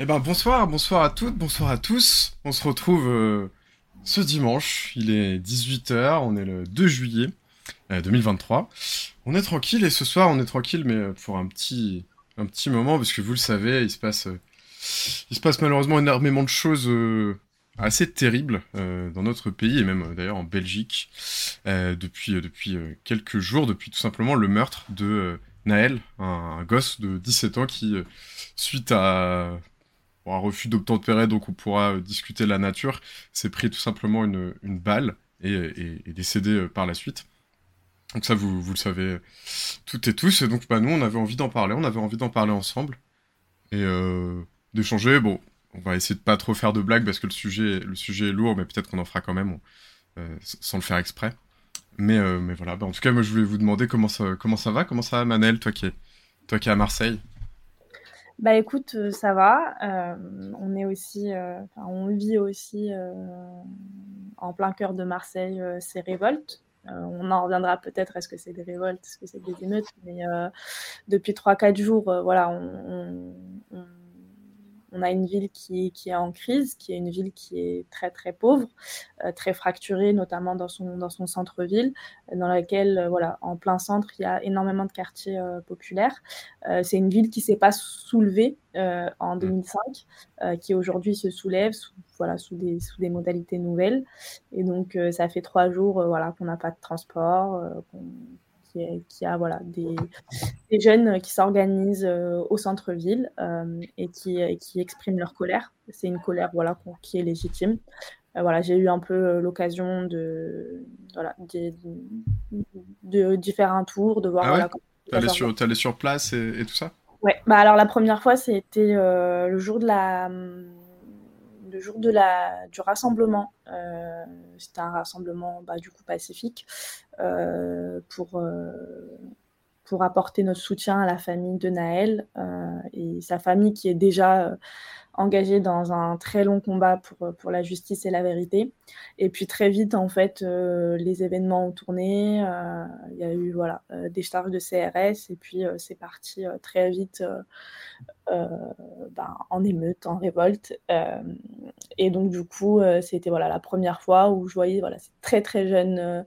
Eh ben bonsoir, bonsoir à toutes, bonsoir à tous. On se retrouve euh, ce dimanche, il est 18h, on est le 2 juillet 2023. Euh, on est tranquille et ce soir on est tranquille mais euh, pour un petit un petit moment parce que vous le savez, il se passe il se passe malheureusement énormément de choses assez terribles dans notre pays et même d'ailleurs en Belgique depuis depuis quelques jours, depuis tout simplement le meurtre de Naël, un gosse de 17 ans qui suite à un refus d'obtempérer, donc on pourra euh, discuter de la nature, s'est pris tout simplement une, balle et, décédé euh, par la suite. Donc ça, vous, vous le savez toutes et tous. Et donc, bah, nous, on avait envie d'en parler, on avait envie d'en parler ensemble et euh, d'échanger. Bon, on va essayer de pas trop faire de blagues parce que le sujet, est lourd, mais peut-être qu'on en fera quand même sans le faire exprès. Mais, voilà, bah, en tout cas, moi, je voulais vous demander comment ça, comment ça va, comment ça va, Manel, toi qui toi qui es à Marseille? Bah écoute, euh, ça va. Euh, on est aussi, euh, on vit aussi en plein cœur de Marseille ces révoltes. on en reviendra peut-être. Est-ce que c'est des révoltes, est-ce que c'est des émeutes Mais depuis 3-4 jours, voilà, on, on a une ville qui, est en crise, qui est une ville qui est très très pauvre, euh, très fracturée, notamment dans son, dans son centre-ville, dans laquelle, euh, voilà, en plein centre, il y a énormément de quartiers euh, populaires. c'est une ville qui ne s'est pas soulevée en 2005, mmh. qui aujourd'hui se soulève sous, voilà, sous, des, sous des modalités nouvelles. Et donc, ça fait trois jours voilà, qu'on n'a pas de transport, qui, a voilà, des, des jeunes qui s'organisent euh, au centre-ville euh, et qui, qui, expriment leur colère. C'est une colère voilà, qui est légitime. Euh, voilà, j'ai eu un peu l'occasion de, voilà, de, de, de, faire un tour, de voir. Ah ouais? tu allais, sur, allé sur place et, et, tout ça? Ouais, bah alors la première fois, c'était le jour de la le jour du rassemblement. Euh, C'était un rassemblement bah, du coup pacifique euh, pour, euh, pour apporter notre soutien à la famille de Naël euh, et sa famille qui est déjà engagé dans un très long combat pour, pour la justice et la vérité. Et puis très vite, en fait, les événements ont tourné. Il y a eu voilà, des charges de CRS et puis c'est parti très vite ben, en émeute, en révolte. et donc, du coup, c'était voilà, la première fois où je voyais voilà, ces très très jeunes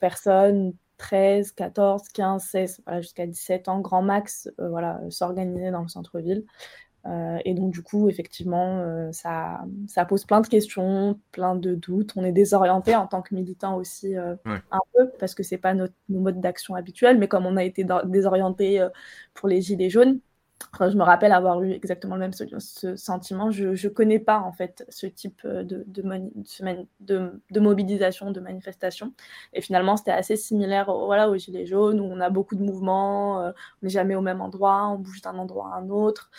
personnes 13, 14, 15, 16, jusqu'à 17 ans, grand max, voilà, s'organiser dans le centre-ville. Euh, et donc, du coup, effectivement, euh, ça, ça, pose plein de questions, plein de doutes. On est désorienté en tant que militant aussi euh, un peu, parce que ce n'est pas notre, nos modes d'action habituels, mais comme on a été désorienté pour les Gilets jaunes, je me rappelle avoir eu exactement le même ce, sentiment. Je ne connais pas en fait ce type de, de, de, mobilisation, de manifestation. Et finalement, c'était assez similaire voilà, aux Gilets jaunes, où on a beaucoup de mouvements, on n'est jamais au même endroit, on bouge d'un endroit à un autre.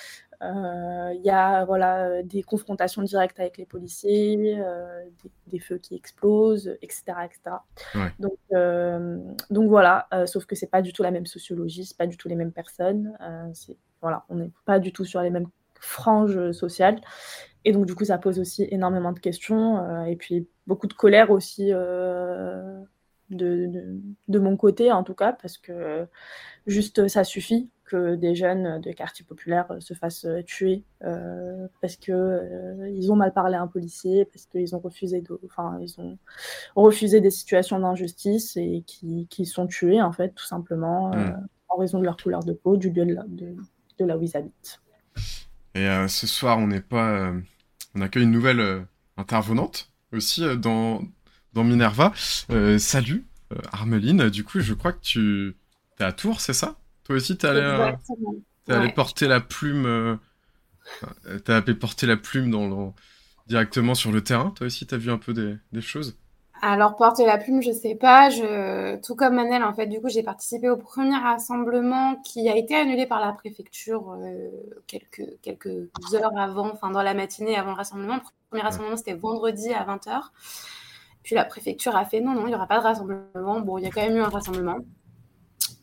Euh, il y a voilà, euh, des confrontations directes avec les policiers, euh, des, feux qui explosent, etc. etc. Donc, donc voilà, sauf que c'est pas du tout la même sociologie, c'est pas du tout les mêmes personnes. Voilà, on n'est pas du tout sur les mêmes franges sociales. Et donc, du coup, ça pose aussi énormément de questions et puis beaucoup de colère aussi de, de, de, mon côté, en tout cas, parce que juste ça suffit que des jeunes de quartiers populaires se fassent tuer euh, parce que euh, ils ont mal parlé à un policier, parce qu'ils ont refusé, de, enfin ils ont refusé des situations d'injustice et qui, qui, sont tués en fait tout simplement euh, mm. en raison de leur couleur de peau, du lieu de, de, de là où ils habitent. Et ce soir, on n'est pas, on accueille une nouvelle intervenante aussi dans dans Minerva. salut, Armeline. Du coup, je crois que tu es à Tours, c'est ça? Toi aussi, t'es allé, euh, allé porter la plume. Euh, t'as allé porter la plume dans, directement sur le terrain. Toi aussi, t'as vu un peu des, des, choses? Alors porter la plume, je sais pas. Je... Tout comme Manel, en fait, du coup, j'ai participé au premier rassemblement qui a été annulé par la préfecture euh, quelques, quelques heures avant, enfin dans la matinée avant le rassemblement. Le premier rassemblement, c'était vendredi à 20h. Puis la préfecture a fait non, non, il n'y aura pas de rassemblement. Bon, il y a quand même eu un rassemblement.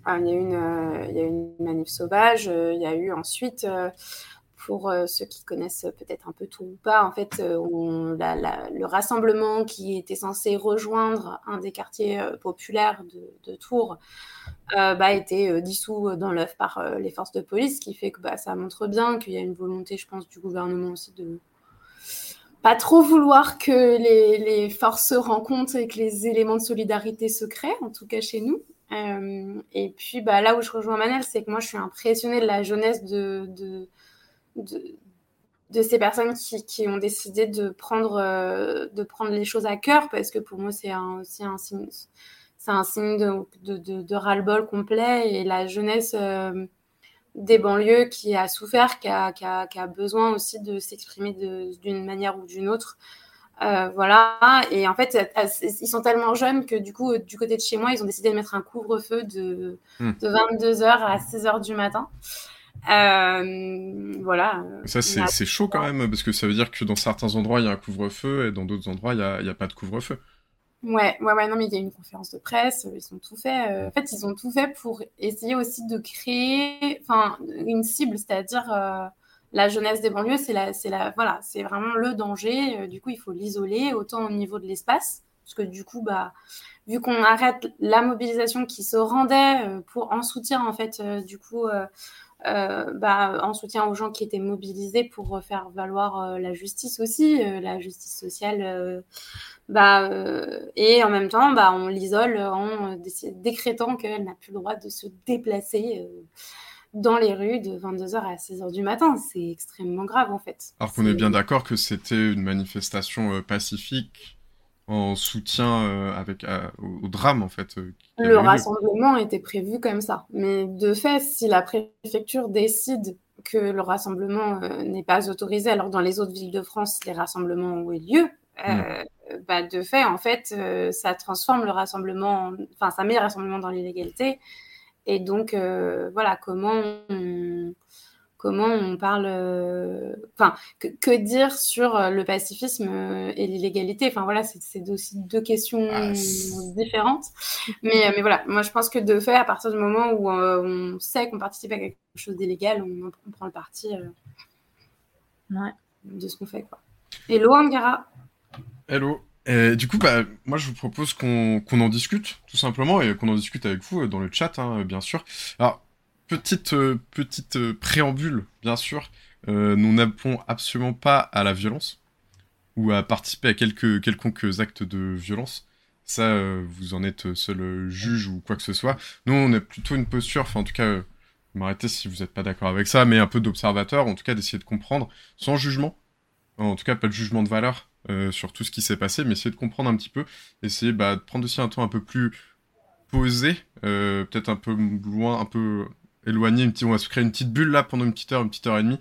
Ah, il, y a eu une, euh, il y a une manif sauvage. Euh, il y a eu ensuite, euh, pour euh, ceux qui connaissent peut-être un peu tout ou pas, en fait, euh, le rassemblement qui était censé rejoindre un des quartiers euh, populaires de, Tours bah, a été dissous dans l'œuf par les forces de police, ce qui fait que bah, ça montre bien qu'il y a une volonté, je pense, du gouvernement aussi de pas trop vouloir que les, forces se rencontrent et que les éléments de solidarité se créent, en tout cas chez nous. et puis bah, là où je rejoins Manel, c'est que moi je suis impressionnée de la jeunesse de de, ces personnes qui, ont décidé de prendre, euh, de prendre les choses à cœur, parce que pour moi, c'est aussi un signe, c'est un signe de, de, ras-le-bol complet. Et la jeunesse euh, des banlieues qui a souffert, qui a, qui a, besoin aussi de s'exprimer d'une manière ou d'une autre. Euh, voilà, et en fait, ils sont tellement jeunes que du coup, du côté de chez moi, ils ont décidé de mettre un couvre-feu de, hmm. de 22h à 6h du matin. Euh, voilà. Ça, c'est chaud quand même, parce que ça veut dire que dans certains endroits, il y a un couvre-feu, et dans d'autres endroits, il n'y a, a, pas de couvre-feu. Ouais, ouais, ouais, non, mais il y a une conférence de presse, ils ont tout fait. Euh, en fait, ils ont tout fait pour essayer aussi de créer une cible, c'est-à-dire euh, la jeunesse des banlieues, c'est la, la, voilà, c'est vraiment le danger. du coup, il faut l'isoler, autant au niveau de l'espace, parce que du coup, bah, vu qu'on arrête la mobilisation qui se rendait pour en soutien, en fait, du coup, euh, bah, en soutien aux gens qui étaient mobilisés pour faire valoir euh, la justice aussi, euh, la justice sociale. bah, et en même temps, bah, on l'isole en décrétant qu'elle n'a plus le droit de se déplacer dans les rues de 22h à 6h du matin. C'est extrêmement grave en fait. Alors qu'on est bien d'accord que c'était une manifestation pacifique en soutien euh, avec, euh, au, drame, en fait. Euh, le rassemblement était prévu comme ça. Mais de fait, si la préfecture décide que le rassemblement n'est pas autorisé, alors dans les autres villes de France, les rassemblements ont eu lieu, mm. bah, de fait, en fait, ça transforme le rassemblement, enfin, ça met le rassemblement dans l'illégalité. Et donc, voilà, comment on, comment on parle, euh, enfin, que, dire sur euh, le pacifisme euh, et l'illégalité Enfin voilà, c'est aussi deux questions ah, différentes. Mais, mais voilà, moi je pense que de fait, à partir du moment où on sait qu'on participe à quelque chose d'illégal, on, prend le parti de ce qu'on fait. Quoi. Hello Angara Hello et du coup, bah, moi je vous propose qu'on en discute, tout simplement, et qu'on en discute avec vous dans le chat, hein, bien sûr. Alors, petite, euh, euh, préambule, bien sûr. Euh, nous n'appelons absolument pas à la violence ou à participer à quelques, quelconques actes de violence. Ça, vous en êtes seul juge ou quoi que ce soit. Nous, on a plutôt une posture, enfin en tout cas, m'arrêtez si vous n'êtes pas d'accord avec ça, mais un peu d'observateur, en tout cas d'essayer de comprendre, sans jugement, en tout cas pas de jugement de valeur sur tout ce qui s'est passé, mais essayer de comprendre un petit peu, essayer bah, de prendre aussi un temps un peu plus posé, peut-être un peu loin, un peu éloigner, une petite, on va se créer une petite bulle là pendant une petite heure, une petite heure et demie,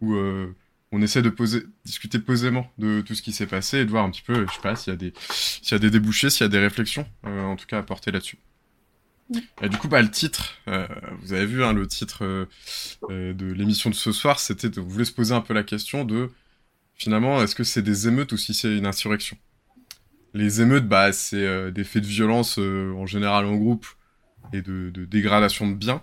où euh, on essaie de poser, discuter posément de tout ce qui s'est passé et de voir un petit peu, je sais pas, s'il y a des, s'il y a des débouchés, s'il y a des réflexions, euh, en tout cas à porter là-dessus. Et du coup, bah, le titre, euh, vous avez vu, hein, le titre de l'émission de ce soir, c'était de, vous voulez se poser un peu la question de, finalement, est-ce que c'est des émeutes ou si c'est une insurrection? Les émeutes, bah, c'est des faits de violence en général en groupe et de, de dégradation de biens.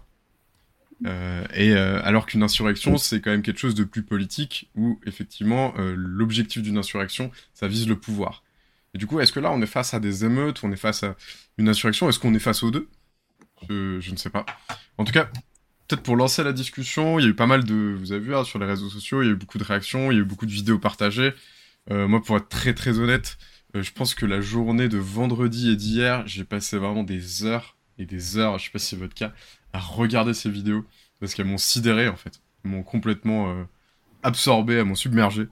Euh, et euh, alors qu'une insurrection, c'est quand même quelque chose de plus politique, où effectivement euh, l'objectif d'une insurrection, ça vise le pouvoir. Et du coup, est-ce que là, on est face à des émeutes, on est face à une insurrection Est-ce qu'on est face aux deux? Je, ne sais pas. En tout cas, peut-être pour lancer la discussion, il y a eu pas mal de, vous avez vu hein, sur les réseaux sociaux, il y a eu beaucoup de réactions, il y a eu beaucoup de vidéos partagées. moi, pour être très très honnête, je pense que la journée de vendredi et d'hier, j'ai passé vraiment des heures et des heures, je sais pas si c'est votre cas, à regarder ces vidéos parce qu'elles m'ont sidéré en fait. Elles m'ont complètement euh, absorbé, elles m'ont submergé.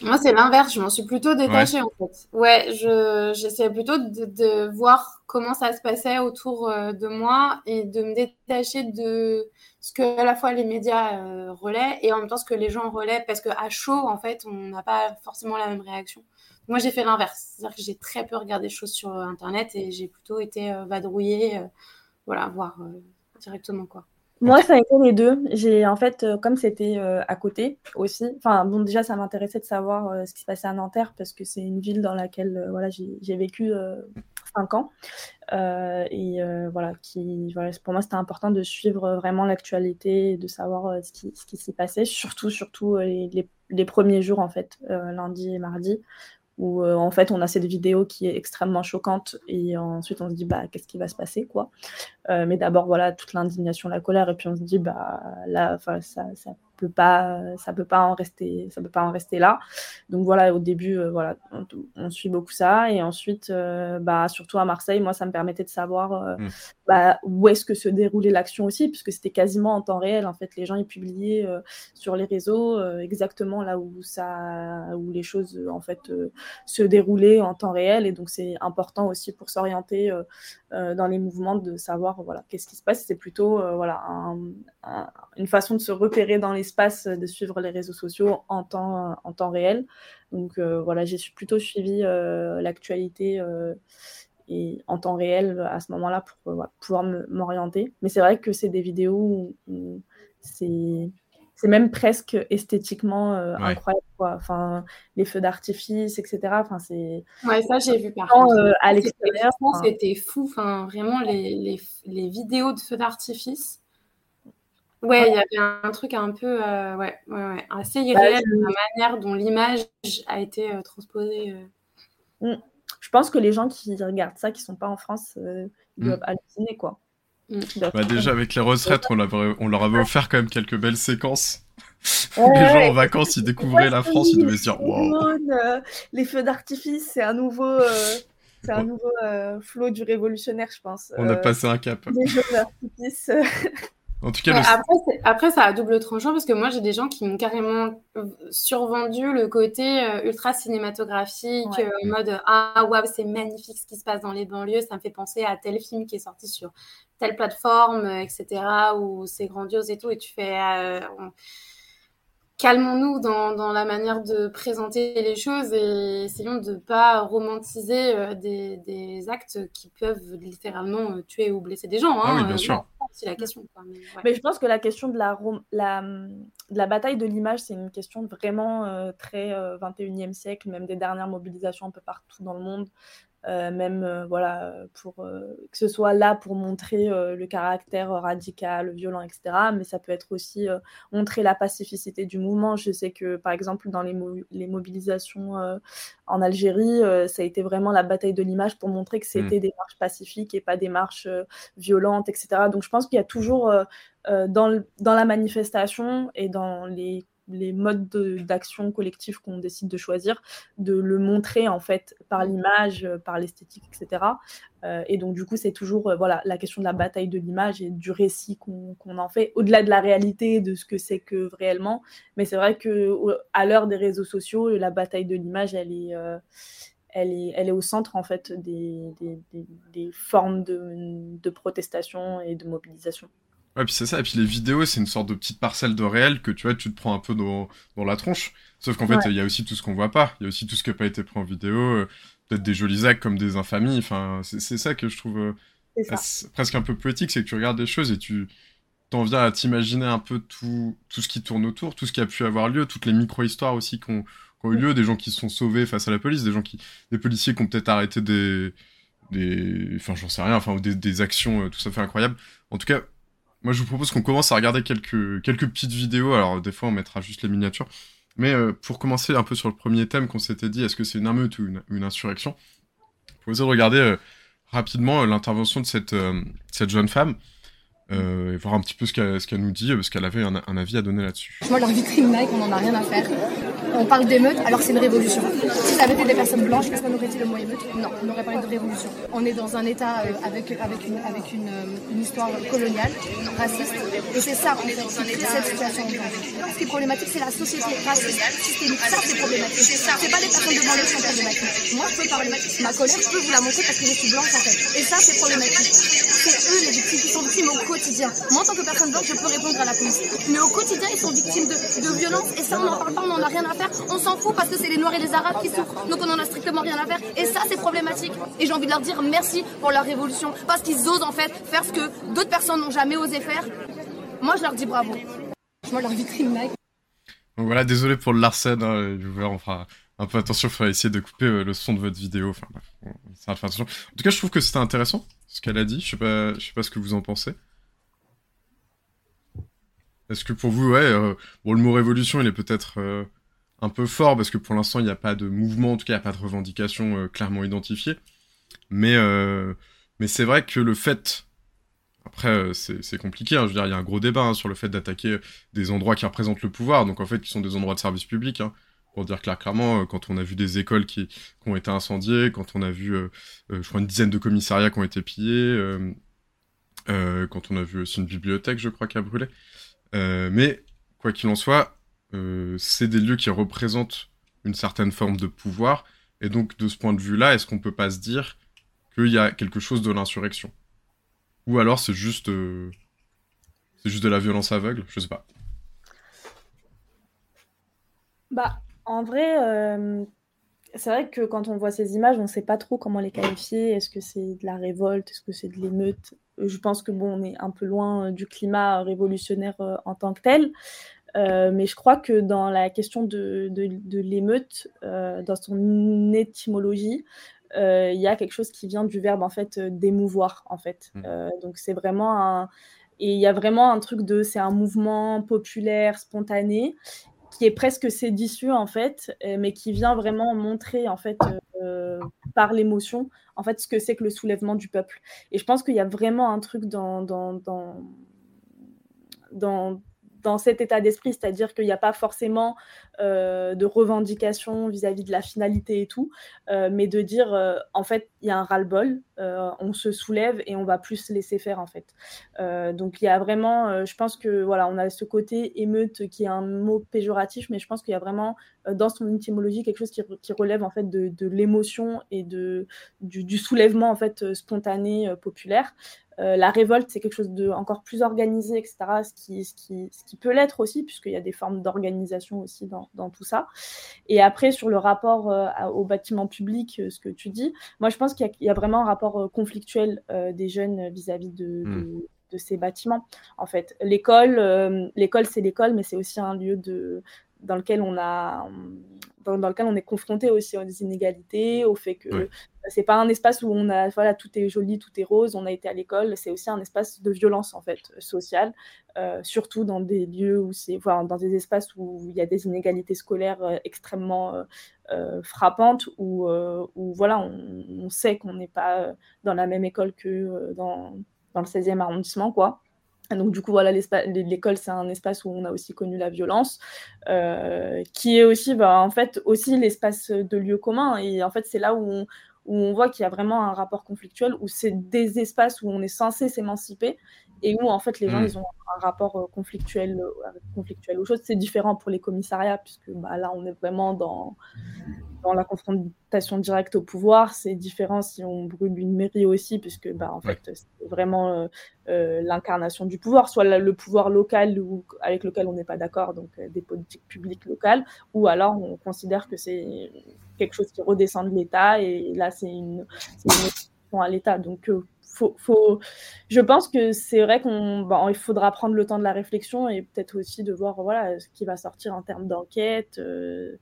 Moi, c'est l'inverse. Je m'en suis plutôt détachée en fait. Ouais, je, j'essayais plutôt de, voir comment ça se passait autour euh, de moi et de me détacher de ce que à la fois les médias euh, relaient et en même temps ce que les gens relaient parce qu'à chaud, en fait, on n'a pas forcément la même réaction. Moi, j'ai fait l'inverse. C'est-à-dire que j'ai très peu regardé des choses sur Internet et j'ai plutôt été vadrouillée voilà, voir euh, directement quoi. Moi, ça a été les deux. J'ai en fait, euh, comme c'était euh, à côté aussi. Enfin, bon, déjà, ça m'intéressait de savoir ce qui se passait à Nanterre parce que c'est une ville dans laquelle, voilà, j'ai vécu 5 ans. et voilà, pour moi, c'était important de suivre vraiment l'actualité, de savoir ce qui, ce qui s'y passait, surtout, surtout les, les, premiers jours, en fait, lundi et mardi, où en fait on a cette vidéo qui est extrêmement choquante et ensuite on se dit bah qu'est-ce qui va se passer quoi? Mais d'abord voilà toute l'indignation la colère et puis on se dit bah là ça, ça pas, ça peut pas en rester, ça peut pas en rester là. Donc voilà, au début, euh, voilà, on, suit beaucoup ça, et ensuite, euh, bah surtout à Marseille, moi, ça me permettait de savoir euh, mmh. bah, où est-ce que se déroulait l'action aussi, puisque c'était quasiment en temps réel. En fait, les gens ils publiaient sur les réseaux exactement là où ça, où les choses en fait se déroulaient en temps réel, et donc c'est important aussi pour s'orienter dans les mouvements de savoir voilà qu'est-ce qui se passe. C'est plutôt voilà une façon de se repérer dans les passe de suivre les réseaux sociaux en temps, en temps réel. Donc euh, voilà, j'ai plutôt suivi euh, l'actualité euh, et en temps réel à ce moment-là pour pouvoir m'orienter. Mais c'est vrai que c'est des vidéos où, c'est c'est même presque esthétiquement incroyable quoi. Enfin, les feux d'artifice, etc. Enfin, c'est. Ouais, ça j'ai vu par contre. à l'extérieur. C'était fou. Enfin, vraiment les, les, les vidéos de feux d'artifice. Ouais, il y avait un truc un peu euh, ouais, ouais, ouais, assez bah, irréel de la manière dont l'image a été euh, transposée. Euh. Mmh. Je pense que les gens qui regardent ça, qui sont pas en France, ils mmh. doivent halluciner, quoi. Mmh. Bah, déjà, avec les retraites, on, on, leur avait offert quand même quelques belles séquences. Les gens en vacances, ils découvraient la France, ils devaient se dire waouh. les feux d'artifice, c'est un nouveau. C'est un nouveau flot du révolutionnaire, je pense. On a passé un cap. Les feux d'artifice. En tout cas, après, après, ça a double tranchant parce que moi, j'ai des gens qui m'ont carrément euh, survendu le côté euh, ultra cinématographique, euh, en mode Ah, waouh, c'est magnifique ce qui se passe dans les banlieues, ça me fait penser à tel film qui est sorti sur telle plateforme, etc., où c'est grandiose et tout. Et tu fais calmons-nous dans, la manière de présenter les choses et essayons de ne pas romantiser euh, des, actes qui peuvent littéralement euh, tuer ou blesser des gens. Hein. Ah oui, bien sûr. C'est la question. Mais, je pense que la question de la, la, la bataille de l'image, c'est une question vraiment euh, très 21e siècle, même des dernières mobilisations un peu partout dans le monde. Euh, même euh, voilà pour euh, que ce soit là pour montrer le caractère radical, violent, etc. Mais ça peut être aussi montrer la pacificité du mouvement. Je sais que par exemple dans les, les mobilisations en Algérie, ça a été vraiment la bataille de l'image pour montrer que c'était mmh. des marches pacifiques et pas des marches violentes, etc. Donc je pense qu'il y a toujours dans, dans la manifestation et dans les les modes d'action collectifs qu'on décide de choisir, de le montrer en fait par l'image, euh, par l'esthétique, etc. Euh, et donc du coup, c'est toujours euh, voilà la question de la bataille de l'image et du récit qu'on en fait, au-delà de la réalité, de ce que c'est que réellement. Mais c'est vrai que à l'heure des réseaux sociaux, la bataille de l'image, elle est elle est, elle est, au centre en fait des, des, formes de, de, protestation et de mobilisation. Ouais, puis c'est ça. Et puis les vidéos, c'est une sorte de petite parcelle de réel que tu vois, tu te prends un peu dans, dans la tronche. Sauf qu'en fait, il y a aussi tout ce qu'on voit pas. Il y a aussi tout ce qui n'a pas été pris en vidéo. Euh, peut-être des jolis actes comme des infamies. Enfin, c'est ça que je trouve euh, presque un peu poétique. C'est que tu regardes des choses et tu t'en viens à t'imaginer un peu tout, tout ce qui tourne autour, tout ce qui a pu avoir lieu, toutes les micro-histoires aussi qui ont, eu lieu, des gens qui se sont sauvés face à la police, des gens qui, des policiers qui ont peut-être arrêté des, des, enfin, j'en sais rien, enfin, des, des actions euh, tout à fait incroyables. En tout cas, moi, je vous propose qu'on commence à regarder quelques, quelques petites vidéos. Alors, des fois, on mettra juste les miniatures. Mais euh, pour commencer un peu sur le premier thème qu'on s'était dit, est-ce que c'est une émeute ou une, insurrection? Vous pouvez regarder euh, rapidement euh, l'intervention de cette, cette jeune femme. et voir un petit peu ce qu'elle nous dit, parce qu'elle avait un, avis à donner là-dessus. Moi, leur vitrine Nike, on n'en a rien à faire on parle d'émeute alors c'est une révolution. Si ça avait été des personnes blanches, qu'est-ce qu'on aurait dit le mot émeute? Non, on aurait parlé de révolution. On est dans un état euh, avec, avec, une, avec une, euh, une, histoire coloniale, raciste, et c'est ça fait, c'est cette situation Ce qui est problématique, c'est la société raciste, systémique. Ça, c'est problématique. C'est pas les personnes de banlieue qui sont problématiques. Moi, je peux parler, ma colère, je peux vous la montrer parce que je suis blanche en fait. Et ça, c'est problématique. C'est eux les victimes qui sont victimes au quotidien. Moi, en tant que personne blanche, je peux répondre à la police. Mais au quotidien, ils sont victimes de, de violences, et ça, on n'en parle pas, on n'en a rien à faire on s'en fout parce que c'est les Noirs et les Arabes qui souffrent. Donc on n'en a strictement rien à faire. Et ça, c'est problématique. Et j'ai envie de leur dire merci pour leur révolution. Parce qu'ils osent en fait faire ce que d'autres personnes n'ont jamais osé faire. Moi, je leur dis bravo. Vois leur vitrine Donc voilà, désolé pour le Larsen. Hein, on fera un peu attention, il faudrait essayer de couper le son de votre vidéo. En tout cas, je trouve que c'était intéressant ce qu'elle a dit. Je sais pas, sais pas ce que vous en pensez. Est-ce que pour vous, ouais, bon, le mot révolution, il est peut-être un peu fort parce que pour l'instant, il n'y a pas de mouvement, en tout cas, il n'y a pas de revendication clairement identifiée. Mais, mais c'est vrai que le fait après, euh, c'est compliqué. Hein. Je veux dire, il y a un gros débat hein, sur le fait d'attaquer des endroits qui représentent le pouvoir, donc en fait, qui sont des endroits de service public. Hein. Pour dire clairement, euh, quand on a vu des écoles qui, ont été incendiées, quand on a vu, euh, je crois, une dizaine de commissariats qui ont été pillés, quand on a vu aussi une bibliothèque, je crois, qui a brûlé. mais, quoi qu'il en soit, c'est des lieux qui représentent une certaine forme de pouvoir. Et donc, de ce point de vue-là, est-ce qu'on peut pas se dire qu'il y a quelque chose de l'insurrection? Ou alors c'est juste, euh, c'est juste de la violence aveugle, je sais pas. Bah, en vrai, euh, c'est vrai que quand on voit ces images, on ne sait pas trop comment les qualifier. Est-ce que c'est de la révolte? Est-ce que c'est de l'émeute? Je pense que bon, on est un peu loin euh, du climat révolutionnaire en tant que tel. Mais je crois que dans la question de, de, de l'émeute, dans son étymologie, euh, il y a quelque chose qui vient du verbe en fait euh, d'émouvoir en fait. Euh, donc c'est vraiment un et il y a vraiment un truc de c'est un mouvement populaire spontané qui est presque séditieux en fait, mais qui vient vraiment montrer en fait par l'émotion en fait ce que c'est que le soulèvement du peuple. Et je pense qu'il y a vraiment un truc dans, dans, dans, dans dans cet état d'esprit, c'est-à-dire qu'il n'y a pas forcément euh, de revendication vis-à-vis de la finalité et tout, euh, mais de dire euh, en fait il y a un ras-le-bol, on se soulève et on va plus se laisser faire en fait. donc il y a vraiment, je pense que voilà, on a ce côté émeute qui est un mot péjoratif, mais je pense qu'il y a vraiment dans son étymologie quelque chose qui, relève en fait de, l'émotion et de, du, du, soulèvement en fait spontané populaire. Euh, la révolte, c'est quelque chose de encore plus organisé, etc., ce qui, ce qui, ce qui peut l'être aussi, puisqu'il y a des formes d'organisation aussi dans, dans, tout ça. Et après, sur le rapport euh, au bâtiment public, euh, ce que tu dis, moi, je pense qu'il y, y, a vraiment un rapport conflictuel des jeunes vis-à-vis de, hmm. de, de, ces bâtiments. En fait, l'école, l'école, c'est l'école, mais c'est aussi un lieu de, dans lequel on a dans, lequel on est confronté aussi aux inégalités, au fait que c'est pas un espace où on a voilà tout est joli, tout est rose, on a été à l'école, c'est aussi un espace de violence en fait sociale, euh, surtout dans des lieux où c'est enfin, dans des espaces où il y a des inégalités scolaires euh, extrêmement euh, frappantes où, où voilà on, on sait qu'on n'est pas dans la même école que dans, dans le 16e arrondissement quoi. Donc du coup, voilà, l'école, c'est un espace où on a aussi connu la violence, euh, qui est aussi, bah, en fait, aussi l'espace de lieu commun. Et en fait, c'est là où où on voit qu'il y a vraiment un rapport conflictuel, où c'est des espaces où on est censé s'émanciper et où en fait les gens mmh. ils ont un rapport euh, conflictuel, euh, conflictuel aux choses. C'est différent pour les commissariats puisque bah, là on est vraiment dans, dans la confrontation directe au pouvoir. C'est différent si on brûle une mairie aussi puisque bah, en fait c'est vraiment euh, l'incarnation du pouvoir, soit le pouvoir local ou avec lequel on n'est pas d'accord, donc des politiques publiques locales, ou alors on considère que c'est quelque chose qui redescend de l'État et là c'est une, une à l'État. Donc faut, je pense que c'est vrai qu'on bah, il faudra prendre le temps de la réflexion et peut-être aussi de voir voilà, ce qui va sortir en termes d'enquête euh,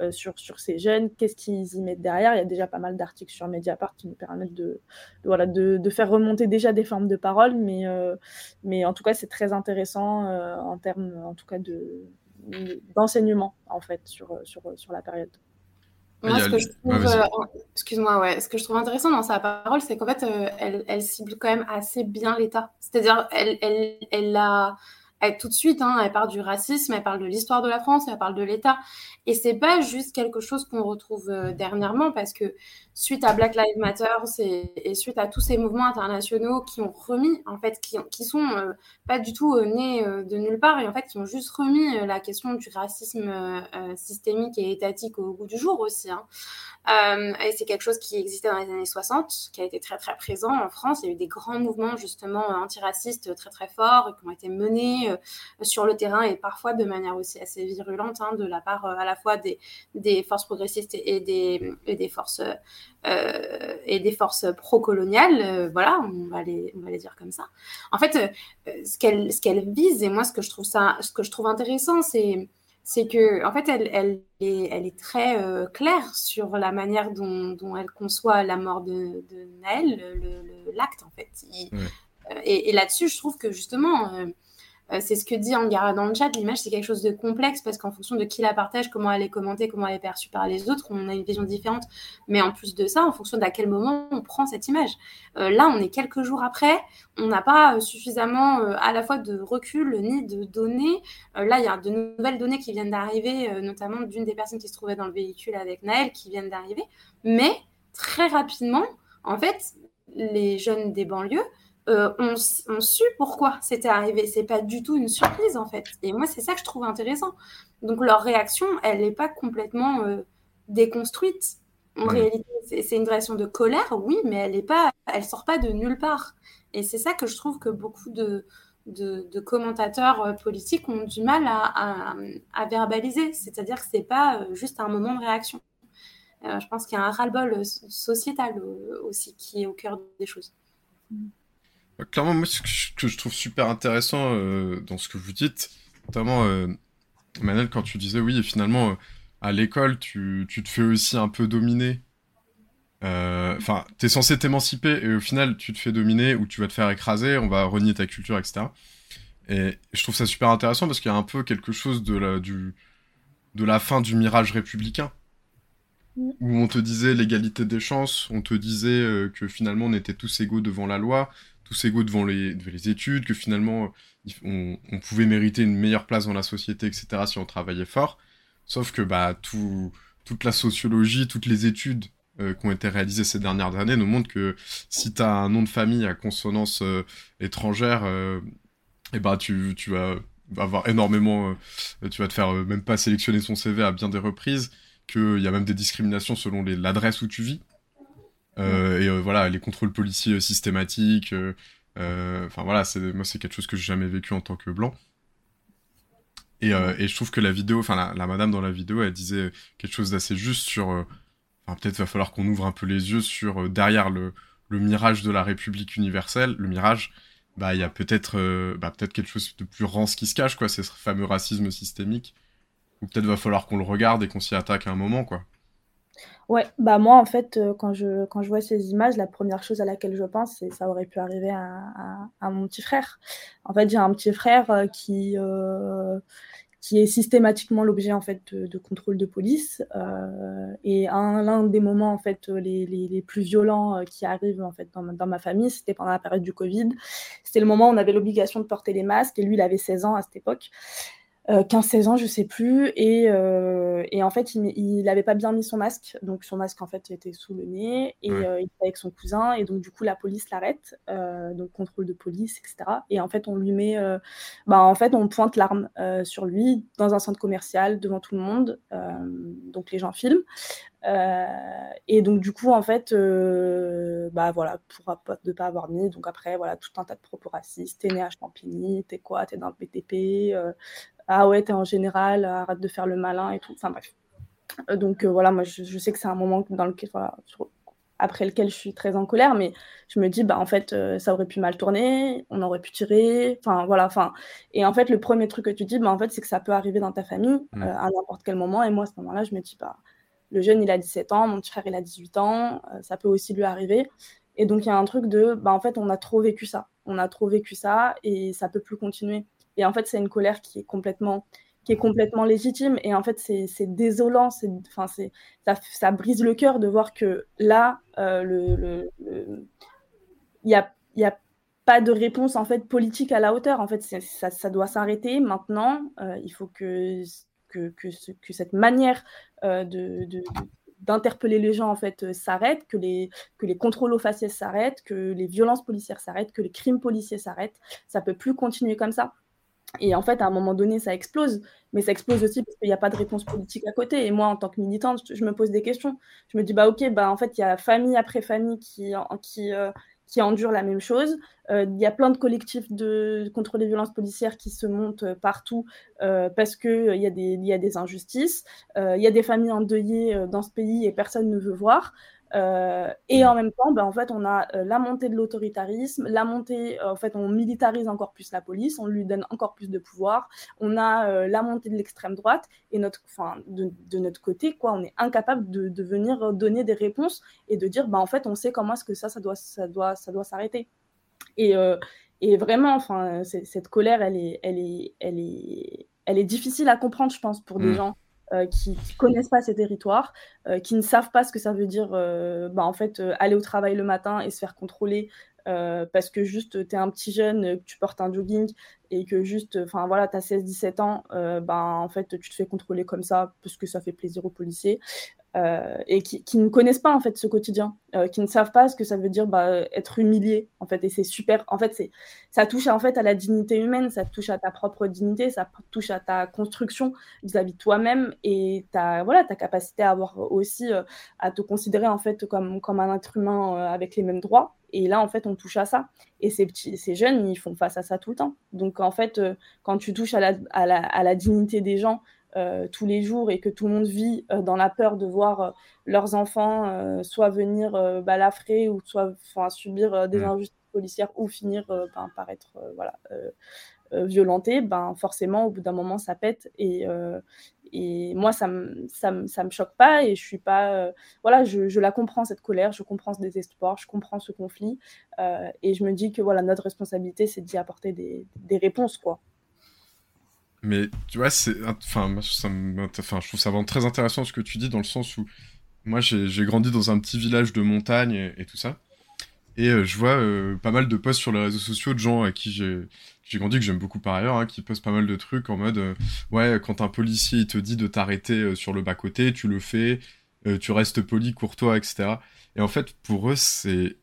euh, sur, ces jeunes, qu'est-ce qu'ils y mettent derrière. Il y a déjà pas mal d'articles sur Mediapart qui nous permettent de, de, de, faire remonter déjà des formes de parole, mais, euh, en tout cas, c'est très intéressant en termes en tout cas d'enseignement en fait sur la période. Moi, ce que je trouve, euh, excuse-moi, ouais, ce que je trouve intéressant dans sa parole, c'est qu'en fait, euh, elle, elle, cible quand même assez bien l'État. C'est-à-dire, elle, elle, elle a, elle, tout de suite, hein, elle parle du racisme, elle parle de l'histoire de la France, elle parle de l'État. Et c'est pas juste quelque chose qu'on retrouve euh, dernièrement, parce que suite à Black Lives Matter et, suite à tous ces mouvements internationaux qui ont remis, en fait, qui, qui sont euh, pas du tout euh, nés de nulle part, et en fait, qui ont juste remis la question du racisme systémique et étatique au goût du jour aussi. Hein. et c'est quelque chose qui existait dans les années 60, qui a été très très présent en France. Il y a eu des grands mouvements justement antiracistes très très forts qui ont été menés sur le terrain et parfois de manière aussi assez virulente hein, de la part à la fois des, des forces progressistes et des, et des forces euh, et des forces pro-coloniales, euh, voilà, on va, les, on va les dire comme ça. En fait, euh, ce qu'elle ce qu'elle vise, et moi ce que je trouve ça, ce que je trouve intéressant, c'est c'est que en fait, elle, elle, est, elle est très euh, claire sur la manière dont, dont, elle conçoit la mort de, de Naël, l'acte en fait. Et, et, là-dessus, je trouve que justement, euh, c'est ce que dit Angara dans le chat, l'image c'est quelque chose de complexe parce qu'en fonction de qui la partage, comment elle est commentée, comment elle est perçue par les autres, on a une vision différente. Mais en plus de ça, en fonction d'à quel moment on prend cette image. Euh, là, on est quelques jours après, on n'a pas euh, suffisamment à la fois de recul ni de données. là, il y a de nouvelles données qui viennent d'arriver, notamment d'une des personnes qui se trouvait dans le véhicule avec Naël qui viennent d'arriver. Mais très rapidement, en fait, les jeunes des banlieues euh, on, su pourquoi c'était arrivé. C'est pas du tout une surprise en fait. Et moi, c'est ça que je trouve intéressant. Donc leur réaction, elle n'est pas complètement euh, déconstruite. En réalité, c'est une réaction de colère, oui, mais elle est pas, elle sort pas de nulle part. Et c'est ça que je trouve que beaucoup de, de, commentateurs euh, politiques ont du mal à, à, verbaliser. C'est-à-dire que c'est pas juste un moment de réaction. je pense qu'il y a un ras-le-bol sociétal aussi qui est au cœur des choses. Mm. Clairement, moi, ce que je trouve super intéressant euh, dans ce que vous dites, notamment, euh, Manel, quand tu disais, oui, finalement, euh, à l'école, tu, tu, te fais aussi un peu dominer. Euh, enfin, tu es censé t'émanciper, et au final, tu te fais dominer, ou tu vas te faire écraser, on va renier ta culture, etc. Et je trouve ça super intéressant parce qu'il y a un peu quelque chose de la, du, de la fin du mirage républicain. Où on te disait l'égalité des chances, on te disait que finalement on était tous égaux devant la loi, tous égaux devant les, les études, que finalement on, pouvait mériter une meilleure place dans la société, etc. si on travaillait fort. Sauf que bah, tout, toute la sociologie, toutes les études euh, qui ont été réalisées ces dernières années nous montrent que si tu as un nom de famille à consonance euh, étrangère, et euh, eh bah, tu, tu vas avoir énormément, tu vas te faire même pas sélectionner son CV à bien des reprises, qu'il y a même des discriminations selon l'adresse où tu vis. Euh, et euh, voilà, les contrôles policiers euh, systématiques. Enfin voilà, moi c'est quelque chose que j'ai jamais vécu en tant que blanc. Et, et, je trouve que la vidéo, enfin la, madame dans la vidéo, elle disait quelque chose d'assez juste sur. Enfin, peut-être va falloir qu'on ouvre un peu les yeux sur derrière le, le, mirage de la République universelle, le mirage, bah il y a peut-être bah, peut-être quelque chose de plus rance qui se cache, quoi, c'est ce fameux racisme systémique. Ou peut-être va falloir qu'on le regarde et qu'on s'y attaque à un moment, quoi. Ouais, bah moi en fait, euh, quand je quand je vois ces images, la première chose à laquelle je pense, c'est ça aurait pu arriver à, à, mon petit frère. En fait, j'ai un petit frère euh, qui euh, qui est systématiquement l'objet en fait de, de, contrôle de police et un l'un des moments en fait les, les, les plus violents qui arrivent en fait dans, dans ma famille, c'était pendant la période du Covid. C'était le moment où on avait l'obligation de porter les masques et lui il avait 16 ans à cette époque. 15-16 euh, ans, je sais plus. Et, euh, et en fait, il n'avait pas bien mis son masque. Donc, son masque, en fait, était sous le nez. Et euh, il était avec son cousin. Et donc, du coup, la police l'arrête. donc, contrôle de police, etc. Et en fait, on lui met. bah, en fait, on pointe l'arme sur lui dans un centre commercial devant tout le monde. donc, les gens filment. Et donc, du coup, en fait, bah voilà, pour ne pas avoir mis. Donc, après, voilà, tout un tas de propos racistes. T'es né à Champigny, t'es quoi T'es dans le BTP ah ouais, t'es en général, arrête de faire le malin et tout. Enfin bref. Euh, donc euh, voilà, moi je, sais que c'est un moment dans lequel, voilà, après lequel je suis très en colère, mais je me dis, bah en fait, euh, ça aurait pu mal tourner, on aurait pu tirer, enfin voilà, enfin. Et en fait, le premier truc que tu dis, bah en fait, c'est que ça peut arriver dans ta famille mmh. à n'importe quel moment. Et moi, à ce moment-là, je me dis, bah le jeune, il a 17 ans, mon petit frère, il a 18 ans, ça peut aussi lui arriver. Et donc, il y a un truc de, bah en fait, on a trop vécu ça. On a trop vécu ça et ça peut plus continuer. Et en fait, c'est une colère qui est complètement qui est complètement légitime. Et en fait, c'est désolant, enfin, ça, ça brise le cœur de voir que là, euh, le, il n'y a, y a pas de réponse en fait politique à la hauteur. En fait, ça, ça, doit s'arrêter maintenant. Euh, il faut que, que, cette manière euh, de, d'interpeller les gens en fait s'arrête, que les, que les contrôles aux faciès s'arrêtent, que les violences policières s'arrêtent, que les crimes policiers s'arrêtent. Ça peut plus continuer comme ça. Et en fait, à un moment donné, ça explose. Mais ça explose aussi parce qu'il n'y a pas de réponse politique à côté. Et moi, en tant que militante, je me pose des questions. Je me dis, bah ok, bah en fait, il y a famille après famille qui, qui, euh, qui endure la même chose. Euh, il y a plein de collectifs contre les violences policières qui se montent euh, partout parce qu'il il y, y, a des injustices. Il y a des familles endeuillées dans ce pays et personne ne veut voir. Euh, et en même temps, ben, en fait, on a euh, la montée de l'autoritarisme, la montée, euh, en fait, on militarise encore plus la police, on lui donne encore plus de pouvoir, on a la montée de l'extrême droite, et notre, enfin, de, de, notre côté, quoi, on est incapable de, de, venir donner des réponses et de dire, ben, en fait, on sait comment est-ce que ça, ça doit, ça doit, ça doit s'arrêter. Et, et vraiment, enfin, cette colère, elle est, elle est, elle est, elle est difficile à comprendre, je pense, pour des mmh. gens euh, qui ne connaissent pas ces territoires, euh, qui ne savent pas ce que ça veut dire euh, bah, en fait, aller au travail le matin et se faire contrôler parce que juste tu es un petit jeune, que tu portes un jogging et que juste, enfin voilà, tu as 16-17 ans, bah, en fait, tu te fais contrôler comme ça parce que ça fait plaisir aux policiers. Euh, et qui, ne connaissent pas en fait ce quotidien, euh, qui ne savent pas ce que ça veut dire bah, être humilié en fait. Et c'est super. En fait, c'est ça touche en fait à la dignité humaine, ça touche à ta propre dignité, ça touche à ta construction vis-à-vis de toi-même et ta voilà ta capacité à avoir aussi euh, à te considérer en fait comme comme un être humain avec les mêmes droits. Et là, en fait, on touche à ça. Et ces, petits, ces jeunes, ils font face à ça tout le temps. Donc, en fait, quand tu touches à la, à la, à la dignité des gens, euh, tous les jours et que tout le monde vit euh, dans la peur de voir euh, leurs enfants soit venir balafrer ou soit subir des injustices policières ou finir ben, par être voilà, violentés, ben, forcément, au bout d'un moment, ça pète. Et, et moi, ça me, ça, me, ça choque pas et je suis pas. voilà, je, je, la comprends, cette colère, je comprends ce désespoir, je comprends ce conflit. et je me dis que voilà, notre responsabilité, c'est d'y apporter des, des réponses, quoi. Mais tu vois, c'est. Enfin, enfin, je trouve ça vraiment très intéressant ce que tu dis dans le sens où moi j'ai grandi dans un petit village de montagne et, tout ça. Et euh, je vois euh, pas mal de posts sur les réseaux sociaux de gens à qui j'ai grandi, que j'aime beaucoup par ailleurs, hein, qui postent pas mal de trucs en mode euh, Ouais, quand un policier te dit de t'arrêter sur le bas-côté, tu le fais, tu restes poli, courtois, etc. Et en fait, pour eux, c'est.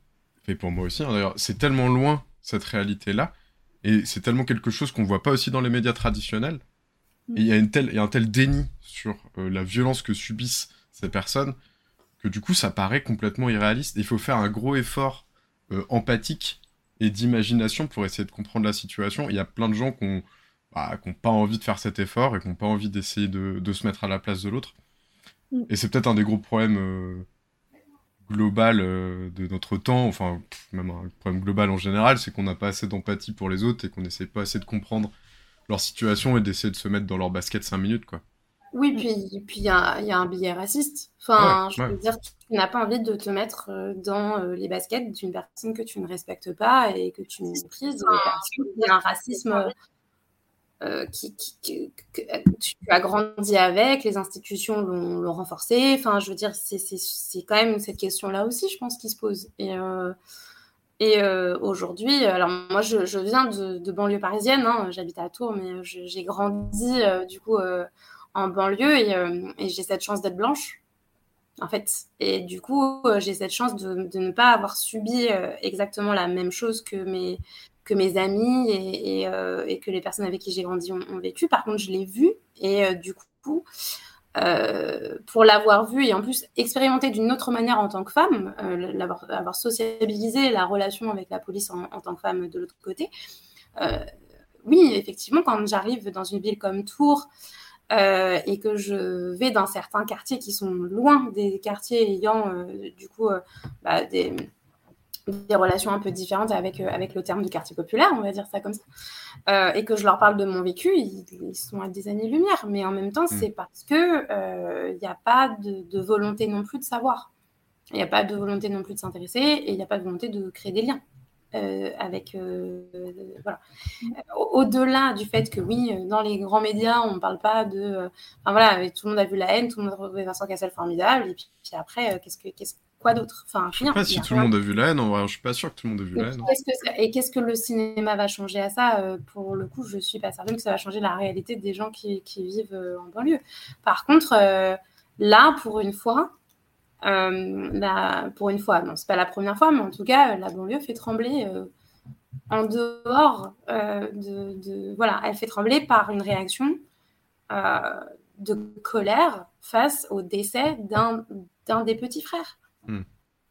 Et pour moi aussi, hein, d'ailleurs, c'est tellement loin cette réalité-là et c'est tellement quelque chose qu'on voit pas aussi dans les médias traditionnels. Et il y a une telle, un tel déni sur la violence que subissent ces personnes que du coup ça paraît complètement irréaliste. Il faut faire un gros effort euh, empathique et d'imagination pour essayer de comprendre la situation. Il y a plein de gens qui n'ont bah, pas envie de faire cet effort et qui n'ont pas envie d'essayer de, de, se mettre à la place de l'autre. Mm. Et c'est peut-être un des gros problèmes euh, global euh, de notre temps, enfin même un problème global en général, c'est qu'on n'a pas assez d'empathie pour les autres et qu'on n'essaie pas assez de comprendre leur situation et d'essayer de se mettre dans leur basket 5 minutes quoi. Oui, puis puis il y a, y a, un billet raciste. Enfin, je veux dire, tu n'as pas envie de te mettre euh, dans euh, les baskets d'une personne que tu ne respectes pas et que tu méprises qu'il y a un racisme euh, qui, que tu as grandi avec, les institutions l'ont renforcé. Enfin, je veux dire, c'est quand même cette question-là aussi, je pense, qui se pose. Et, euh, et euh, aujourd'hui, alors moi, je, je viens de, banlieue parisienne, hein, j'habite à Tours, mais j'ai grandi du coup en banlieue et, et j'ai cette chance d'être blanche en fait. Et du coup, j'ai cette chance de, ne pas avoir subi exactement la même chose que mes, que mes amis et, euh, que les personnes avec qui j'ai grandi ont, vécu. Par contre, je l'ai vu et euh, du coup, euh, pour l'avoir vu et en plus expérimenté d'une autre manière en tant que femme, l'avoir avoir sociabilisé la relation avec la police en tant que femme de l'autre côté, oui, effectivement, quand j'arrive dans une ville comme Tours, euh, et que je vais dans certains quartiers qui sont loin des quartiers ayant euh, du coup euh, bah, des, des relations un peu différentes avec, avec le terme de quartier populaire, on va dire ça comme ça, et que je leur parle de mon vécu, ils, sont à des années-lumière. Mais en même temps, mm. c'est parce qu'il il n'y a pas de, volonté non plus de savoir. Il n'y a pas de volonté non plus de s'intéresser, et il n'y a pas de volonté de créer des liens. Avec voilà. Au-delà du fait que oui, dans les grands médias, on ne parle pas de. Enfin voilà, tout le monde a vu la haine, tout le monde a trouvé Vincent Cassel formidable, et puis, après, qu'est-ce que qu'est-ce quoi d'autre? Enfin, Je sais pas si tout le monde a vu la haine, en vrai, je suis pas sûr que tout le monde a vu la haine. et qu'est-ce que le cinéma va changer à ça? Euh, Pour le coup, je suis pas certaine que ça va changer la réalité des gens qui, vivent euh, en banlieue. Par contre, euh, là, pour une fois, pour une fois, non, c'est pas la première fois, mais en tout cas, la banlieue fait trembler en dehors de, Voilà, elle fait trembler par une réaction de colère face au décès d'un des petits frères. Hmm.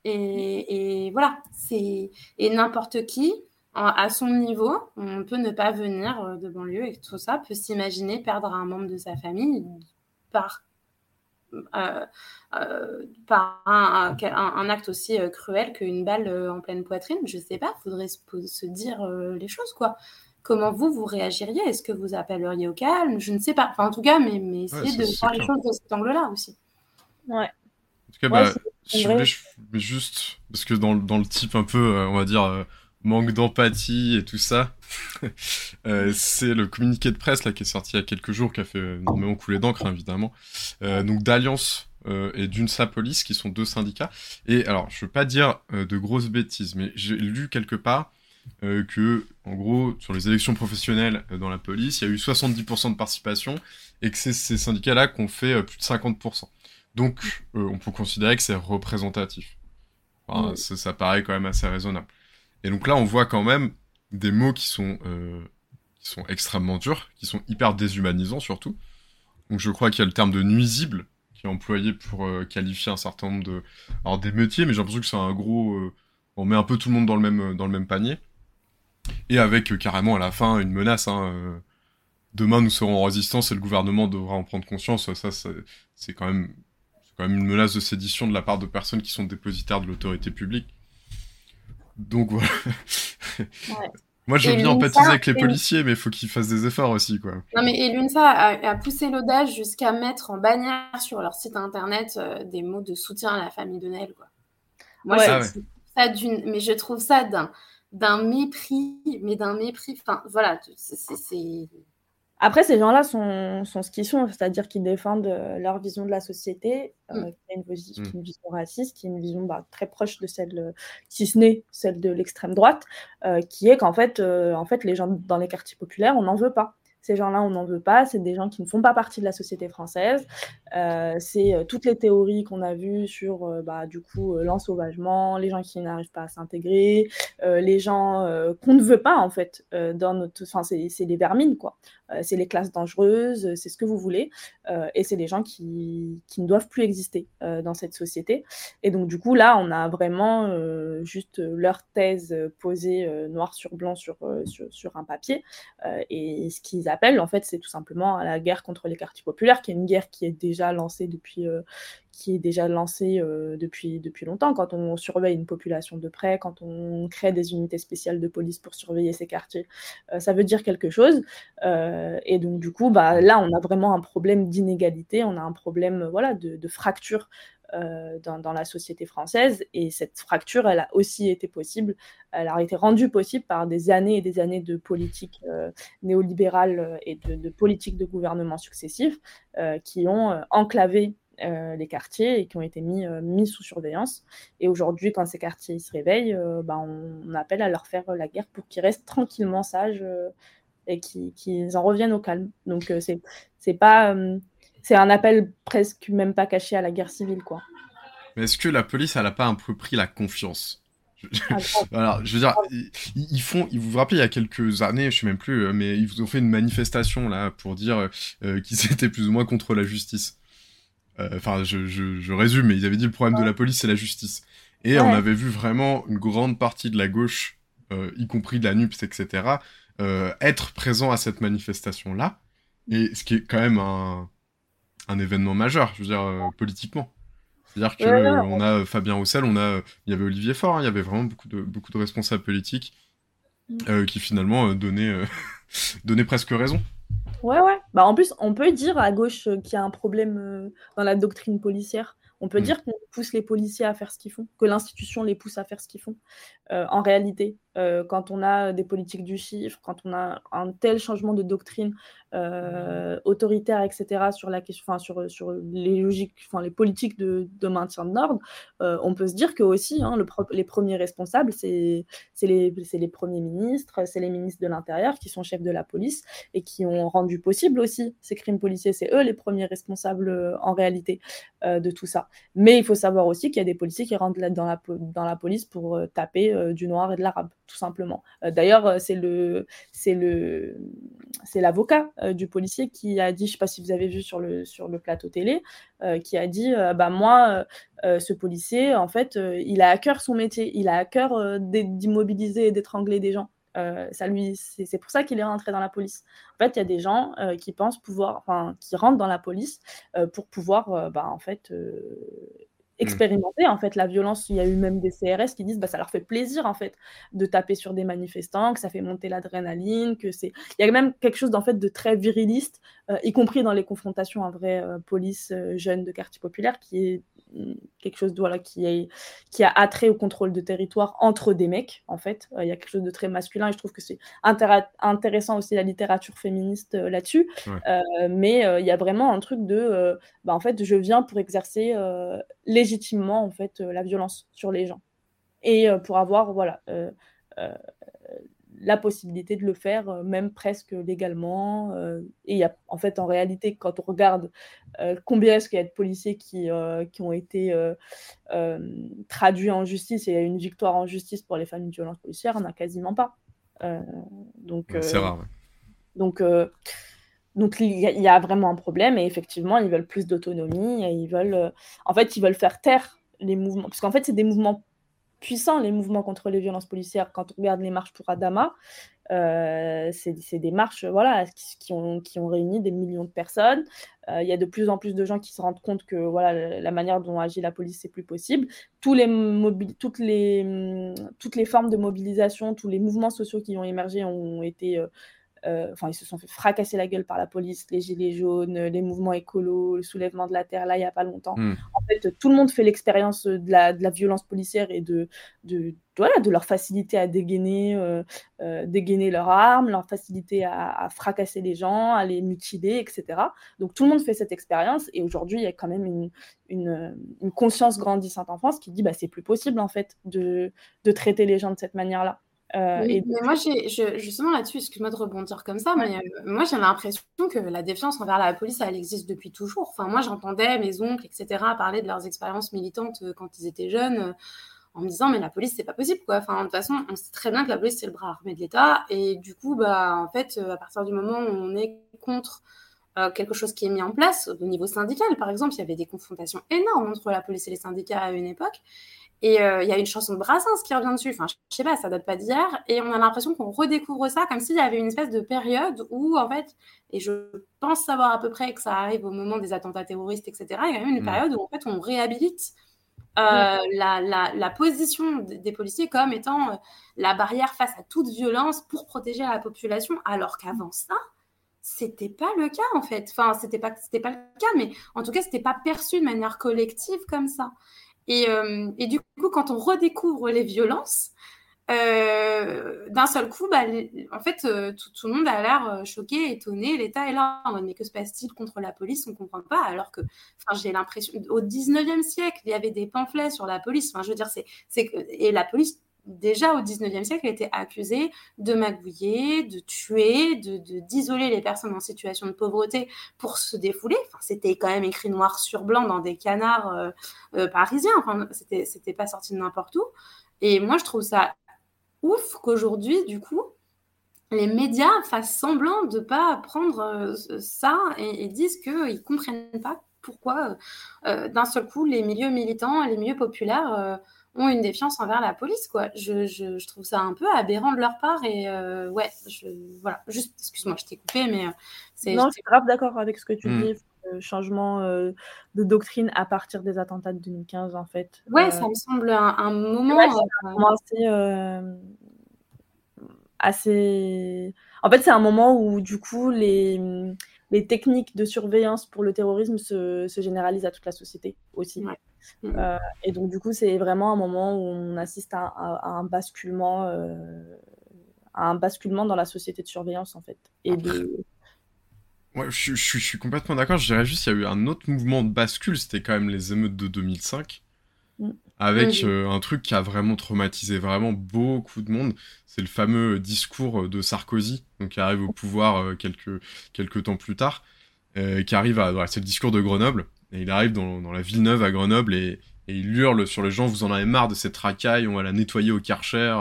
Et, voilà, c'est et n'importe qui à son niveau, on peut ne pas venir euh, de banlieue et tout ça peut s'imaginer perdre un membre de sa famille par par un, un, acte aussi cruel qu'une balle en pleine poitrine. Je sais pas, faudrait se, se dire les choses, quoi. Comment vous, vous réagiriez? Est-ce que vous appelleriez au calme? Je ne sais pas. Enfin, en tout cas, mais, mais essayez de voir les choses de cet angle-là aussi. Ouais. En tout cas, bah, je voulais juste, parce que dans, dans, le type un peu, on va dire, manque d'empathie et tout ça, euh, c'est le communiqué de presse là qui est sorti il y a quelques jours, qui a fait énormément couler d'encre hein, évidemment. Euh, donc d'Alliance euh, et d'UNSA Police, qui sont deux syndicats. Et alors, je veux pas dire de grosses bêtises, mais j'ai lu quelque part que, en gros, sur les élections professionnelles dans la police, il y a eu 70% de participation et que c'est ces syndicats-là qui ont fait plus de 50%. Donc, on peut considérer que c'est représentatif. Enfin, ça, ça paraît quand même assez raisonnable. Et donc là, on voit quand même des mots qui sont, euh, qui sont extrêmement durs, qui sont hyper déshumanisants surtout. Donc je crois qu'il y a le terme de nuisible qui est employé pour euh, qualifier un certain nombre de, alors des métiers, mais j'ai l'impression que c'est un gros, euh, on met un peu tout le monde dans le même, dans le même panier. Et avec carrément à la fin une menace. Hein, demain nous serons en résistance et le gouvernement devra en prendre conscience. Ça, c'est quand même, quand même une menace de sédition de la part de personnes qui sont dépositaires de l'autorité publique. Donc voilà. Moi, je veux bien empathiser avec les policiers, mais il faut qu'ils fassent des efforts aussi, quoi. Non, mais et l'UNSA a, poussé l'audace jusqu'à mettre en bannière sur leur site internet euh, des mots de soutien à la famille de Nel, quoi. Moi, ah ça d'une, mais je trouve ça d'un, d'un mépris, mais d'un mépris. Enfin, voilà, c'est, après, ces gens-là sont, sont, ce qu'ils sont, c'est-à-dire qu'ils défendent euh, leur vision de la société, euh, mm. qui, une, vision, mm. une, vision raciste, qui est une vision bah, très proche de celle, euh, si ce n'est celle de l'extrême droite, qui est qu'en fait, en fait, les gens dans les quartiers populaires, on n'en veut pas. Ces gens-là, on n'en veut pas. C'est des gens qui ne font pas partie de la société française. Euh, c'est euh, toutes les théories qu'on a vues sur, euh, bah, du coup, l'ensauvagement, les gens qui n'arrivent pas à s'intégrer, les gens qu'on ne veut pas, en fait, dans notre... Enfin, c'est les vermines, quoi. c'est les classes dangereuses, c'est ce que vous voulez. et c'est les gens qui, qui, ne doivent plus exister dans cette société. Et donc, du coup, là, on a vraiment juste leur thèse posée noir sur blanc sur, sur, sur un papier. et ce qu'ils appellent, en fait, c'est tout simplement la guerre contre les quartiers populaires, qui est une guerre qui est déjà lancée depuis, euh, qui est déjà lancée euh, depuis, depuis longtemps. Quand on surveille une population de près, quand on crée des unités spéciales de police pour surveiller ces quartiers, euh, ça veut dire quelque chose. et donc, du coup, bah, là, on a vraiment un problème d'inégalité, on a un problème voilà, de fracture euh, dans, la société française. Et cette fracture, elle a aussi été possible, elle a été rendue possible par des années et des années de politique euh, néolibérale euh, et de, de politique de gouvernement successifs qui ont enclavé les quartiers et qui ont été mis, mis sous surveillance. Et aujourd'hui, quand ces quartiers se réveillent, bah, on, appelle à leur faire la guerre pour qu'ils restent tranquillement sages et qu'ils en reviennent au calme. Donc, c'est pas c'est un appel presque même pas caché à la guerre civile, quoi. Mais est-ce que la police, elle a pas un peu pris la confiance? Alors, je veux dire, ils, font, ils vous vous rappelez, il y a quelques années, je sais même plus, euh, mais ils vous ont fait une manifestation là pour dire euh, qu'ils étaient plus ou moins contre la justice. Euh, enfin, je, résume, mais ils avaient dit le problème de la police, c'est la justice. Et on avait vu vraiment une grande partie de la gauche, y compris de la NUPS, etc., être présent à cette manifestation-là. Et ce qui est quand même un, un événement majeur, je veux dire, euh, politiquement. C'est-à-dire qu'on a Fabien Roussel, on a, il y avait Olivier Faure, hein, il y avait vraiment beaucoup de, beaucoup de responsables politiques mm. euh, qui finalement euh, donnaient, donnaient presque raison. Ouais, ouais. Bah, en plus, on peut dire à gauche qu'il y a un problème dans la doctrine policière. On peut mm. dire qu'on pousse les policiers à faire ce qu'ils font, que l'institution les pousse à faire ce qu'ils font. en réalité, quand on a des politiques du chiffre, quand on a un tel changement de doctrine euh, autoritaire, etc., sur la question, enfin, sur, sur les logiques, enfin, les politiques de, de maintien de l'ordre, euh, on peut se dire que aussi, hein, le les premiers responsables, c'est les, les premiers ministres, c'est les ministres de l'Intérieur qui sont chefs de la police et qui ont rendu possible aussi ces crimes policiers. C'est eux les premiers responsables euh, en réalité de tout ça. Mais il faut savoir aussi qu'il y a des policiers qui rentrent dans la, police pour taper du noir et de l'arabe, tout simplement. D'ailleurs, c'est le, c'est le, c'est l'avocat euh, du policier qui a dit, je ne sais pas si vous avez vu sur le, sur le plateau télé, euh, qui a dit, euh, bah moi, ce policier, en fait, il a à cœur son métier, il a à cœur d'immobiliser et d'étrangler des gens. Ça lui, c'est pour ça qu'il est rentré dans la police. En fait, il y a des gens qui pensent pouvoir, enfin, qui rentrent dans la police pour pouvoir, bah, en fait, Mmh. expérimenter en fait la violence. Il y a eu même des CRS qui disent bah ça leur fait plaisir en fait de taper sur des manifestants, que ça fait monter l'adrénaline, que c'est il y a même quelque chose en fait de très viriliste, euh, y compris dans les confrontations en vrai euh, police euh, jeune de quartier populaire qui est quelque chose de, voilà, qui, est, qui a attrait au contrôle de territoire entre des mecs, en fait. Euh, il y a quelque chose de très masculin et je trouve que c'est intéressant aussi la littérature féministe euh, là-dessus. Euh, mais il y a vraiment un truc de, bah, en fait, je viens pour exercer légitimement, en fait, la violence sur les gens. Et pour avoir, voilà, la possibilité de le faire, euh, même presque légalement. Euh, et il y a, en fait, en réalité, quand on regarde euh, combien est-ce qu'il y a de policiers qui, qui ont été traduits en justice et il y a une victoire en justice pour les familles de violences policières, on n'a quasiment pas. donc, c'est rare. Donc, donc il y, y, a vraiment un problème et effectivement, ils veulent plus d'autonomie et ils veulent, en fait, ils veulent faire taire les mouvements, parce qu'en fait, c'est des mouvements puissants, les mouvements contre les violences policières. Quand on regarde les marches pour Adama, euh, c'est des marches voilà, qui, ont, qui ont réuni des millions de personnes. Euh, il y a de plus en plus de gens qui se rendent compte que voilà, la manière dont agit la police, c'est plus possible. Tous les toutes, les, toutes les formes de mobilisation, tous les mouvements sociaux qui ont émergé ont été... Euh, enfin, ils se sont fait fracasser la gueule par la police, les gilets jaunes, les mouvements écolos, le soulèvement de la terre, là, il n'y a pas longtemps. Hmm. En fait, tout le monde fait l'expérience de la, de la, violence policière et de, de, voilà, de leur facilité à dégainer, euh, euh, dégainer leurs armes, leur facilité à, fracasser les gens, à les mutiler, etc. Donc, tout le monde fait cette expérience et aujourd'hui, il y a quand même une, une, une, conscience grandissante en France qui dit bah, c'est plus possible, en fait, de, de traiter les gens de cette manière-là. Euh, mais, moi, je, justement là-dessus, excuse-moi de rebondir comme ça, mais euh, moi j'ai l'impression que la défiance envers la police, elle existe depuis toujours. Enfin, moi j'entendais mes oncles, etc., parler de leurs expériences militantes euh, quand ils étaient jeunes, en me disant mais la police c'est pas possible quoi. Enfin, de toute façon, on sait très bien que la police c'est le bras armé de l'État, et du coup, bah en fait, à partir du moment où on est contre quelque chose qui est mis en place au niveau syndical, par exemple, il y avait des confrontations énormes entre la police et les syndicats à une époque. Et euh, il y a une chanson de Brassens qui revient dessus. Enfin, je sais pas, ça date pas d'hier. Et on a l'impression qu'on redécouvre ça comme s'il y avait une espèce de période où, en fait, et je pense savoir à peu près que ça arrive au moment des attentats terroristes, etc. Il y a même une mm. période où, en fait, on réhabilite euh, la, la, la, position des policiers comme étant euh, la barrière face à toute violence pour protéger la population, alors qu'avant ça, c'était pas le cas en fait. Enfin, c'était pas c'était pas le cas, mais en tout cas, c'était pas perçu de manière collective comme ça. Euh, et, du coup, quand on redécouvre les violences, euh, d'un seul coup, bah, en fait, euh, tout, le monde a l'air choqué, étonné. L'État est là en mode mais que se passe-t-il contre la police? On comprend pas. Alors que, j'ai l'impression, au 19e siècle, il y avait des pamphlets sur la police. Enfin, je veux dire, c'est, et la police déjà au 19e siècle, était accusé de magouiller, de tuer, de, d'isoler les personnes en situation de pauvreté pour se défouler. Enfin, c'était quand même écrit noir sur blanc dans des canards euh, euh, parisiens. Enfin, c'était, pas sorti de n'importe où. Et moi, je trouve ça ouf qu'aujourd'hui, du coup, les médias fassent semblant de pas prendre euh, ça et, disent qu'ils ne comprennent pas pourquoi, d'un seul coup, les milieux militants, les milieux populaires ont une défiance envers la police, quoi. Je, je, je trouve ça un peu aberrant de leur part et euh, ouais, je, voilà. Juste, excuse-moi, je t'ai coupé, mais euh, c'est. Non, je suis grave d'accord avec ce que tu hmm. dis. Le changement euh, de doctrine à partir des attentats de 2015, en fait. Ouais, ça me semble un, moment, assez, assez. En fait, c'est un moment où, du coup, les, les techniques de surveillance pour le terrorisme se, se généralisent à toute la société aussi. Ouais. Euh, et donc, du coup, c'est vraiment un moment où on assiste à, un basculement, euh, à un basculement dans la société de surveillance, en fait. Et de... Ouais, je, je, suis complètement d'accord. Je dirais juste qu'il y a eu un autre mouvement de bascule, c'était quand même les émeutes de 2005, mmh. Avec euh, un truc qui a vraiment traumatisé vraiment beaucoup de monde. C'est le fameux discours de Sarkozy, donc qui arrive au pouvoir quelques, quelques temps plus tard, qui arrive à... c'est le discours de Grenoble, et il arrive dans, dans, la ville neuve à Grenoble et, et, il hurle sur les gens, vous en avez marre de cette racaille, on va la nettoyer au Karcher.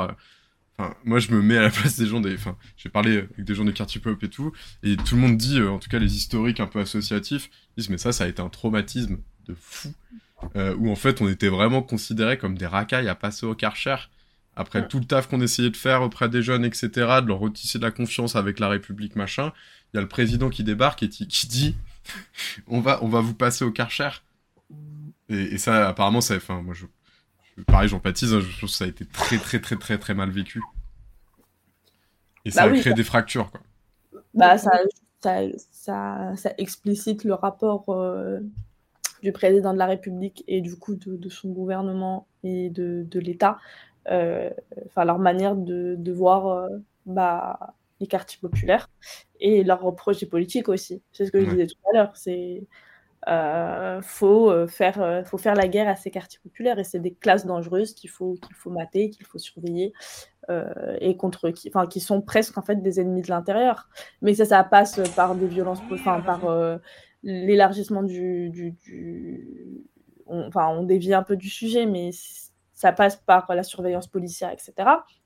Enfin, moi, je me mets à la place des gens des. Enfin, j'ai parlé avec des gens des quartier pop et tout, et tout le monde dit, euh, en tout cas les historiques un peu associatifs, disent mais ça, ça a été un traumatisme de fou, euh, où en fait on était vraiment considérés comme des racailles à passer au Karcher. Après tout le taf qu'on essayait de faire auprès des jeunes, etc., de leur retisser de la confiance avec la République, machin, il y a le président qui débarque et qui, dit on, va, on va vous passer au Karcher. Et, ça, apparemment, ça. Enfin, moi, je, pareil, j'empathise, hein, je trouve que ça a été très, très, très, très, très mal vécu. Et bah ça a créé des fractures, quoi. Bah, ça, ça, ça, explicite le rapport euh, du président de la République et du coup de, son gouvernement et de, de l'État, euh, enfin leur manière de, de voir euh, bah, les quartiers populaires et leurs projets politiques aussi. C'est ce que je disais tout à l'heure. C'est euh, faut faire faut faire la guerre à ces quartiers populaires et c'est des classes dangereuses qu'il faut qu'il faut mater, qu'il faut surveiller et contre qui enfin qui sont presque en fait des ennemis de l'intérieur. Mais ça ça passe par des violences enfin par l'élargissement du, du, du... On, enfin, on dévie un peu du sujet, mais ça passe par la surveillance policière, etc.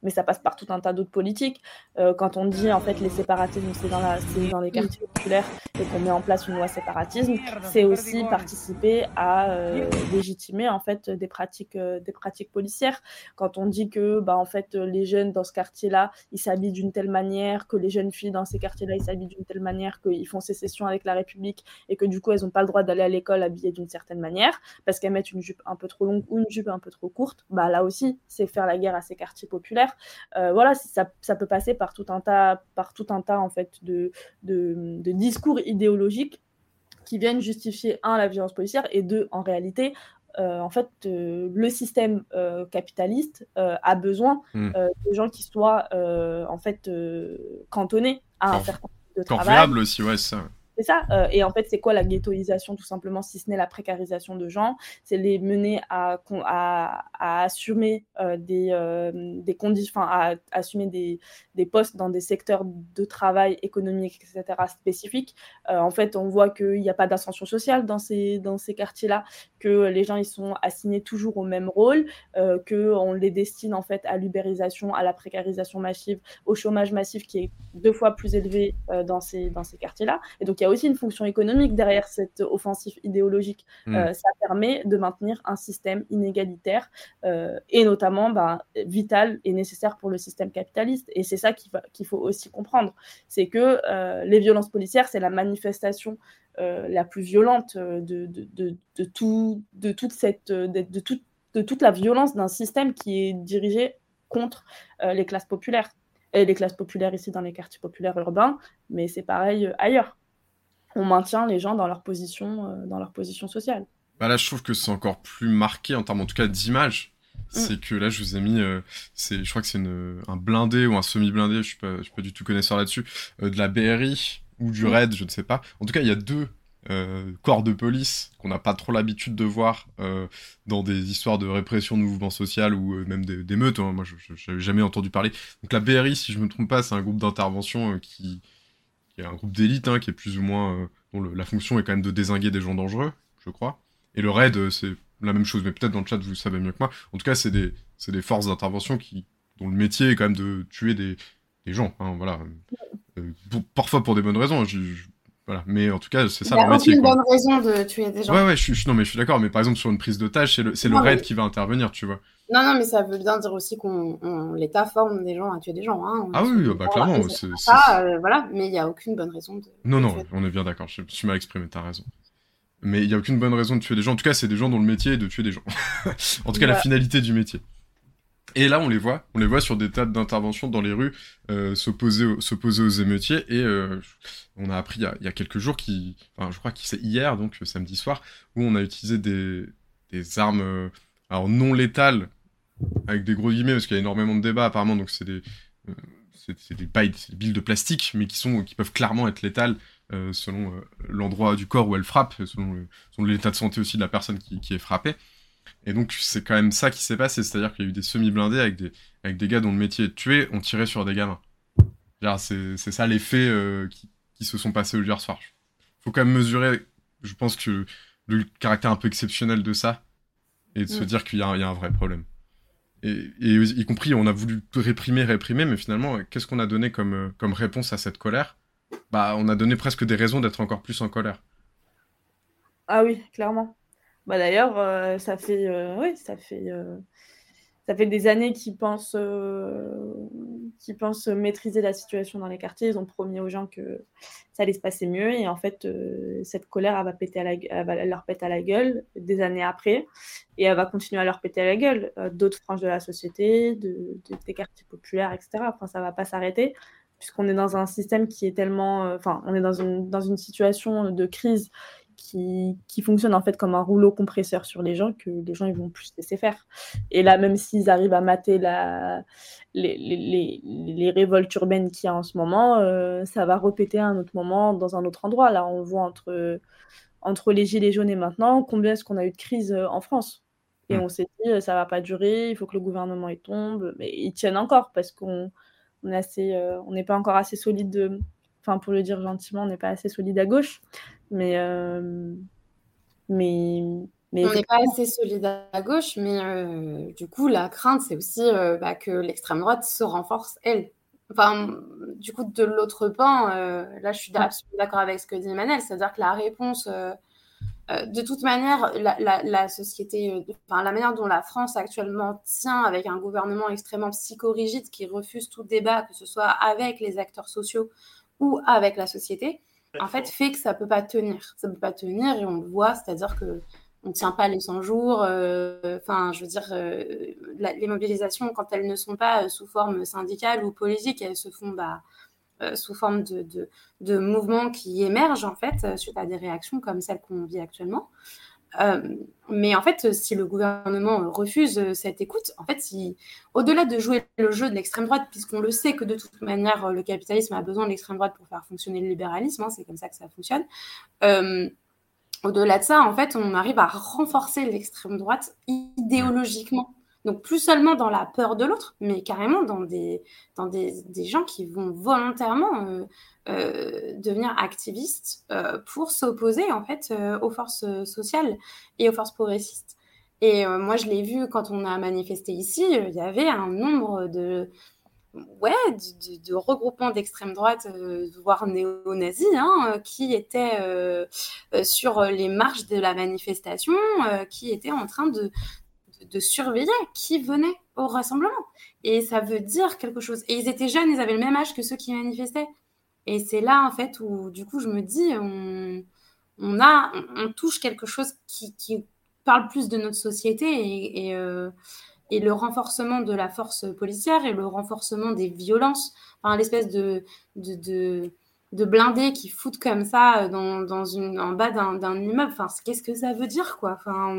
Mais ça passe par tout un tas d'autres politiques. Euh, quand on dit en fait les séparatismes, c'est dans, la, dans les quartiers populaires et qu'on met en place une loi séparatisme, c'est aussi participer à euh, légitimer en fait des pratiques, euh, des pratiques policières. Quand on dit que bah, en fait les jeunes dans ce quartier-là, ils s'habillent d'une telle manière, que les jeunes filles dans ces quartiers-là, ils s'habillent d'une telle manière, qu'ils font sécession avec la République et que du coup elles n'ont pas le droit d'aller à l'école habillées d'une certaine manière parce qu'elles mettent une jupe un peu trop longue ou une jupe un peu trop courte bah, là aussi, c'est faire la guerre à ces quartiers populaires. Euh, voilà, ça, ça, peut passer par tout un tas, par tout un tas en fait, de, de, discours idéologiques qui viennent justifier, un, la violence policière, et deux, en réalité, euh, en fait, euh, le système capitaliste a besoin hmm. de gens qui soient en fait cantonnés à un certain de travail. aussi, ouais, ça. C'est ça. Euh, et en fait, c'est quoi la ghettoisation, tout simplement, si ce n'est la précarisation de gens? C'est les mener à, à, assumer euh, des, euh, des conditions, à, assumer des, des, postes dans des secteurs de travail économique, etc., spécifiques. en fait, on voit qu'il n'y a pas d'ascension sociale dans ces, dans ces quartiers-là, que les gens ils sont assignés toujours au même rôle, qu'on les destine en fait à l'ubérisation, à la précarisation massive, au chômage massif qui est deux fois plus élevé dans ces, dans ces quartiers-là. Et donc, il y a aussi une fonction économique derrière cette offensive idéologique. Mm. Euh, ça permet de maintenir un système inégalitaire euh, et notamment bah, vital et nécessaire pour le système capitaliste. Et c'est ça qu'il faut aussi comprendre. C'est que euh, les violences policières, c'est la manifestation la plus violente de, de, de, tout, de, toute cette, de, tout, de toute la violence d'un système qui est dirigé contre les classes populaires. Et les classes populaires ici dans les quartiers populaires urbains, mais c'est pareil ailleurs on maintient les gens dans leur position, euh, dans leur position sociale. Bah là, je trouve que c'est encore plus marqué en termes, en tout cas, d'image. Mm. C'est que là, je vous ai mis, euh, c'est, je crois que c'est un blindé ou un semi-blindé, je suis pas, je suis pas du tout connaisseur là-dessus, euh, de la BRI ou du mm. RAID, je ne sais pas. En tout cas, il y a deux corps de police qu'on n'a pas trop l'habitude de voir dans des histoires de répression de mouvements sociaux ou même d'émeutes. Hein. Moi, je n'avais jamais entendu parler. Donc la BRI, si je me trompe pas, c'est un groupe d'intervention qui, qui est un groupe d'élite, hein, qui est plus ou moins. Euh, dont la fonction est quand même de désinguer des gens dangereux, je crois. Et le raid, euh, c'est la même chose, mais peut-être dans le chat vous savez mieux que moi. En tout cas, c'est des, des forces d'intervention qui, dont le métier est quand même de tuer des, gens. Hein, voilà. Euh, parfois pour des bonnes raisons. Je, voilà. Mais en tout cas, c'est ça leur métier. Il n'y a aucune bonne raison de tuer des gens. Ouais, ouais, je, je, non, mais je suis d'accord. Mais par exemple, sur une prise d'otage, c'est le, le raid qui va intervenir, tu vois. Non, non, mais ça veut bien dire aussi qu'on l'État forme des gens à tuer des gens. Hein. Ah oui, bah, clairement. C'est, euh, voilà, mais il n'y a aucune bonne raison de. Non, non, on est bien d'accord. Je, suis mal exprimé, t'as raison. Mais il n'y a aucune bonne raison de tuer des gens. En tout cas, c'est des gens dont le métier est de tuer des gens. en tout cas, la finalité du métier. Et là, on les voit, on les voit sur des tas d'interventions dans les rues euh, s'opposer, aux émeutiers. Et euh, on a appris il y a, quelques jours, qui, enfin, je crois que c'est hier, donc samedi soir, où on a utilisé des, des armes alors non létales avec des gros guillemets, parce qu'il y a énormément de débats apparemment, donc c'est des, euh, c'est, des pailles, des billes de plastique, mais qui, sont, qui peuvent clairement être létales euh, selon euh, l'endroit du corps où elles frappent, selon, l'état de santé aussi de la personne qui est frappée. Et donc c'est quand même ça qui s'est passé, c'est-à-dire qu'il y a eu des semi-blindés avec des, avec des gars dont le métier est de tuer, on tirait sur des gamins. C'est, ça les faits qui, qui, se sont passés au hier soir. Faut quand même mesurer, je pense que le caractère un peu exceptionnel de ça, et de se mm. dire qu'il y, y, a un vrai problème. Et, y compris, on a voulu réprimer, réprimer, mais finalement, qu'est-ce qu'on a donné comme, euh, comme réponse à cette colère? Bah, on a donné presque des raisons d'être encore plus en colère. Ah oui, clairement. Bah d'ailleurs, euh, ça fait, euh, oui, ça fait, ça fait des années qu'ils pensent, euh, pensent maîtriser la situation dans les quartiers. Ils ont promis aux gens que ça allait se passer mieux. Et en fait, euh, cette colère, elle va, péter à la, va leur péter à la gueule des années après. Et elle va continuer à leur péter à la gueule euh, d'autres franges de la société, de, des quartiers populaires, etc. Enfin, ça ne va pas s'arrêter puisqu'on est dans un système qui est tellement... Enfin, on est dans une, dans une situation de crise qui, qui, fonctionne en fait comme un rouleau compresseur sur les gens que les gens ils vont plus laisser faire. Et là, même s'ils arrivent à mater la, les, les, les, révoltes urbaines qu'il y a en ce moment, euh, ça va répéter à un autre moment dans un autre endroit. Là, on voit entre, entre les gilets jaunes et maintenant combien est-ce qu'on a eu de crise euh, en France? Et mm. on s'est dit, euh, ça va pas durer, il faut que le gouvernement y tombe. Mais ils tiennent encore parce qu'on on est assez, on n'est pas encore assez solide de, enfin pour le dire gentiment, on n'est pas assez solide à gauche. Mais, euh, mais, mais on n'est pas assez solide à gauche, mais euh, du coup, la crainte, c'est aussi euh, bah, que l'extrême droite se renforce, elle. Enfin, du coup, de l'autre pan, là, je suis absolument d'accord avec ce que dit Manel, c'est-à-dire que la réponse, de toute manière, la, la, la société, enfin, la manière dont la France actuellement tient avec un gouvernement extrêmement psychorigide qui refuse tout débat, que ce soit avec les acteurs sociaux ou avec la société, en fait, fait que ça peut pas tenir. Ça peut pas tenir et on le voit, c'est-à-dire que on tient pas les 100 jours. Euh, enfin, je veux dire, euh, les mobilisations, quand elles ne sont pas euh, sous forme syndicale ou politique, elles se font bah, sous forme de, de, de, mouvements qui émergent, en fait, suite à des réactions comme celles qu'on vit actuellement. Euh, mais en fait, si le gouvernement refuse cette écoute, en fait, au-delà de jouer le jeu de l'extrême droite, puisqu'on le sait que de toute manière, le capitalisme a besoin de l'extrême droite pour faire fonctionner le libéralisme, hein, c'est comme ça que ça fonctionne. Euh, au-delà de ça, en fait, on arrive à renforcer l'extrême droite idéologiquement. Donc, plus seulement dans la peur de l'autre, mais carrément dans des, dans des, des gens qui vont volontairement euh, euh, devenir activistes euh, pour s'opposer, en fait, aux forces sociales et aux forces progressistes. Et moi, je l'ai vu quand on a manifesté ici, il y avait un nombre de, ouais, de regroupements d'extrême droite, voire néo-nazis, hein, qui étaient sur les marches de la manifestation, qui étaient en train de, de surveiller qui venait au rassemblement. Et ça veut dire quelque chose. Et ils étaient jeunes, ils avaient le même âge que ceux qui manifestaient. Et c'est là, en fait, où du coup, je me dis, on, on a, on, touche quelque chose qui, qui, parle plus de notre société et, et, euh, le renforcement de la force policière et le renforcement des violences, enfin, l'espèce de, de, de, de blindés qui foutent comme ça dans, dans une, en bas d'un immeuble. Enfin, qu'est-ce que ça veut dire, quoi? Enfin,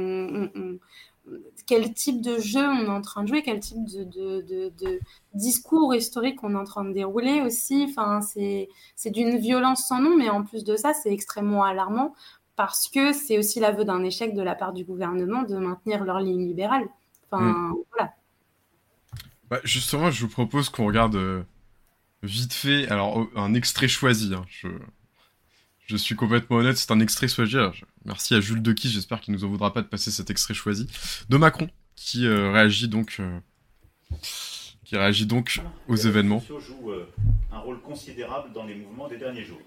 quel type de jeu on est en train de jouer, quel type de, de, de, discours historique on est en train de dérouler aussi. Enfin, c'est d'une violence sans nom, mais en plus de ça, c'est extrêmement alarmant parce que c'est aussi l'aveu d'un échec de la part du gouvernement de maintenir leur ligne libérale. Enfin, mm. voilà. Bah, justement, je vous propose qu'on regarde euh, vite fait, alors un extrait choisi. Hein. je, je suis complètement honnête, c'est un extrait choisi. Merci à Jules Dequis, j'espère qu'il nous en voudra pas de passer cet extrait choisi de Macron qui euh, réagit donc euh, qui réagit donc aux les événements. Les jouent euh, un rôle considérable dans les mouvements des derniers jours.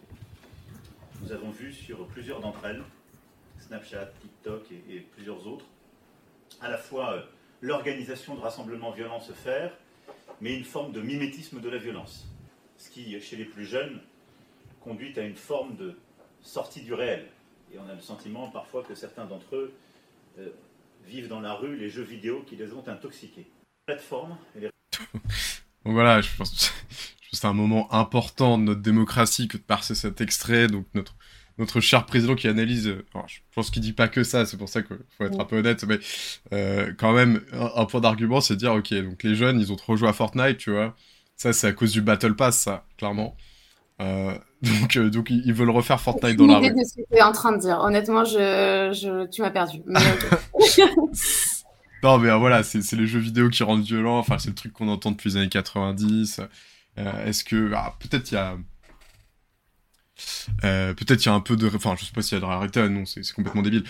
Nous avons vu sur plusieurs d'entre elles, Snapchat, TikTok et, et plusieurs autres, à la fois l'organisation de rassemblements violents se faire, mais une forme de mimétisme de la violence. Ce qui, chez les plus jeunes, conduit à une forme de sortie du réel. Et on a le sentiment parfois que certains d'entre eux euh, vivent dans la rue les jeux vidéo qui les ont intoxiqués. Plateforme. Donc voilà, je pense, que c'est un moment important de notre démocratie que de passer cet extrait. Donc notre notre cher président qui analyse, euh, je pense qu'il dit pas que ça, c'est pour ça qu'il faut être un peu honnête, mais euh, quand même un, point d'argument, c'est de dire ok, donc les jeunes ils ont trop joué à Fortnite, tu vois, ça c'est à cause du Battle Pass, ça, clairement. Euh, donc, euh, donc ils veulent refaire Fortnite dans la rue. de ce que tu es en train de dire. Honnêtement, je, je tu m'as perdu. non, mais euh, voilà, c'est les jeux vidéo qui rendent violents. Enfin, c'est le truc qu'on entend depuis les années 90. Est-ce que ah, peut-être il y a peut-être il y a un peu de enfin je sais pas s'il y a de réalité non c'est complètement débile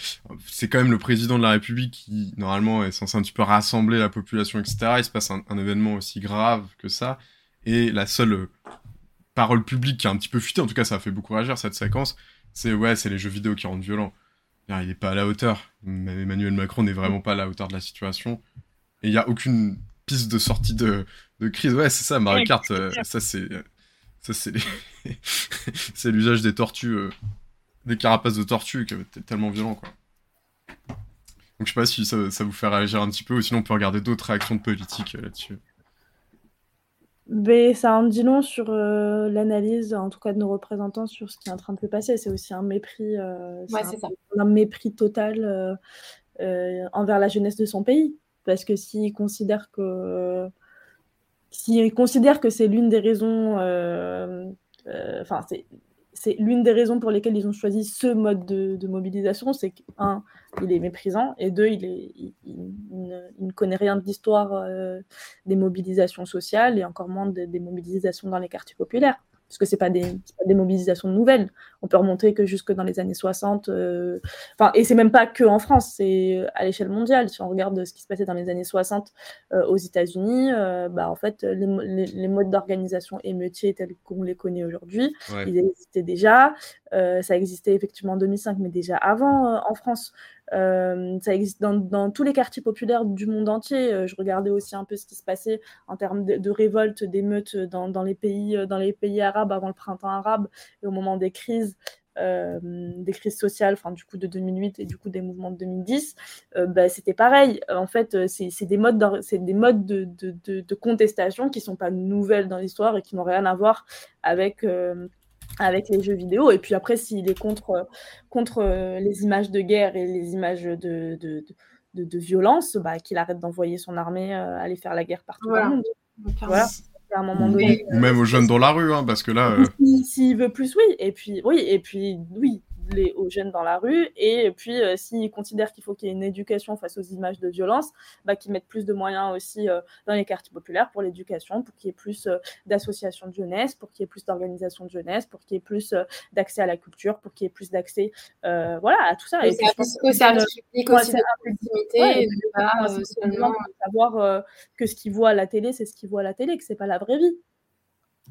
c'est quand même le président de la République qui normalement est censé un petit peu rassembler la population etc il se passe un, un événement aussi grave que ça et la seule parole publique qui a un petit peu fuité, en tout cas ça a fait beaucoup réagir cette séquence, c'est ouais, c'est les jeux vidéo qui rendent violents. Il n'est pas à la hauteur. Emmanuel Macron n'est vraiment pas à la hauteur de la situation. et il n'y a aucune piste de sortie de, de crise. Ouais, c'est ça, Mario Kart, euh, ça c'est. Ça c'est c'est l'usage des tortues, euh, des carapaces de tortues qui est tellement violent quoi. Donc je sais pas si ça, ça, vous fait réagir un petit peu ou sinon on peut regarder d'autres réactions de politique là-dessus. Mais ça en dit long sur l'analyse, en tout cas de nos représentants, sur ce qui est en train de se passer. C'est aussi un mépris, ouais, un, un, mépris total envers la jeunesse de son pays. Parce que s'ils considèrent que s'ils considèrent que c'est l'une des raisons, enfin c'est c'est l'une des raisons pour lesquelles ils ont choisi ce mode de, mobilisation, c'est qu'un, il est méprisant, et deux, il, est, il, ne, connaît rien de l'histoire euh, des mobilisations sociales, et encore moins des mobilisations dans les quartiers populaires parce que ce pas, des, pas des mobilisations nouvelles. On peut remonter que jusque dans les années 60, euh, et c'est même pas que en France, c'est à l'échelle mondiale. Si on regarde ce qui se passait dans les années 60 euh, aux États-Unis, euh, bah, en fait, les, les, modes d'organisation émeutiers tels qu'on les connaît aujourd'hui, ils existaient déjà. ça existait effectivement en 2005, mais déjà avant en France. Euh, ça existe dans, tous les quartiers populaires du monde entier. Euh, je regardais aussi un peu ce qui se passait en termes de, de révolte, d'émeutes dans, dans, les pays, euh, les pays arabes avant le printemps arabe et au moment des crises. Des crises sociales, enfin du coup de 2008 et du coup des mouvements de 2010, euh, bah, c'était pareil. En fait, c'est des modes, de, contestation qui sont pas nouvelles dans l'histoire et qui n'ont rien à voir avec avec les jeux vidéo. Et puis après, s'il est contre, contre euh, les images de guerre et les images de, de, de, de violence, bah, qu'il arrête d'envoyer son armée euh, aller faire la guerre partout dans le monde. Voilà. À un moment donné, ou, même aux jeunes dans la rue, hein, parce que là. S'il veut plus, oui. Et puis, oui, et puis, oui, les, aux jeunes dans la rue. Et puis, euh, s'ils considèrent qu'il faut qu'il y ait une éducation face aux images de violence, bah, qu'ils mettent plus de moyens aussi euh, dans les quartiers populaires pour l'éducation, pour qu'il y ait plus euh, d'associations de jeunesse, pour qu'il y ait plus d'organisations de jeunesse, pour qu'il y ait plus d'accès à la culture, pour qu'il y ait plus d'accès voilà, à tout ça. Et au service public aussi, ouais, savoir que ce qu'ils voient à la télé, c'est ce qu'ils voient à la télé, que c'est pas la vraie vie.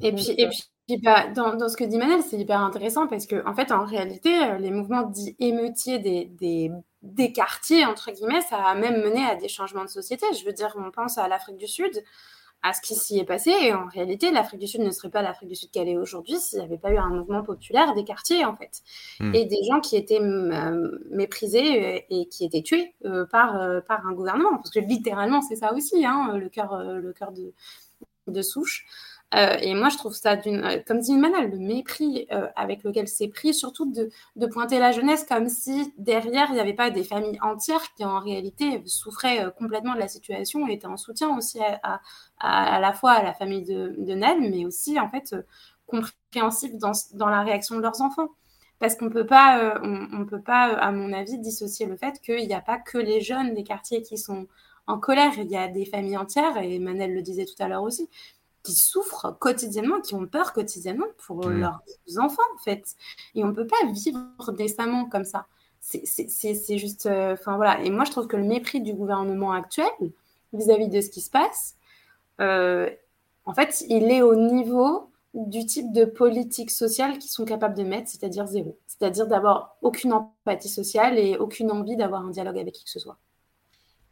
Et puis, et puis bah, dans, dans, ce que dit Manel, c'est hyper intéressant parce que, en fait, en réalité, euh, les mouvements dits émeutiers des, des, des, quartiers, entre guillemets, ça a même mené à des changements de société. Je veux dire, on pense à l'Afrique du Sud, à ce qui s'y est passé. Et en réalité, l'Afrique du Sud ne serait pas l'Afrique du Sud qu'elle est aujourd'hui s'il n'y avait pas eu un mouvement populaire des quartiers, en fait. Hmm. Et des gens qui étaient euh, méprisés euh, et qui étaient tués par, par un gouvernement. Parce que littéralement, c'est ça aussi, hein, le cœur le cœur de, de souche. Euh, et moi, je trouve ça, euh, comme dit Manal, le mépris euh, avec lequel c'est pris, surtout de, pointer la jeunesse comme si derrière, il n'y avait pas des familles entières qui, en réalité, souffraient complètement de la situation et étaient en soutien aussi à, à, la fois à la famille de, de mais aussi, en fait, compréhensifs dans, dans la réaction de leurs enfants. Parce qu'on peut pas, on, peut pas, à mon avis, dissocier le fait qu'il n'y a pas que les jeunes des quartiers qui sont en colère. Il y a des familles entières, et Manel le disait tout à l'heure aussi, qui souffrent quotidiennement, qui ont peur quotidiennement pour mmh. leurs enfants, en fait. Et on ne peut pas vivre décemment comme ça. C'est juste. Euh, enfin, voilà. Et moi, je trouve que le mépris du gouvernement actuel vis-à-vis de ce qui se passe, euh, en fait, il est au niveau du type de politique sociale qu'ils sont capables de mettre, c'est-à-dire zéro. C'est-à-dire d'avoir aucune empathie sociale et aucune envie d'avoir un dialogue avec qui que ce soit.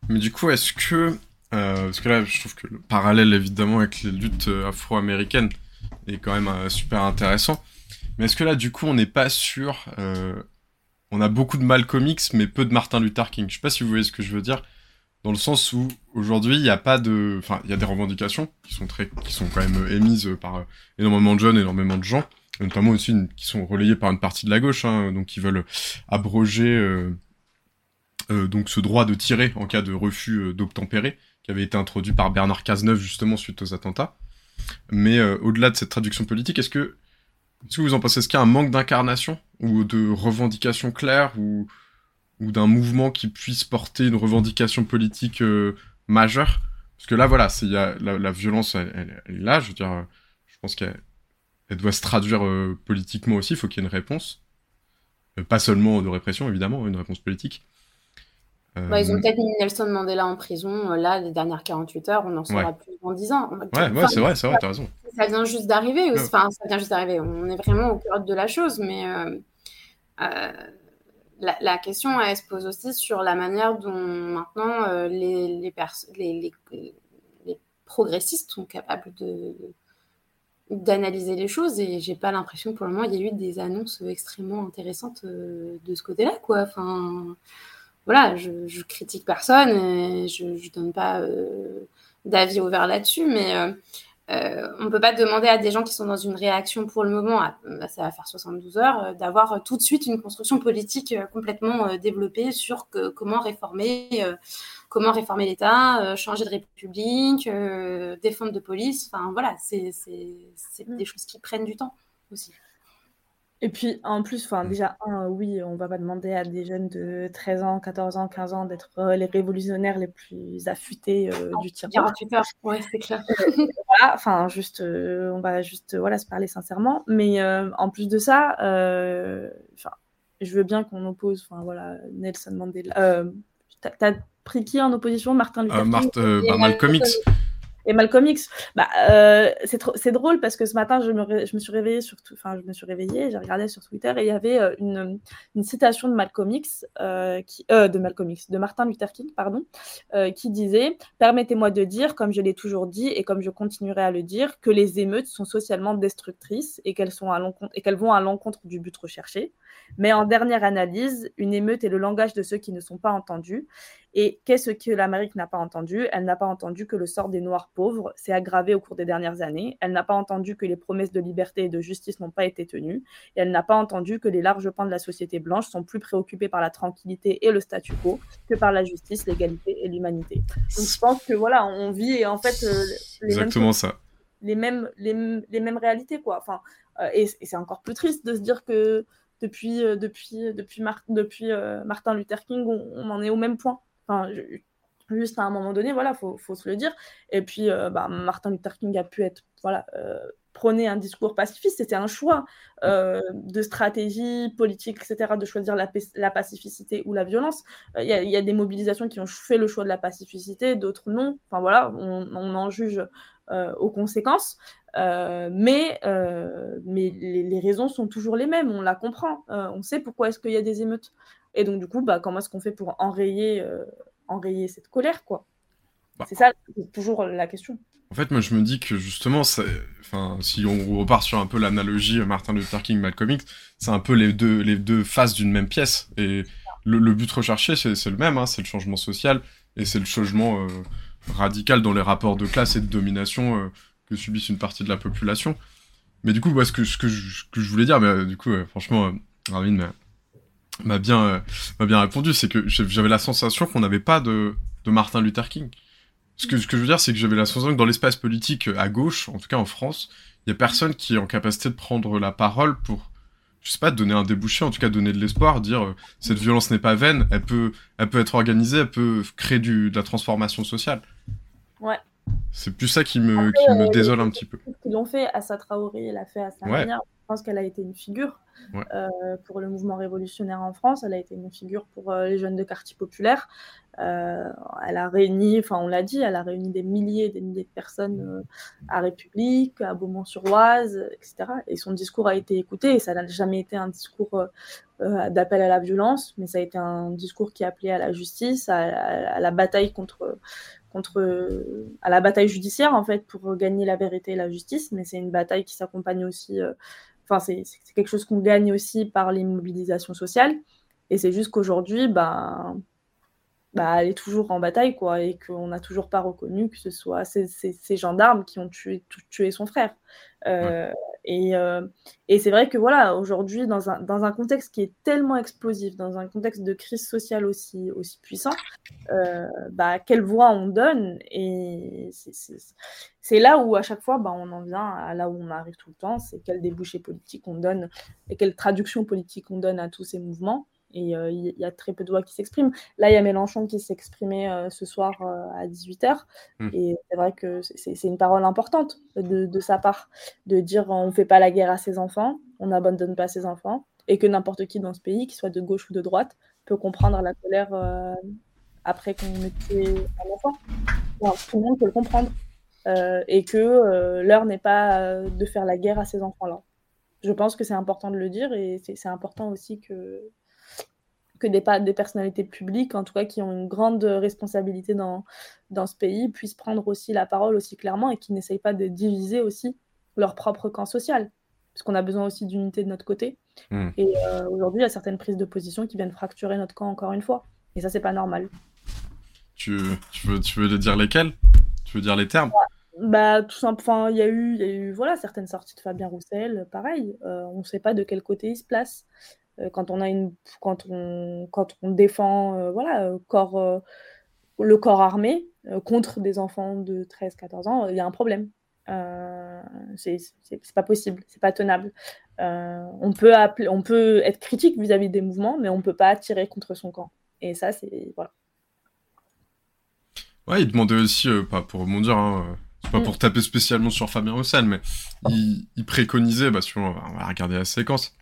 Mais du coup, est-ce que euh, parce que là, je trouve que le parallèle évidemment avec les luttes euh, afro-américaines est quand même euh, super intéressant. Mais est-ce que là, du coup, on n'est pas sûr On a beaucoup de Malcolm X, mais peu de Martin Luther King? Je sais pas si vous voyez ce que je veux dire, dans le sens où aujourd'hui, il n'y a pas de, enfin, il y a des revendications qui sont très, qui sont quand même émises par énormément de jeunes, énormément de gens, notamment aussi qui sont relayées par une partie de la gauche, hein, donc qui veulent abroger. donc ce droit de tirer en cas de refus d'obtempérer, qui avait été introduit par Bernard Cazeneuve justement suite aux attentats. Mais euh, au-delà de cette traduction politique, est-ce que, si vous en pensez, est-ce qu'il y a un manque d'incarnation ou de revendication claire ou, ou d'un mouvement qui puisse porter une revendication politique euh, majeure? Parce que là, voilà, y a, la, violence, elle, est là, je veux dire, je pense qu'elle elle doit se traduire euh, politiquement aussi, il faut qu'il y ait une réponse. pas seulement de répression, évidemment, une réponse politique. Bah, ils ont euh, peut-être mis Nelson Mandela en prison, euh, là, les dernières 48 heures, on en saura plus dans 10 ans. Ouais, ouais c'est vrai, c'est vrai, t'as raison. Ça vient juste d'arriver, enfin, ça vient juste d'arriver, on est vraiment au cœur de la chose, mais, euh, la, question, elle se pose aussi sur la manière dont maintenant les, les, les, les, progressistes sont capables de d'analyser les choses. Et j'ai pas l'impression que pour le moment il y a eu des annonces extrêmement intéressantes de ce côté-là quoi. Enfin voilà je, je critique personne et je, je donne pas d'avis ouvert là-dessus mais euh, on ne peut pas demander à des gens qui sont dans une réaction pour le moment, bah, ça va faire 72 heures, euh, d'avoir tout de suite une construction politique euh, complètement développée sur comment réformer, comment réformer l'État, changer de république, fonds de police. Enfin voilà, c'est mm. des choses qui prennent du temps aussi. Et puis, en plus, enfin, mmh. déjà, oui, on va pas demander à des jeunes de 13 ans, 14 ans, 15 ans d'être euh, les révolutionnaires les plus affûtés euh, du tiroir. ouais, c'est clair. voilà, enfin, juste, euh, on va juste, voilà, se parler sincèrement. Mais en plus de ça, enfin, je veux bien qu'on oppose, enfin, voilà, Nelson Mandela. T'as pris qui en opposition? Martin Luther King? Marthe, bah, Malcolm X et Malcolm X, bah, euh, c'est drôle parce que ce matin, je me, je me suis réveillée sur enfin, je me suis réveillée, j'ai regardé sur Twitter et il y avait euh, une, une citation de Malcolm euh, qui, euh, de Malcolm de Martin Luther King, pardon, qui disait Permettez-moi de dire, comme je l'ai toujours dit et comme je continuerai à le dire, que les émeutes sont socialement destructrices et qu'elles sont à et qu'elles vont à l'encontre du but recherché. Mais en dernière analyse, une émeute est le langage de ceux qui ne sont pas entendus et qu'est-ce que l'Amérique n'a pas entendu? Elle n'a pas entendu que le sort des Noirs pauvres s'est aggravé au cours des dernières années. Elle n'a pas entendu que les promesses de liberté et de justice n'ont pas été tenues. Et elle n'a pas entendu que les larges pans de la société blanche sont plus préoccupés par la tranquillité et le statu quo que par la justice, l'égalité et l'humanité. Donc je pense que voilà, on vit en fait euh, les Exactement mêmes ça. Les mêmes, les, les, mêmes réalités quoi. Enfin, euh, et, c'est encore plus triste de se dire que depuis, euh, depuis, depuis, depuis Martin Luther King, on en est au même point. Enfin, juste à un moment donné, voilà, faut, faut se le dire. Et puis, euh, bah, Martin Luther King a pu être, voilà, euh, prôner un discours pacifiste. C'était un choix euh, de stratégie politique, etc., de choisir la, la pacificité ou la violence. Il y, a des mobilisations qui ont fait le choix de la pacificité, d'autres non. Enfin voilà, on, en juge aux conséquences. mais mais les, raisons sont toujours les mêmes, on la comprend. on sait pourquoi est-ce qu'il y a des émeutes. Et donc, du coup, bah, comment est-ce qu'on fait pour enrayer, euh, enrayer cette colère, quoi? Bah. C'est ça, toujours la question. En fait, moi, je me dis que justement, enfin, si on repart sur un peu l'analogie Martin Luther King, Malcolm X, c'est un peu les deux, les deux faces d'une même pièce. Et le, but recherché, c'est le même, hein, c'est le changement social et c'est le changement euh, radical dans les rapports de classe et de domination euh, que subissent une partie de la population. Mais du coup, ce, que, ce que, je, que je voulais dire, mais du coup, franchement, Ravine, mais m'a bien, euh, m'a bien répondu, c'est que j'avais la sensation qu'on n'avait pas de, de Martin Luther King. Ce que, ce que je veux dire, c'est que j'avais la sensation que dans l'espace politique à gauche, en tout cas en France, il y a personne qui est en capacité de prendre la parole pour, je sais pas, donner un débouché, en tout cas donner de l'espoir, dire euh, cette violence n'est pas vaine, elle peut, elle peut être organisée, elle peut créer du, de la transformation sociale. Ouais. C'est plus ça qui me, qui me euh, désole un petit peu. Ce qu'ils l'ont fait, Assa Traoré l'a fait à sa manière. Je pense qu'elle a été une figure. Euh, pour le mouvement révolutionnaire en France. Elle a été une figure pour euh, les jeunes de quartier populaire. Euh, elle a réuni, enfin on l'a dit, elle a réuni des milliers et des milliers de personnes à République, à Beaumont-sur-Oise, etc. Et son discours a été écouté et ça n'a jamais été un discours d'appel à la violence, mais ça a été un discours qui appelait à la justice, à, la bataille contre contre à la bataille judiciaire en fait pour gagner la vérité et la justice mais c'est une bataille qui s'accompagne aussi Enfin, c'est quelque chose qu'on gagne aussi par les mobilisations sociales. Et c'est juste qu'aujourd'hui, bah, bah, elle est toujours en bataille, quoi, et qu'on n'a toujours pas reconnu que ce soit ces, ces, gendarmes qui ont tué, tué son frère. Euh, et, euh, et c'est vrai que voilà, aujourd'hui, dans un, dans un contexte qui est tellement explosif, dans un contexte de crise sociale aussi, aussi puissant, euh, bah, quelle voix on donne Et c'est là où, à chaque fois, bah, on en vient à là où on arrive tout le temps, c'est quel débouché politique on donne et quelle traduction politique on donne à tous ces mouvements et euh, il y a très peu de voix qui s'expriment. Là, il y a Mélenchon qui s'exprimait euh, ce soir euh, à 18h, mmh. et c'est vrai que c'est une parole importante de, de, sa part, de dire on ne fait pas la guerre à ses enfants, on n'abandonne pas ses enfants, et que n'importe qui dans ce pays, qu'il soit de gauche ou de droite, peut comprendre la colère après qu'on ait tué un enfant. tout le monde peut le comprendre. et que l'heure n'est pas de faire la guerre à ces enfants-là. Je pense que c'est important de le dire et c'est important aussi que que des, des personnalités publiques, en tout cas qui ont une grande responsabilité dans, dans ce pays, puissent prendre aussi la parole aussi clairement et qui n'essayent pas de diviser aussi leur propre camp social. Parce qu'on a besoin aussi d'unité de notre côté. Hmm. Et euh, aujourd'hui, il y a certaines prises de position qui viennent fracturer notre camp encore une fois. Et ça, c'est pas normal. Tu, tu, veux, tu veux dire lesquels Tu veux dire les termes? Bah, tout simplement, il y a eu, il y a eu voilà, certaines sorties de Fabien Roussel, pareil. Euh, on ne sait pas de quel côté il se place. Euh, quand on a une quand on quand on défend euh, voilà euh, corps le corps armé contre des enfants de 13 14 ans il y a un problème. C'est pas possible c'est pas tenable. On peut appeler, on peut être critique vis-à-vis des mouvements mais on peut pas tirer contre son camp. Et ça c'est voilà. Ouais il demandait aussi pas pour rebondir hein, pas mm. pour taper spécialement sur Fabien Roussel mais il, préconisait bah si on va regarder la séquence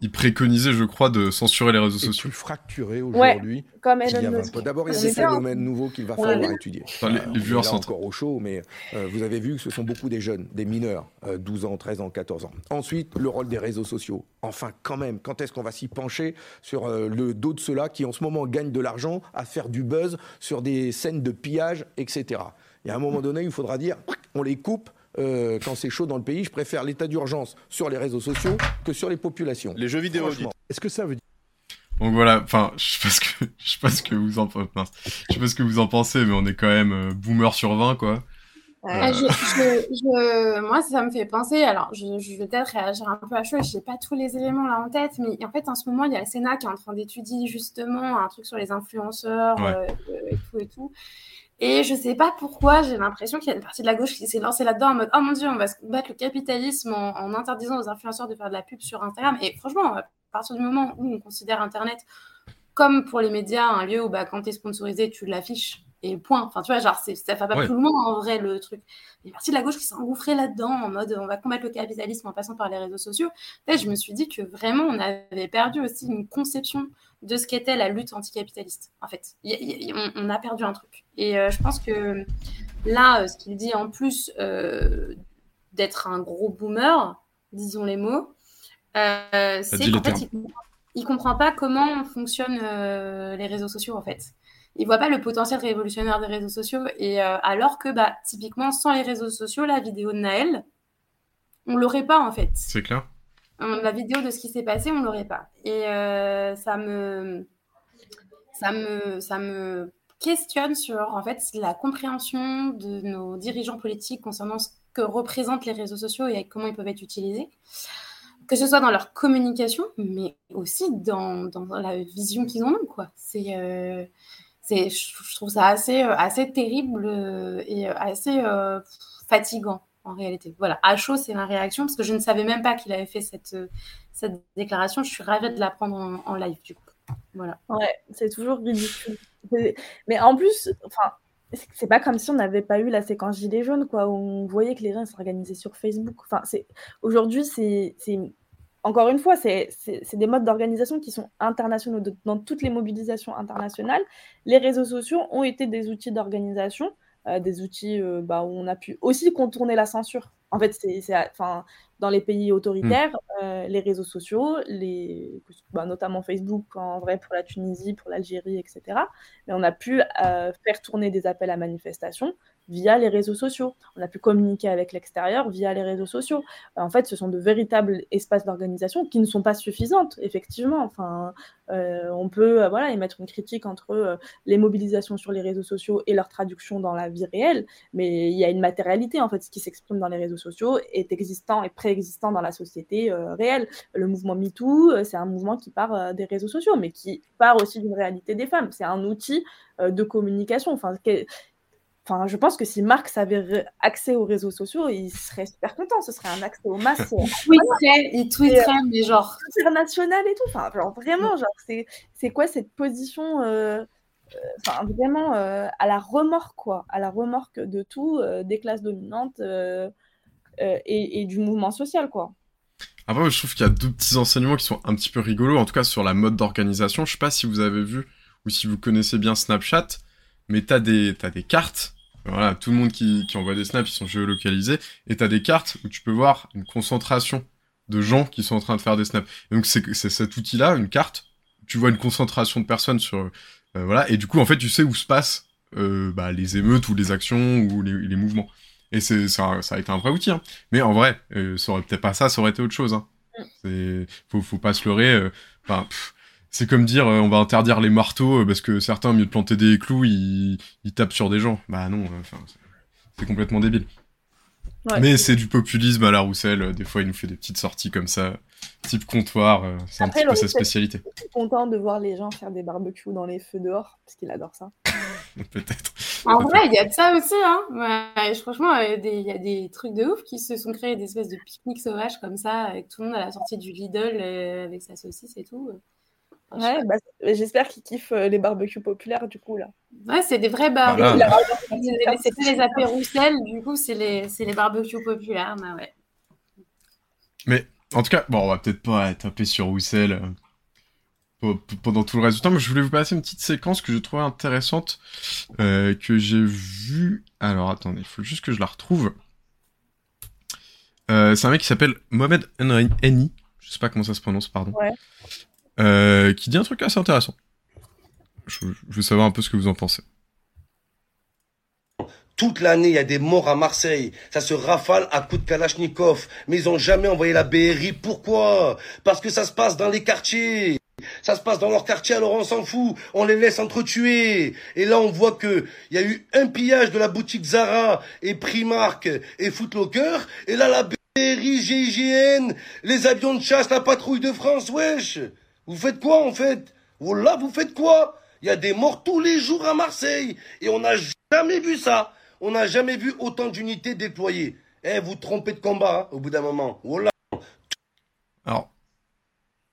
il préconisait, je crois, de censurer les réseaux sociaux. plus fracturé aujourd'hui. comme Elon Musk. D'abord, il y a des phénomènes nouveaux qu'il va falloir étudier. Enfin, les, les viewers sont encore au chaud, mais euh, vous avez vu que ce sont beaucoup des jeunes, des mineurs, 12 euh, ans, 13 ans, 14 ans. Ensuite, le rôle des réseaux sociaux. Enfin, quand même, quand est-ce qu'on va s'y pencher sur euh, le dos de ceux-là qui, en ce moment, gagnent de l'argent à faire du buzz sur des scènes de pillage, etc. Il y a un moment donné, il faudra dire, on les coupe euh, quand c'est chaud dans le pays. Je préfère l'état d'urgence sur les réseaux sociaux que sur les populations. Les jeux vidéo. Est-ce que ça veut dire donc voilà, enfin, je sais pas ce que, je sais pas ce que vous en, je sais pas ce que vous en pensez, mais on est quand même euh, boomer sur 20, quoi. Euh... Je, moi, ça me fait penser. Alors, je, vais peut-être réagir un peu à chaud. Je n'ai pas tous les éléments là en tête, mais en fait, en ce moment, il y a le Sénat qui est en train d'étudier justement un truc sur les influenceurs euh, et tout et tout. Et je sais pas pourquoi, j'ai l'impression qu'il y a une partie de la gauche qui s'est lancée là-dedans en mode Oh mon dieu, on va se battre le capitalisme en, interdisant aux influenceurs de faire de la pub sur Instagram. Et franchement, à partir du moment où on considère Internet comme pour les médias un lieu où bah, quand tu sponsorisé, tu l'affiches et point. Enfin, tu vois, genre, ça fait pas tout le monde en vrai le truc. Il y a une partie de la gauche qui s'est engouffrée là-dedans en mode on va combattre le capitalisme en passant par les réseaux sociaux. Je me suis dit que vraiment, on avait perdu aussi une conception de ce qu'était la lutte anticapitaliste. En fait, on, a perdu un truc. Et euh, je pense que là, euh, ce qu'il dit en plus euh, d'être un gros boomer, disons les mots, c'est qu'en fait, il, comprend pas comment fonctionnent les réseaux sociaux en fait. Il voit pas le potentiel révolutionnaire des réseaux sociaux. Et alors que, bah, typiquement, sans les réseaux sociaux, la vidéo de Naël, on l'aurait pas en fait. C'est clair la vidéo de ce qui s'est passé, on l'aurait pas. Et euh, ça me, ça me, ça me questionne sur en fait la compréhension de nos dirigeants politiques concernant ce que représentent les réseaux sociaux et comment ils peuvent être utilisés, que ce soit dans leur communication, mais aussi dans, dans la vision qu'ils en ont. Quoi. C'est, euh, je trouve ça assez, euh, assez terrible et assez fatigant en réalité. Voilà, à chaud, c'est ma réaction parce que je ne savais même pas qu'il avait fait cette, euh, cette déclaration. Je suis ravie de l'apprendre en, en live, du coup. Voilà. Ouais, c'est toujours ridicule. Mais en plus, enfin, c'est pas comme si on n'avait pas eu la séquence Gilets jaunes, quoi, où on voyait que les gens s'organisaient sur Facebook. Enfin, c'est aujourd'hui, c'est encore une fois, c'est des modes d'organisation qui sont internationaux. Dans toutes les mobilisations internationales, les réseaux sociaux ont été des outils d'organisation euh, des outils euh, bah, où on a pu aussi contourner la censure. En fait, c'est, enfin, dans les pays autoritaires, mm. euh, les réseaux sociaux, les, bah, notamment Facebook, en vrai pour la Tunisie, pour l'Algérie, etc. Mais on a pu faire tourner des appels à manifestation via les réseaux sociaux. On a pu communiquer avec l'extérieur via les réseaux sociaux. Euh, en fait, ce sont de véritables espaces d'organisation qui ne sont pas suffisantes, effectivement. Enfin, euh, on peut euh, voilà, émettre une critique entre les mobilisations sur les réseaux sociaux et leur traduction dans la vie réelle, mais il y a une matérialité, en fait, ce qui s'exprime dans les réseaux sociaux est existant et préexistant dans la société réelle. Le mouvement MeToo, c'est un mouvement qui part des réseaux sociaux, mais qui part aussi d'une réalité des femmes. C'est un outil de communication. Enfin, Enfin, je pense que si Marx avait accès aux réseaux sociaux, il serait super content. Ce serait un accès aux masses. il tweeterait, il tweeterait, euh, mais genre. International et tout. Enfin, vraiment, genre, c'est quoi cette position euh, euh, Enfin, vraiment à la remorque, quoi. À la remorque de tout, des classes dominantes et, et, du mouvement social, quoi. Après, je trouve qu'il y a deux petits enseignements qui sont un petit peu rigolos, en tout cas sur la mode d'organisation. Je sais pas si vous avez vu ou si vous connaissez bien Snapchat, mais t'as des, as des cartes voilà, tout le monde qui, qui envoie des snaps, ils sont géolocalisés. Et t'as des cartes où tu peux voir une concentration de gens qui sont en train de faire des snaps. donc c'est cet outil-là, une carte, tu vois une concentration de personnes sur voilà et du coup en fait tu sais où se passent bah, les émeutes ou les actions ou les, mouvements et c'est ça, ça a été un vrai outil hein. mais en vrai ça aurait peut-être pas ça ça aurait été autre chose hein. Mm. faut faut pas se leurrer enfin c'est comme dire on va interdire les marteaux parce que certains au lieu de planter des clous ils, ils tapent sur des gens bah non enfin c'est complètement débile mais c'est du populisme à la Roussel. Des fois, il nous fait des petites sorties comme ça, type comptoir. Euh, c'est un petit peu sa spécialité. Je suis content de voir les gens faire des barbecues dans les feux dehors, parce qu'il adore ça. Peut-être. En vrai, il y a de ça aussi. Hein. franchement, il y a des trucs de ouf qui se sont créés, des espèces de pique-niques sauvages comme ça, avec tout le monde à la sortie du Lidl, euh, avec sa saucisse et tout. Ouais, bah, j'espère qu'ils kiffent euh, les barbecues populaires du coup là. Ouais, c'est des vrais barbecues. C'était les apéroussels, du coup c'est les, les barbecues populaires, bah ouais. Mais en tout cas, bon, on va peut-être pas taper sur Roussel euh, pendant tout le reste du temps, mais je voulais vous passer une petite séquence que je trouvais intéressante, euh, que j'ai vue. Alors attendez, il faut juste que je la retrouve. c'est un mec qui s'appelle Mohamed Eni. Je sais pas comment ça se prononce, pardon. Ouais. Euh, qui dit un truc assez intéressant. Je, veux savoir un peu ce que vous en pensez. Toute l'année, il y a des morts à Marseille. Ça se rafale à coups de Kalachnikov. Mais ils ont jamais envoyé la BRI. Pourquoi? Parce que ça se passe dans les quartiers. Ça se passe dans leur quartier, alors on s'en fout. On les laisse entretuer. Et là, on voit que il y a eu un pillage de la boutique Zara et Primark et Footlocker. Et là, la BRI, GIGN, les avions de chasse, la patrouille de France, wesh. Vous faites quoi en fait? Voilà, vous faites quoi? Il y a des morts tous les jours à Marseille et on n'a jamais vu ça. On n'a jamais vu autant d'unités déployées. Eh, vous trompez de combat hein, au bout d'un moment. Voilà. Alors,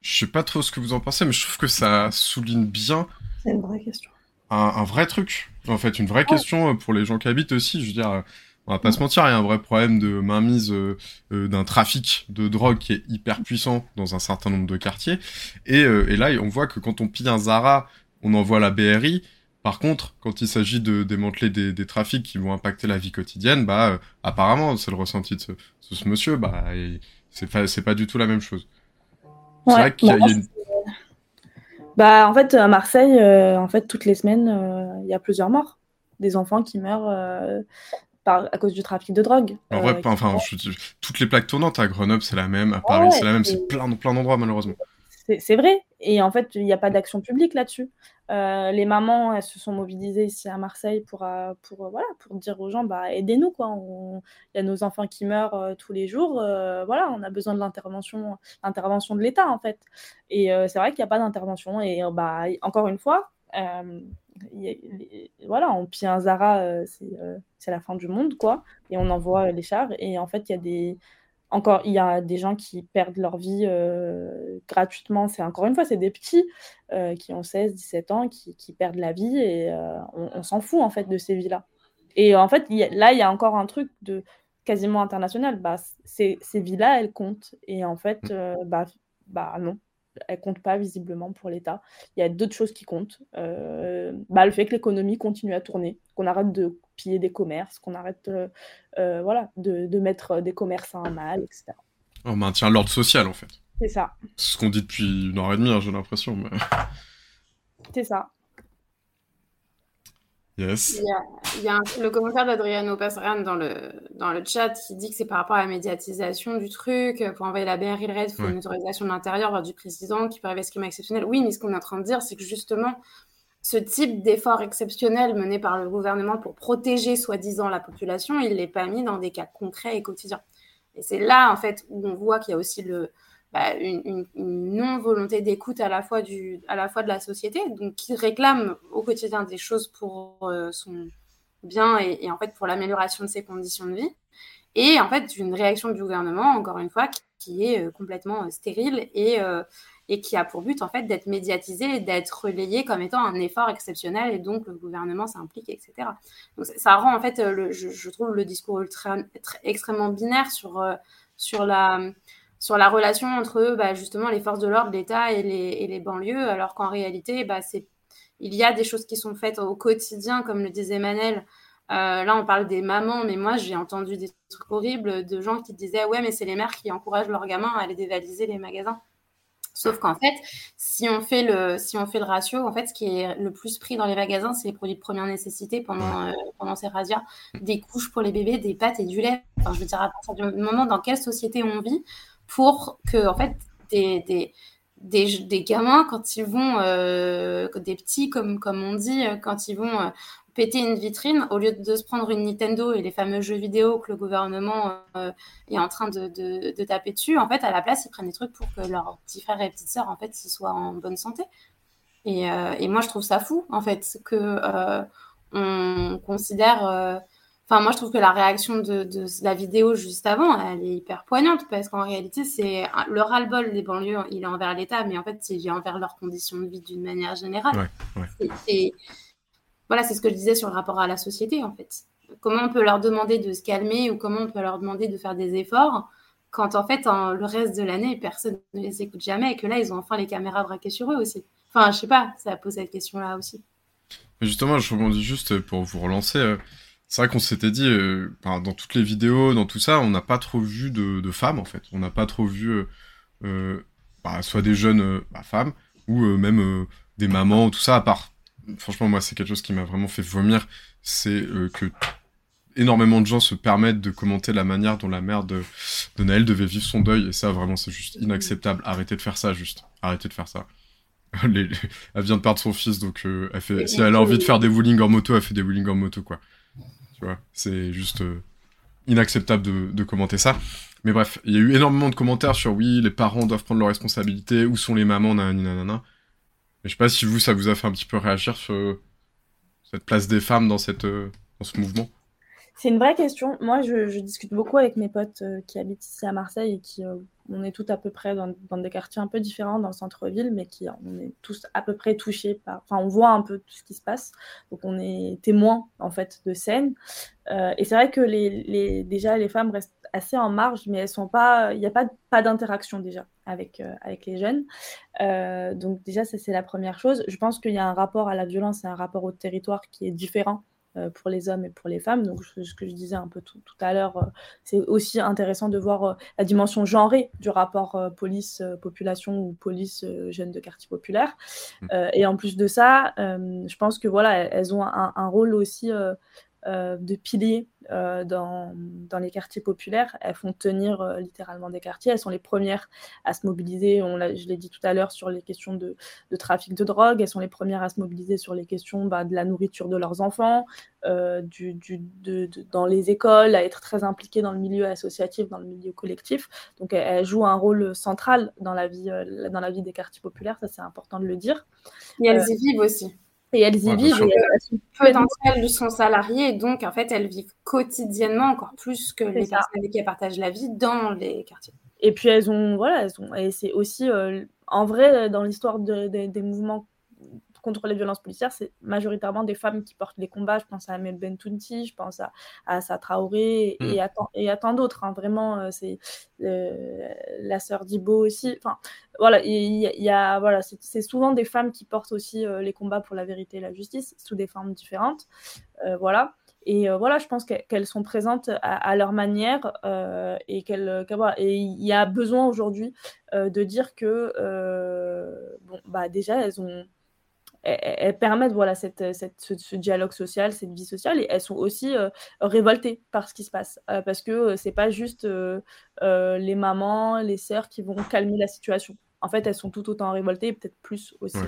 je sais pas trop ce que vous en pensez, mais je trouve que ça souligne bien. C'est une vraie question. Un, vrai truc. En fait, une vraie question euh, pour les gens qui habitent aussi. Je veux dire, on va pas se mentir, il y a un vrai problème de mainmise euh, euh, d'un trafic de drogue qui est hyper puissant dans un certain nombre de quartiers. Et, euh, et, là, on voit que quand on pille un Zara, on envoie la BRI. Par contre, quand il s'agit de démanteler des, des, trafics qui vont impacter la vie quotidienne, bah apparemment, c'est le ressenti de ce, ce, monsieur, bah c'est pas c'est pas du tout la même chose. C'est vrai qu'il y a, une... Bah en fait à Marseille, en fait toutes les semaines, il y a plusieurs morts, des enfants qui meurent à cause du trafic de drogue. En vrai, euh, enfin, toutes les plaques tournantes à Grenoble, c'est la même, à Paris, c'est la même, c'est plein, plein d'endroits, malheureusement. C'est vrai. Et en fait, il n'y a pas d'action publique là-dessus. Euh, les mamans, elles se sont mobilisées ici à Marseille pour, euh, pour, voilà, pour dire aux gens, bah, aidez-nous. Il y a nos enfants qui meurent tous les jours. voilà, on a besoin de l'intervention, l'intervention de l'État, en fait. Et c'est vrai qu'il n'y a pas d'intervention. Et bah, encore une fois, voilà, on pille un Zara, euh, euh, c'est la fin du monde, quoi. Et on envoie les chars. Et en fait, il y a des. Encore, il y a des gens qui perdent leur vie euh, gratuitement. C'est encore une fois, c'est des petits qui ont 16, 17 ans, qui, qui perdent la vie et on, s'en fout en fait de ces vies-là. Et en fait, là, il y a encore un truc de quasiment international. Bah, ces, ces vies-là, elles comptent. Et en fait, bah, bah non, elle compte pas visiblement pour l'État. Il y a d'autres choses qui comptent. Euh, bah, le fait que l'économie continue à tourner, qu'on arrête de piller des commerces, qu'on arrête euh, euh, voilà, de, de, mettre des commerçants à mal, etc. On maintient l'ordre social en fait. C'est ça. C'est ce qu'on dit depuis une heure et demie, hein, j'ai l'impression. Mais... C'est ça. Yes. Il y a, le commentaire d'Adriano Passeran dans le, dans le chat qui dit que c'est par rapport à la médiatisation du truc. Pour envoyer la BRI, RED, il faut une autorisation de l'intérieur du président qui peut arriver à ce est exceptionnel. Oui, mais ce qu'on est en train de dire, c'est que justement, ce type d'effort exceptionnel mené par le gouvernement pour protéger soi-disant la population, il n'est pas mis dans des cas concrets et quotidiens. Et c'est là, en fait, où on voit qu'il y a aussi le, bah, une, non-volonté d'écoute à, la fois à la fois de la société, donc qui réclame au quotidien des choses pour euh, son bien et, en fait pour l'amélioration de ses conditions de vie, et en fait une réaction du gouvernement, encore une fois, qui, est euh, complètement euh, stérile et, et qui a pour but en fait d'être médiatisé et d'être relayé comme étant un effort exceptionnel et donc le gouvernement s'implique, etc. Donc ça, rend en fait, le, je, trouve le discours extrêmement binaire sur, sur la sur la relation entre bah, justement les forces de l'ordre, l'État et les, banlieues, alors qu'en réalité, bah, il y a des choses qui sont faites au quotidien, comme le disait Manel. Euh, là, on parle des mamans, mais moi, j'ai entendu des trucs horribles de gens qui disaient Ouais, mais c'est les mères qui encouragent leurs gamins à aller dévaliser les magasins. Sauf qu'en fait, si on fait le, si on fait le ratio, en fait, ce qui est le plus pris dans les magasins, c'est les produits de première nécessité pendant, euh, pendant ces razzias, des couches pour les bébés, des pâtes et du lait. Enfin, je veux dire, à partir du moment dans quelle société on vit, pour que, en fait, des, des, des, gamins, quand ils vont, euh, des petits, comme, comme on dit, euh, quand ils vont péter une vitrine, au lieu de se prendre une Nintendo et les fameux jeux vidéo que le gouvernement euh, est en train de, de, taper dessus, en fait, à la place, ils prennent des trucs pour que leurs petits frères et petites sœurs, en fait, soient en bonne santé. Et, euh, et moi, je trouve ça fou, en fait, que euh, on considère... Enfin, moi, je trouve que la réaction de, de, la vidéo juste avant, elle est hyper poignante parce qu'en réalité, c'est le ras-le-bol des banlieues, il est envers l'État, mais en fait, c'est envers leurs conditions de vie d'une manière générale. Ouais, ouais voilà, c'est ce que je disais sur le rapport à la société, en fait. Comment on peut leur demander de se calmer ou comment on peut leur demander de faire des efforts quand, en fait, en, le reste de l'année, personne ne les écoute jamais et que là, ils ont enfin les caméras braquées sur eux aussi. Enfin, je sais pas, ça pose cette question-là aussi. Justement, je rebondis juste pour vous relancer. Euh, c'est vrai qu'on s'était dit, euh, dans toutes les vidéos, dans tout ça, on n'a pas trop vu de, femmes, en fait. On n'a pas trop vu euh, bah, soit des jeunes bah, femmes ou même des mamans, tout ça, à part franchement, moi, c'est quelque chose qui m'a vraiment fait vomir. C'est euh, que énormément de gens se permettent de commenter la manière dont la mère de, de Naël devait vivre son deuil. Et ça, vraiment, c'est juste inacceptable. Arrêtez de faire ça, juste. Arrêtez de faire ça. elle vient de perdre son fils, donc euh, si elle a envie de faire des wheelings en moto, elle fait des wheelings en moto, quoi. C'est juste euh, inacceptable de, commenter ça. Mais bref, il y a eu énormément de commentaires sur oui, les parents doivent prendre leurs responsabilités, où sont les mamans, nanana, nanana je sais pas si vous, ça vous a fait un petit peu réagir sur cette place des femmes dans, cette, euh, dans ce mouvement. C'est une vraie question. Moi, je, discute beaucoup avec mes potes euh, qui habitent ici à Marseille et qui, euh, on est tous à peu près dans, des quartiers un peu différents dans le centre-ville, mais qui, on est tous à peu près touchés par, enfin, on voit un peu tout ce qui se passe. Donc, on est témoins, en fait, de scènes. et c'est vrai que les, les, déjà, les femmes restent assez en marge, mais elles sont pas, il n'y a pas, pas d'interaction déjà avec, euh, avec les jeunes. Euh, donc déjà, ça c'est la première chose. Je pense qu'il y a un rapport à la violence et un rapport au territoire qui est différent euh, pour les hommes et pour les femmes. Donc ce que je disais un peu tout, tout à l'heure, c'est aussi intéressant de voir la dimension genrée du rapport police-population ou police-jeunes de quartier populaire. Mmh. et en plus de ça, je pense que voilà, elles ont un, un rôle aussi euh, de piliers euh, dans, dans, les quartiers populaires. Elles font tenir euh, littéralement des quartiers. Elles sont les premières à se mobiliser, on je l'ai dit tout à l'heure, sur les questions de, de, trafic de drogue. Elles sont les premières à se mobiliser sur les questions bah, de la nourriture de leurs enfants, du, du, de, dans les écoles, à être très impliquées dans le milieu associatif, dans le milieu collectif. Donc elles, jouent un rôle central dans la vie, dans la vie des quartiers populaires, ça c'est important de le dire. Et elles y vivent aussi et elles y vivent. Et peu d'entre elles sont salariées, donc en fait elles vivent quotidiennement encore plus que les personnes avec qui elles partagent la vie dans les quartiers. Et puis elles ont, voilà, elles ont, et c'est aussi euh, en vrai dans l'histoire des mouvements contre les violences policières, c'est majoritairement des femmes qui portent les combats. Je pense à Amel Bentounti, je pense à, à Assa Traoré et, mm. à, et à tant d'autres. Hein. Vraiment, euh, c'est euh, la sœur d'Ibo aussi. Enfin, voilà, il y, a, voilà, c'est souvent des femmes qui portent aussi euh, les combats pour la vérité et la justice sous des formes différentes. voilà. Et voilà, je pense qu'elles sont présentes à, leur manière et qu'elles, et il y a besoin aujourd'hui de dire que bon, bah déjà elles ont elles, permettent voilà, cette, ce, dialogue social, cette vie sociale, et elles sont aussi euh, révoltées par ce qui se passe, euh, parce que euh, c'est pas juste les mamans, les sœurs qui vont calmer la situation. En fait, elles sont tout autant révoltées, peut-être plus aussi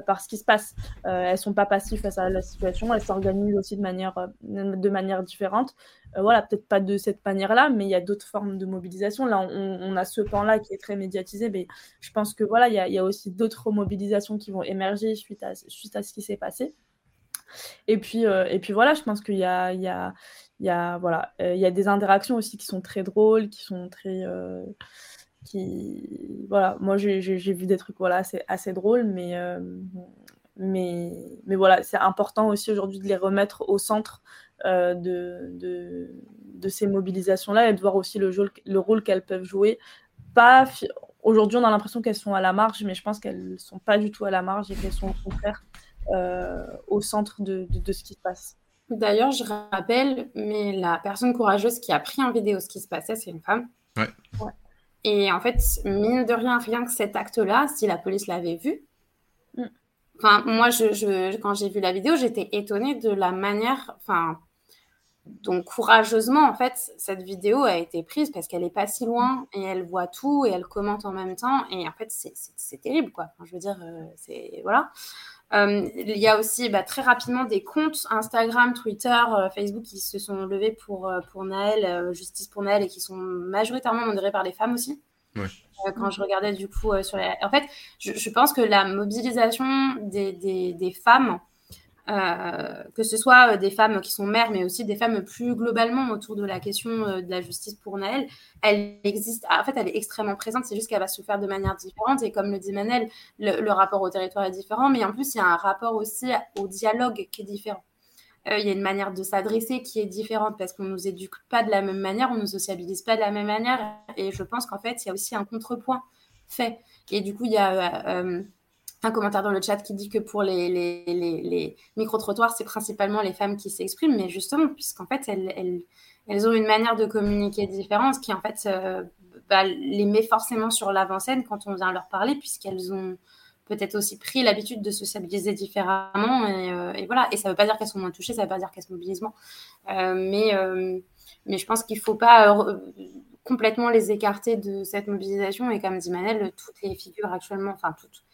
par ce qui se passe. Euh, elles sont pas passives face à la situation, elles s'organisent aussi de manière, euh, de manière différente. Euh, voilà, peut-être pas de cette manière-là, mais il y a d'autres formes de mobilisation. Là, on, a ce pan-là qui est très médiatisé, mais je pense que voilà, il y a, aussi d'autres mobilisations qui vont émerger suite à, suite à ce qui s'est passé. Et puis, et puis voilà, je pense qu'il y a, il y a, il y a, voilà, il y a des interactions aussi qui sont très drôles, qui sont très qui voilà moi j'ai vu des trucs voilà c'est assez drôle mais euh, mais mais voilà c'est important aussi aujourd'hui de les remettre au centre euh, de, de, de, ces mobilisations là et de voir aussi le, jeu, le rôle qu'elles peuvent jouer pas aujourd'hui on a l'impression qu'elles sont à la marge mais je pense qu'elles sont pas du tout à la marge et qu'elles sont au contraire euh, au centre de, de, ce qui se passe D'ailleurs, je rappelle, mais la personne courageuse qui a pris en vidéo ce qui se passait, c'est une femme. Ouais. ouais. Et en fait, mine de rien, rien que cet acte-là, si la police l'avait vu, Mm. enfin, moi, je, je- quand j'ai vu la vidéo, j'étais étonnée de la manière, enfin, donc courageusement, en fait, cette vidéo a été prise parce qu'elle est pas si loin et elle voit tout et elle commente en même temps. Et en fait, c'est- terrible, quoi. Enfin, je veux dire, euh, c'est voilà. Euh, il y a aussi bah, très rapidement des comptes Instagram, Twitter, euh, Facebook qui se sont levés pour, euh, pour Naël, Justice pour Naël, et qui sont majoritairement modérés par les femmes aussi. Ouais. Euh, quand je regardais du coup euh, sur les... En fait, je, je pense que la mobilisation des, des, des femmes, euh, que ce soit euh, des femmes qui sont mères, mais aussi des femmes plus globalement autour de la question euh, de la justice pour Naël, elle existe. En fait, elle est extrêmement présente. C'est juste qu'elle va se faire de manière différente. Et comme le dit Manel, le, rapport au territoire est différent, mais en plus, il y a un rapport aussi au dialogue qui est différent. Il y a une manière de s'adresser qui est différente parce qu'on nous éduque pas de la même manière, on nous sociabilise pas de la même manière. Et je pense qu'en fait, il y a aussi un contrepoint fait. Et du coup, il y a un commentaire dans le chat qui dit que pour les, micro-trottoirs, c'est principalement les femmes qui s'expriment, mais justement, puisqu'en fait, elles, ont une manière de communiquer différente qui, en fait, euh, bah, les met forcément sur l'avant-scène quand on vient leur parler, puisqu'elles ont peut-être aussi pris l'habitude de sociabiliser différemment. Et, euh, et, voilà. Et ça ne veut pas dire qu'elles sont moins touchées, ça ne veut pas dire qu'elles se mobilisent moins. Euh, mais, mais je pense qu'il ne faut pas complètement les écarter de cette mobilisation. Et comme dit Manel, toutes les figures actuellement, enfin toutes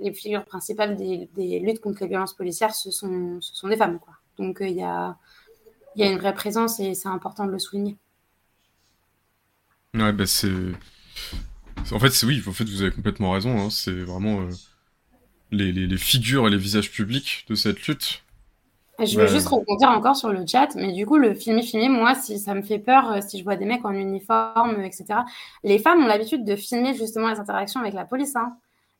les figures principales des, des, luttes contre les violences policières, ce sont, ce sont des femmes. Quoi. Donc il y, a, y a une vraie présence et c'est important de le souligner. Ouais, bah c'est. En fait, oui, en fait, vous avez complètement raison. Hein. C'est vraiment euh, les, les, les, figures et les visages publics de cette lutte. Je veux juste rebondir encore sur le chat, mais du coup, le filmer, filmer, moi, si ça me fait peur, si je vois des mecs en uniforme, etc. Les femmes ont l'habitude de filmer justement les interactions avec la police. Hein.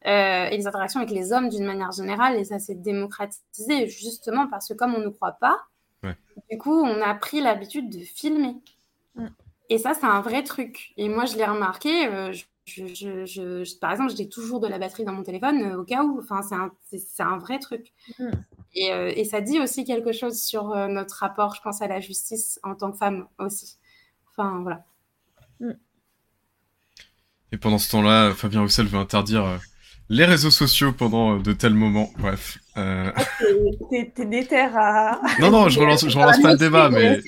Euh, et les interactions avec les hommes d'une manière générale, et ça s'est démocratisé justement parce que comme on ne croit pas, ouais. du coup, on a pris l'habitude de filmer. Mm. Et ça, c'est un vrai truc. Et moi, je l'ai remarqué. Euh, je, je, je, par exemple, j'ai toujours de la batterie dans mon téléphone euh, au cas où. Enfin, c'est un, un, vrai truc. Mm. Et, euh, et, ça dit aussi quelque chose sur euh, notre rapport, je pense, à la justice en tant que femme aussi. Enfin, voilà. Mm. Et pendant ce temps-là, Fabien Roussel veut interdire euh, les réseaux sociaux pendant de tels moments. Bref. Euh... T'es déter à. Non, non, je relance, je relance pas le débat, mais.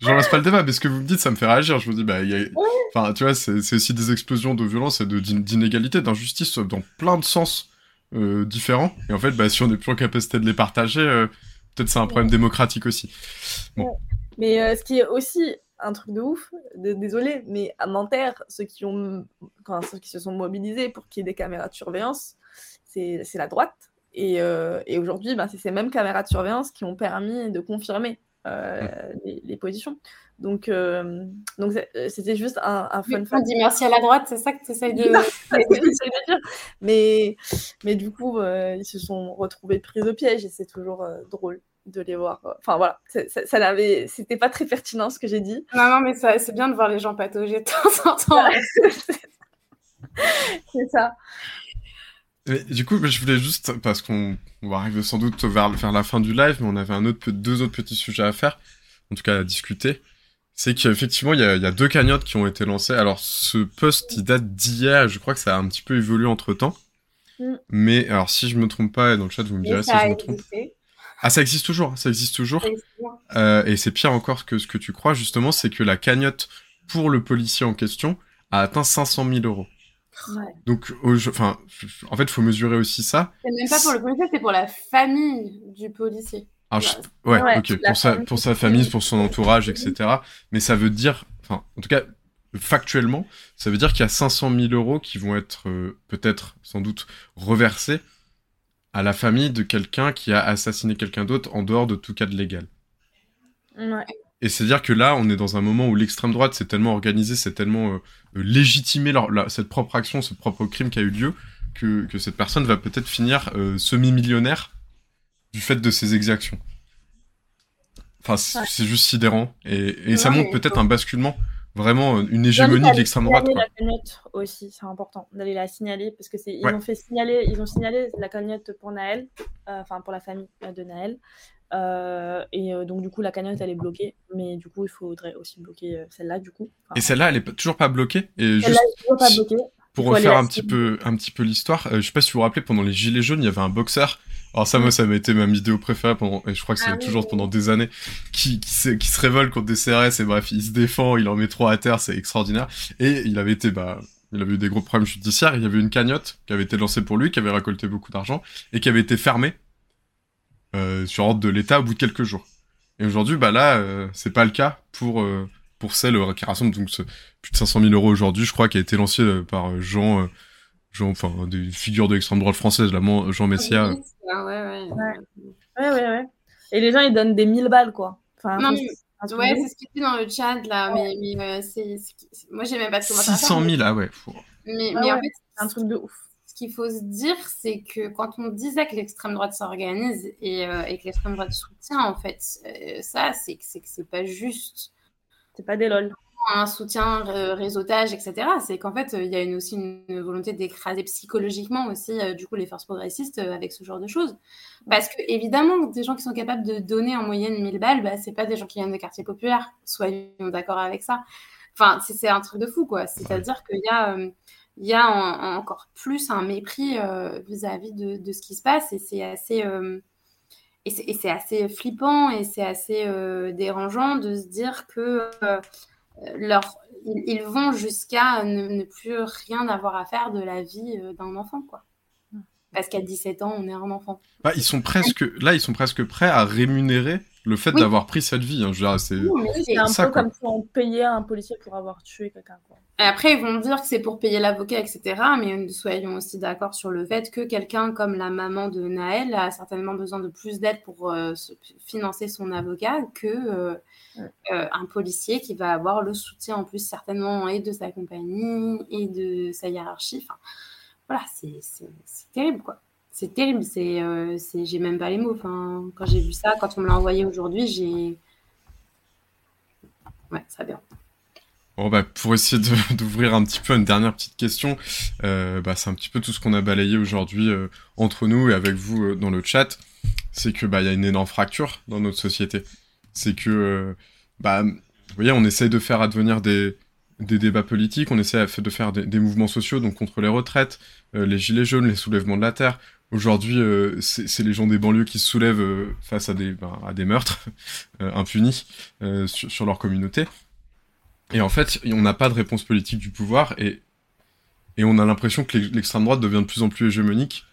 Je relance pas le débat, mais ce que vous me dites, ça me fait réagir. Je me dis, bah, y a. Enfin, tu vois, c'est aussi des explosions de violence et d'inégalité, d'injustice dans plein de sens euh, différents. Et en fait, bah, si on n'est plus en capacité de les partager, euh, peut-être c'est un problème démocratique aussi. Bon. Mais euh, ce qui est aussi un truc de ouf, de, désolé, mais à Nanterre, ceux qui, ont, enfin, ceux qui se sont mobilisés pour qu'il y ait des caméras de surveillance, c'est la droite. Et, euh, et aujourd'hui, bah, c'est ces mêmes caméras de surveillance qui ont permis de confirmer euh, mmh. les, les, positions. Donc, euh, donc c'était juste un, un fun fact. On dit merci à la droite, c'est ça que tu essayes de... de dire. Mais, mais du coup, euh, ils se sont retrouvés pris au piège et c'est toujours drôle de les voir. Enfin voilà, ça, ça n'avait, c'était pas très pertinent ce que j'ai dit. Non, non, mais c'est bien de voir les gens patauger de temps en temps. c'est ça. Mais, du coup, je voulais juste, parce qu'on va arriver sans doute vers, vers la fin du live, mais on avait un autre, deux autres petits sujets à faire, en tout cas à discuter. C'est qu'effectivement, il y a, il y a deux cagnottes qui ont été lancées. Alors, ce post, il date d'hier, je crois que ça a un petit peu évolué entre temps. Mm. Mais, alors, si je me trompe pas, et dans le chat, vous me direz si je me trompe. Ah, ça existe toujours, ça existe toujours. Euh, et c'est pire encore que ce que tu crois, justement, c'est que la cagnotte pour le policier en question a atteint 500 000 euros. Ouais. Donc, enfin, en fait, il faut mesurer aussi ça. C'est même pas pour le policier, c'est pour la famille du policier. Alors, je... ouais, Ouais, ok, la pour sa, famille. pour sa famille, pour son entourage, etc. Mais ça veut dire, enfin, en tout cas, factuellement, ça veut dire qu'il y a 500 000 euros qui vont être euh, peut-être, sans doute, reversés à la famille de quelqu'un qui a assassiné quelqu'un d'autre en dehors de tout cadre légal. Ouais. Et c'est-à-dire que là, on est dans un moment où l'extrême droite s'est tellement organisée, c'est tellement euh, euh, légitimé leur, la- cette propre action, ce propre crime qui a eu lieu, que, que cette personne va peut-être finir euh, semi-millionnaire du fait de ses exactions. Enfin, c'est Ouais. juste sidérant. Et, et ça montre peut-être un basculement, vraiment euh, une hégémonie de l'extrême droite. Quoi. la cagnotte aussi, c'est important d'aller la signaler parce que c'est ils Ouais. ont fait signaler, ils ont signalé la cagnotte pour Naël, euh, enfin pour la famille euh, de Naël, et donc, du coup, la cagnotte, elle est bloquée. Mais du coup, il faudrait aussi bloquer celle-là, du coup. et celle-là, elle est toujours pas bloquée? Et est toujours pas bloquée. Pour refaire un petit peu, un petit peu l'histoire, je sais pas si vous vous rappelez, pendant les Gilets jaunes, il y avait un boxeur alors ça, moi, ça m'a été ma vidéo préférée pendant, et je crois que c'est ah toujours pendant des années, qui, qui, se, qui se révolte contre des CRS et bref, il se défend, il en met trois à terre, c'est extraordinaire. Et il avait été, bah, il avait eu des gros problèmes judiciaires, il y avait une cagnotte qui avait été lancée pour lui, qui avait récolté beaucoup d'argent, et qui avait été fermée, euh, sur ordre de l'État au bout de quelques jours. Et aujourd'hui, bah là, euh, c'est pas le cas pour, euh, pour celle euh, qui rassemble donc ce, plus de 500 000 euros aujourd'hui, je crois, qui a été lancée par Jean, Jean, enfin, des figures de l'extrême droite française, là, Jean Messia. Ah ouais, ouais. Ouais, ouais, ouais. Et les gens, ils donnent des 1000 balles, quoi. Enfin, non, mais... Ouais, c'est ce qui était dans le chat, là. Mais, mais euh, c'est... Moi, j'ai même pas de commentaire. 600 000, ah ouais. Mais, mais en fait, c'est un truc de ouf. Ce qu'il faut se dire, c'est que quand on disait que l'extrême droite s'organise et, euh, et, que l'extrême droite soutient, en fait, euh, ça, c'est que c'est pas juste. C'est pas des lol un soutien, réseautage, etc. C'est qu'en fait, il y a une, aussi une volonté d'écraser psychologiquement aussi, euh, du coup, les forces progressistes euh, avec ce genre de choses. Parce que, évidemment, des gens qui sont capables de donner en moyenne 1000 balles, bah, c'est pas des gens qui viennent des quartiers populaires. Soyons d'accord avec ça. Enfin, c'est un truc de fou, quoi. C'est-à-dire qu'il y a, euh, il y a encore plus un mépris vis-à-vis de, de, ce qui se passe et c'est assez. et c'est assez flippant et c'est assez dérangeant de se dire que leur, ils, vont jusqu'à ne, plus rien avoir à faire de la vie euh, d'un enfant, quoi. Parce qu'à 17 ans, on est un enfant. Bah, ils sont presque, là, ils sont presque prêts à rémunérer le fait d'avoir pris cette vie. Hein. c'est un peu comme si on payait un policier pour avoir tué quelqu'un. Et après, ils vont dire que c'est pour payer l'avocat, etc. Mais soyons aussi d'accord sur le fait que quelqu'un comme la maman de Naël a certainement besoin de plus d'aide pour euh, financer son avocat que euh, euh, un policier qui va avoir le soutien en plus certainement et de sa compagnie et de sa hiérarchie. Enfin, voilà, c'est terrible quoi c'est terrible. C'est, c'est, j'ai même pas les mots. Enfin, quand j'ai vu ça, quand on me l'a envoyé aujourd'hui, j'ai. Ouais, ça bien. Bon, bah, pour essayer d'ouvrir un petit peu une dernière petite question, euh, bah, c'est un petit peu tout ce qu'on a balayé aujourd'hui euh, entre nous et avec vous euh, dans le chat. C'est que bah il y a une énorme fracture dans notre société. C'est que bah vous voyez, on essaye de faire advenir des des débats politiques, on essaie de faire des mouvements sociaux, donc contre les retraites, les gilets jaunes, les soulèvements de la terre, Aujourd'hui, euh, c'est les gens des banlieues qui se soulèvent euh, face à des, ben, à des meurtres euh, impunis sur, sur, leur communauté. Et en fait, on n'a pas de réponse politique du pouvoir et, et on a l'impression que l'extrême droite devient de plus en plus hégémonique.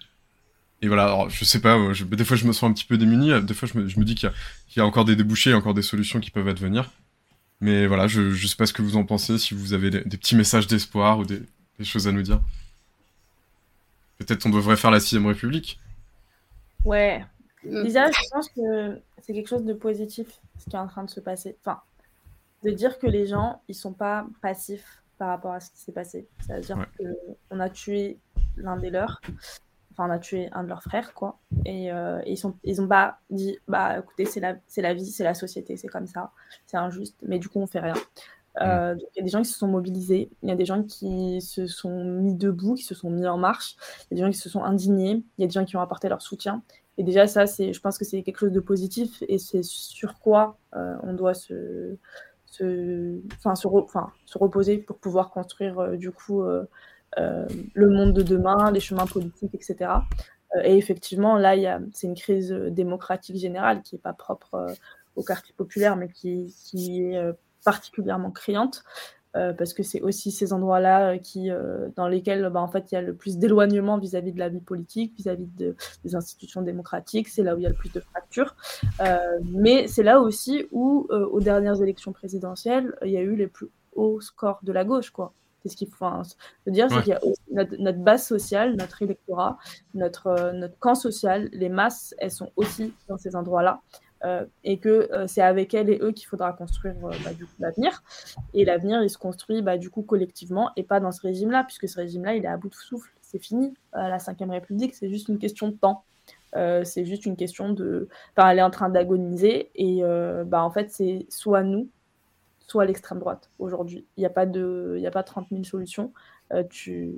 Et voilà, alors, je sais pas, des fois je me sens un petit peu démuni, des fois je me, je me dis qu'il y, y, a encore des débouchés, encore des solutions qui peuvent advenir. Mais voilà, je, je sais pas ce que vous en pensez, si vous avez des, des petits messages d'espoir ou des, des choses à nous dire. Peut-être on devrait faire la sixième République. Ouais. Mm. Déjà, je pense que c'est quelque chose de positif ce qui est en train de se passer. Enfin, de dire que les gens, ils sont pas passifs par rapport à ce qui s'est passé. C'est-à-dire qu'on a tué l'un des leurs. Enfin, on a tué un de leurs frères, quoi. Et, euh, ils sont, ils ont pas dit, bah, écoutez, c'est la, c'est la vie, c'est la société, c'est comme ça, c'est injuste. Mais du coup, on fait rien. Euh, il y a des gens qui se sont mobilisés, il y a des gens qui se sont mis debout, qui se sont mis en marche, il y a des gens qui se sont indignés, il y a des gens qui ont apporté leur soutien. Et déjà, ça, je pense que c'est quelque chose de positif. Et c'est sur quoi euh, on doit se, enfin, se, enfin, se, reposer pour pouvoir construire euh, du coup le monde de demain, les chemins politiques, etc. et effectivement, là, c'est une crise démocratique générale qui n'est pas propre au quartier populaire, mais qui, qui est particulièrement criante. Euh, parce que c'est aussi ces endroits-là euh, qui, euh, dans lesquels bah, en fait, il y a le plus d'éloignement vis-à-vis de la vie politique, vis-à-vis de, des institutions démocratiques, c'est là où il y a le plus de fractures. mais c'est là aussi où, aux dernières élections présidentielles, il y a eu les plus hauts scores de la gauche. Quoi. C'est ce qu'il faut dire, c'est qu'il y a notre, notre, base sociale, notre électorat, notre, notre camp social, les masses, elles sont aussi dans ces endroits-là. Euh, et que euh, c'est avec elles et eux qu'il faudra construire euh, bah, l'avenir. Et l'avenir, il se construit bah, du coup collectivement et pas dans ce régime-là, puisque ce régime-là, il est à bout de souffle. C'est fini. la Ve République, c'est juste une question de temps. c'est juste une question de. Enfin, elle est en train d'agoniser et bah, en fait, c'est soit nous, soit l'extrême droite aujourd'hui. Il n'y a, pas de... A pas 30 000 solutions. tu...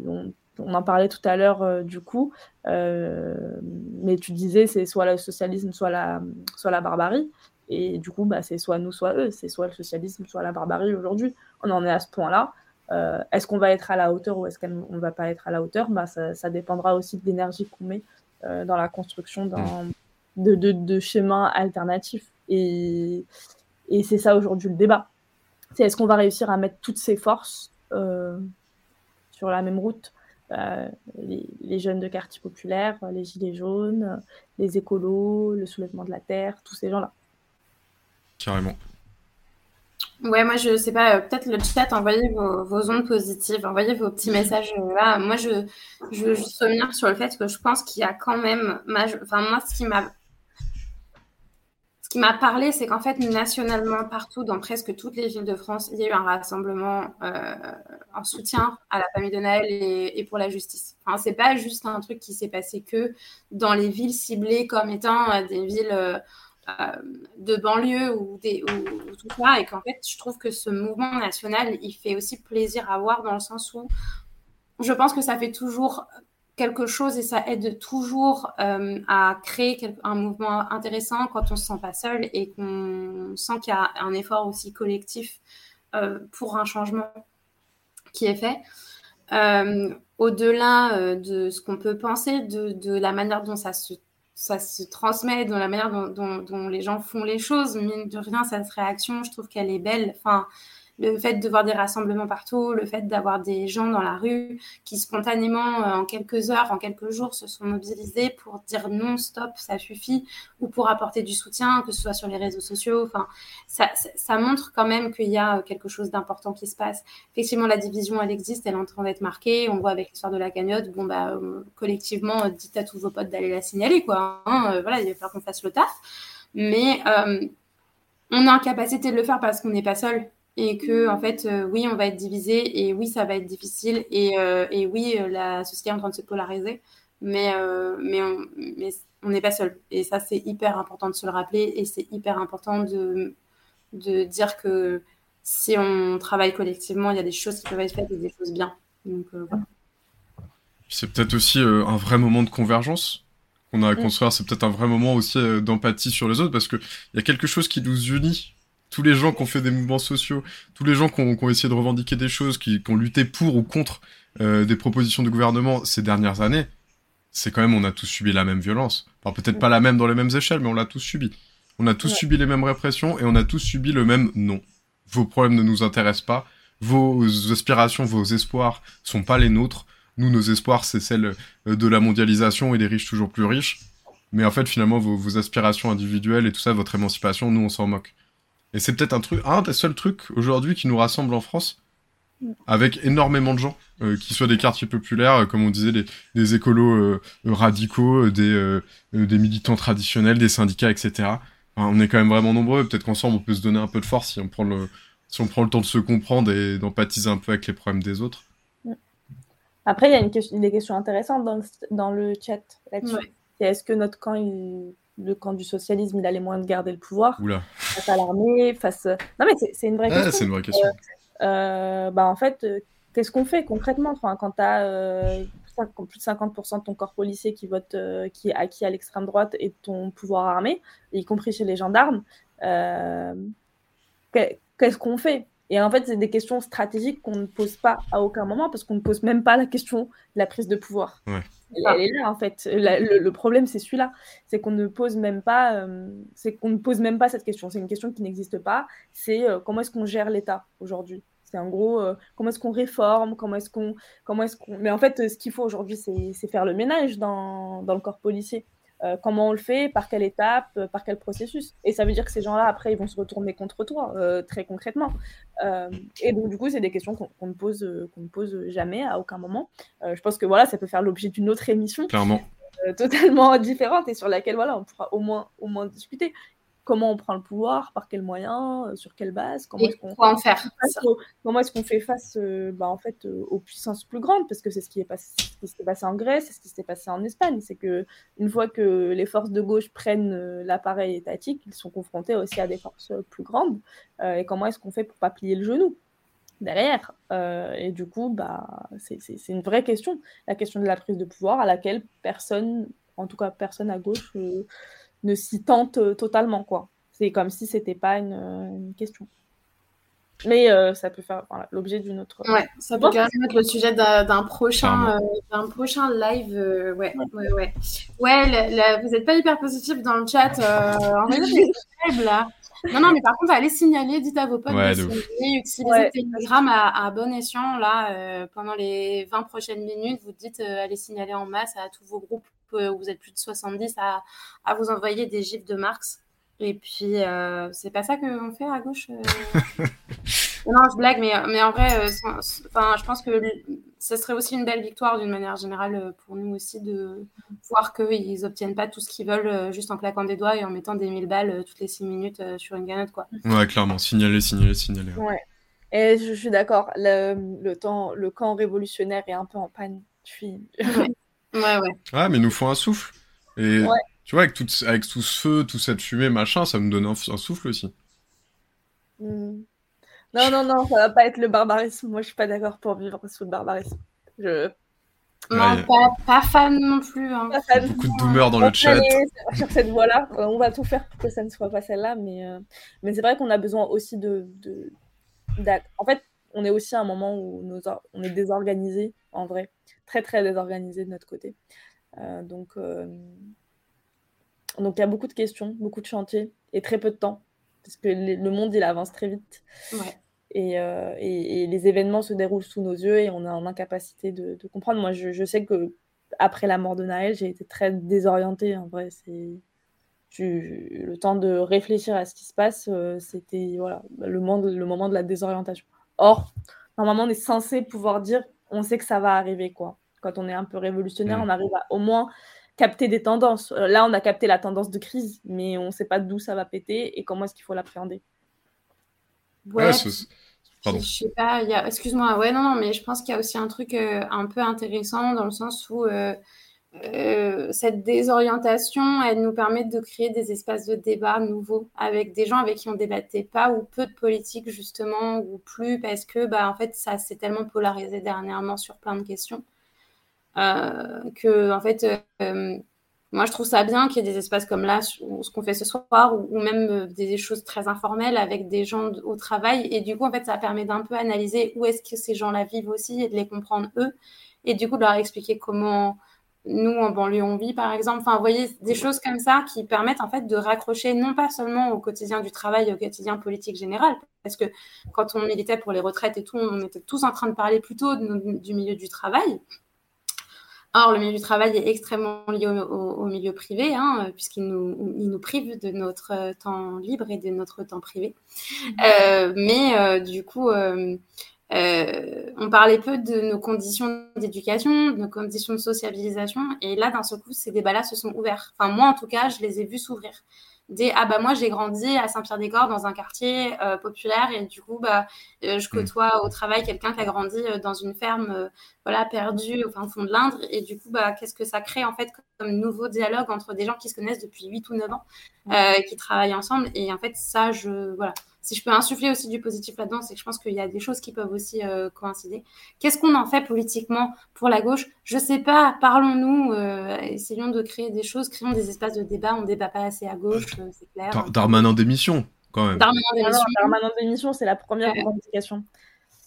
en parlait tout à l'heure du coup, mais tu disais c'est soit le socialisme, soit la, soit la barbarie. Et du coup, bah, c'est soit nous, soit eux. C'est soit le socialisme, soit la barbarie aujourd'hui. On en est à ce point-là. Euh, est-ce qu'on va être à la hauteur ou est-ce qu'on ne va pas être à la hauteur? Bah, ça, dépendra aussi de l'énergie qu'on met euh, dans la construction mm. de, de, schémas alternatifs. Et, et c'est ça aujourd'hui le débat. C'est est-ce qu'on va réussir à mettre toutes ces forces euh, sur la même route? Les, les, jeunes de quartier populaire, les gilets jaunes, les écolos, le soulèvement de la terre, tous ces gens-là. Carrément. Ouais, moi je sais pas, euh, peut-être le chat, envoyez vos, vos, ondes positives, envoyez vos petits messages euh, là. Moi je, je veux juste revenir sur le fait que je pense qu'il y a quand même, enfin moi ce qui m'a ce qui m'a parlé, c'est qu'en fait, nationalement, partout, dans presque toutes les villes de France, il y a eu un rassemblement euh, en soutien à la famille de Naël et, pour la justice. Enfin, c'est pas juste un truc qui s'est passé que dans les villes ciblées comme étant des villes euh, de banlieue ou, des, ou, tout ça. Et qu'en fait, je trouve que ce mouvement national, il fait aussi plaisir à voir dans le sens où je pense que ça fait toujours quelque chose et ça aide toujours euh, à créer un mouvement intéressant quand on se sent pas seul et qu'on sent qu'il y a un effort aussi collectif euh, pour un changement qui est fait. Au-delà de ce qu'on peut penser, de, de, la manière dont ça se transmet dans la manière dont, dont, les gens font les choses. Mine de rien, cette réaction, je trouve qu'elle est belle. Enfin, le fait de voir des rassemblements partout, le fait d'avoir des gens dans la rue qui spontanément, euh, en quelques heures, en quelques jours, se sont mobilisés pour dire non, stop, ça suffit, ou pour apporter du soutien, que ce soit sur les réseaux sociaux. Enfin, ça, montre quand même qu'il y a quelque chose d'important qui se passe. Effectivement, la division, elle existe, elle est en train d'être marquée. On voit avec l'histoire de la cagnotte, bon, bah, euh, collectivement, euh, dites à tous vos potes d'aller la signaler, quoi. Hein, voilà, il va falloir qu'on fasse le taf. Mais on a incapacité de le faire parce qu'on n'est pas seul et que en fait euh, oui on va être divisé et oui ça va être difficile et, euh, et oui euh, la société est en train de se polariser mais mais on mais on n'est pas seul et ça c'est hyper important de se le rappeler et c'est hyper important de de dire que si on travaille collectivement il y a des choses qui peuvent être faites et des choses bien donc voilà. c'est peut-être aussi un vrai moment de convergence qu'on a à mm. construire c'est peut-être un vrai moment aussi d'empathie sur les autres parce que il y a quelque chose qui nous unit tous les gens qui ont fait des mouvements sociaux, tous les gens qui ont, essayé de revendiquer des choses, qui, ont lutté pour ou contre euh, des propositions du gouvernement ces dernières années, c'est quand même, on a tous subi la même violence. Enfin, peut-être pas la même dans les mêmes échelles, mais on l'a tous subi. On a tous subi les mêmes répressions et on a tous subi le même non. Vos problèmes ne nous intéressent pas. Vos aspirations, vos espoirs sont pas les nôtres. Nous, nos espoirs, c'est celle euh, de la mondialisation et des riches toujours plus riches. Mais en fait, finalement, vos, vos aspirations individuelles et tout ça, votre émancipation, nous, on s'en moque. Et c'est peut-être un truc, un des seuls trucs aujourd'hui qui nous rassemble en France, avec énormément de gens, euh, qui soient des quartiers populaires, euh, comme on disait, des, des écolos euh, radicaux, des, des militants traditionnels, des syndicats, etc. on est quand même vraiment nombreux. Peut-être qu'ensemble on peut se donner un peu de force si on prend le, si on prend le temps de se comprendre et d'empathiser un peu avec les problèmes des autres. Après, il y a une question, des questions intéressantes dans le, dans le chat là-dessus. Est-ce que notre camp il le camp du socialisme, il a les moyens de garder le pouvoir face à l'armée, face. Non, mais c'est une vraie question. C'est une vraie question. Euh, euh, bah, en fait, euh, qu'est-ce qu'on fait concrètement? Enfin, Quand tu as plus de 50% de ton corps policier qui vote, qui est acquis à l'extrême droite et ton pouvoir armé, y compris chez les gendarmes, qu'est-ce qu'on fait? Et en fait, c'est des questions stratégiques qu'on ne pose pas à aucun moment parce qu'on ne pose même pas la question de la prise de pouvoir. Elle, est là en fait. le, problème, c'est celui-là, c'est qu'on ne pose même pas, euh, c'est qu'on ne pose même pas cette question. C'est une question qui n'existe pas. C'est euh, comment est-ce qu'on gère l'État aujourd'hui? C'est en gros euh, comment est-ce qu'on réforme, comment est-ce qu'on, comment est-ce qu'on. Mais en fait, ce qu'il faut aujourd'hui, c'est faire le ménage dans, dans le corps policier. Euh, comment on le fait, par quelle étape, euh, par quel processus. Et ça veut dire que ces gens-là, après, ils vont se retourner contre toi, euh, très concrètement. et donc, du coup, c'est des questions qu'on ne, pose, qu'on ne pose jamais à aucun moment. je pense que voilà, ça peut faire l'objet d'une autre émission. Clairement. totalement différente et sur laquelle voilà, on pourra au moins, au moins discuter comment on prend le pouvoir, par quels moyens, euh, sur quelle base, comment est-ce qu'on en faire comment est-ce qu'on fait face euh, bah, en fait euh, aux puissances plus grandes? Parce que c'est ce qui est passé ce qui s'est passé en Grèce, c'est ce qui s'est passé en Espagne, c'est que une fois que les forces de gauche prennent l'appareil étatique, ils sont confrontés aussi à des forces plus grandes. Et comment est-ce qu'on fait pour pas plier le genou derrière? Et du coup, bah, c'est une vraie question, la question de la prise de pouvoir à laquelle personne, en tout cas personne à gauche, ne s'y tente euh, totalement. quoi. C'est comme si c'était pas une, une, question. Mais ça peut faire voilà, l'objet d'une autre. Ouais, ça peut carrément être le sujet d'un prochain, d'un prochain live. ouais, ouais, ouais. Ouais, vous n'êtes pas hyper positif dans le chat. en fait, c'est là. Non, non, mais par contre, allez signaler, dites à vos potes de signaler, utilisez Telegram à, bon escient. Là, euh, pendant les 20 prochaines minutes, vous dites, euh, allez signaler en masse à tous vos groupes euh, vous êtes plus de 70 à, à vous envoyer des gifs de Marx. Et puis, c'est pas ça qu'on fait à gauche Non, je blague, mais, mais en vrai, enfin, je pense que ce serait aussi une belle victoire d'une manière générale euh, pour nous aussi de voir qu'ils n'obtiennent pas tout ce qu'ils veulent euh, juste en claquant des doigts et en mettant des mille balles euh, toutes les six minutes sur une ganotte. Quoi. Ouais, clairement, signaler, signaler, signaler. Ouais. Et je, suis d'accord, le, le, temps, le camp révolutionnaire est un peu en panne. Je suis... ouais. ouais, ouais. Ah, mais nous faut un souffle. Et tu vois, avec tout, avec tout ce feu, toute cette fumée, machin, ça me donne un, souffle aussi. Mmh. Non, non, non, ça va pas être le barbarisme. Moi, je suis pas d'accord pour vivre sous le barbarisme. Je... Non, pas, fan non plus. Hein. Beaucoup de douleur dans le chat. Sur cette voie-là, on va tout faire pour que ça ne soit pas celle-là, mais, euh, mais c'est vrai qu'on a besoin aussi de, de... En fait, on est aussi à un moment où nos... on est désorganisé, en vrai, très très désorganisé de notre côté. Euh, donc, euh, donc il y a beaucoup de questions, beaucoup de chantiers et très peu de temps parce que le monde il avance très vite. Euh, et, et, les événements se déroulent sous nos yeux et on est en incapacité de, comprendre. Moi, je, sais que après la mort de Naël, j'ai été très désorientée. En vrai, c'est le temps de réfléchir à ce qui se passe. C'était voilà le moment de la désorientation. Or, normalement, on est censé pouvoir dire, on sait que ça va arriver quoi. Quand on est un peu révolutionnaire, mmh. on arrive à au moins capter des tendances. Euh, là, on a capté la tendance de crise, mais on ne sait pas d'où ça va péter et comment est-ce qu'il faut l'appréhender. Ouais, Pardon. Je sais pas, excuse-moi, ouais, non, non, mais je pense qu'il y a aussi un truc euh, un peu intéressant dans le sens où euh, cette désorientation, elle nous permet de créer des espaces de débat nouveaux avec des gens avec qui on débattait pas ou peu de politique justement ou plus parce que bah en fait ça s'est tellement polarisé dernièrement sur plein de questions. Euh, que en fait euh, moi, je trouve ça bien qu'il y ait des espaces comme là, ce qu'on fait ce soir, ou, même euh, des choses très informelles avec des gens au travail. Et du coup, en fait, ça permet d'un peu analyser où est-ce que ces gens-là vivent aussi et de les comprendre eux. Et du coup, de leur expliquer comment nous, en banlieue, on vit, par exemple. Enfin, vous voyez, des choses comme ça qui permettent, en fait, de raccrocher non pas seulement au quotidien du travail, au quotidien politique général, parce que quand on militait pour les retraites et tout, on était tous en train de parler plutôt du milieu du travail. Or, le milieu du travail est extrêmement lié au, milieu privé, hein, puisqu'il nous, il nous prive de notre temps libre et de notre temps privé. Euh, mais euh, du coup, euh, on parlait peu de nos conditions d'éducation, de nos conditions de sociabilisation. Et là, d'un seul coup, ces débats-là se sont ouverts. Enfin, moi, en tout cas, je les ai vus s'ouvrir des ah bah moi j'ai grandi à Saint-Pierre-des-Corps dans un quartier euh, populaire et du coup bah euh, je mm. côtoie au travail quelqu'un qui a grandi euh, dans une ferme voilà perdue au fin fond de l'Indre et du coup bah qu'est-ce que ça crée en fait comme nouveau dialogue entre des gens qui se connaissent depuis 8 ou 9 ans mm. qui travaillent ensemble et en fait ça je voilà si je peux insuffler aussi du positif là-dedans, c'est que je pense qu'il y a des choses qui peuvent aussi euh, coïncider. Qu'est-ce qu'on en fait politiquement pour la gauche? Je sais pas, parlons-nous, euh, essayons de créer des choses, créons des espaces de débat, on ne débat pas assez à gauche, euh, c'est clair. Dar Darmanin démission, quand même. Darmanin démission, Darmanin démission c'est la première revendication.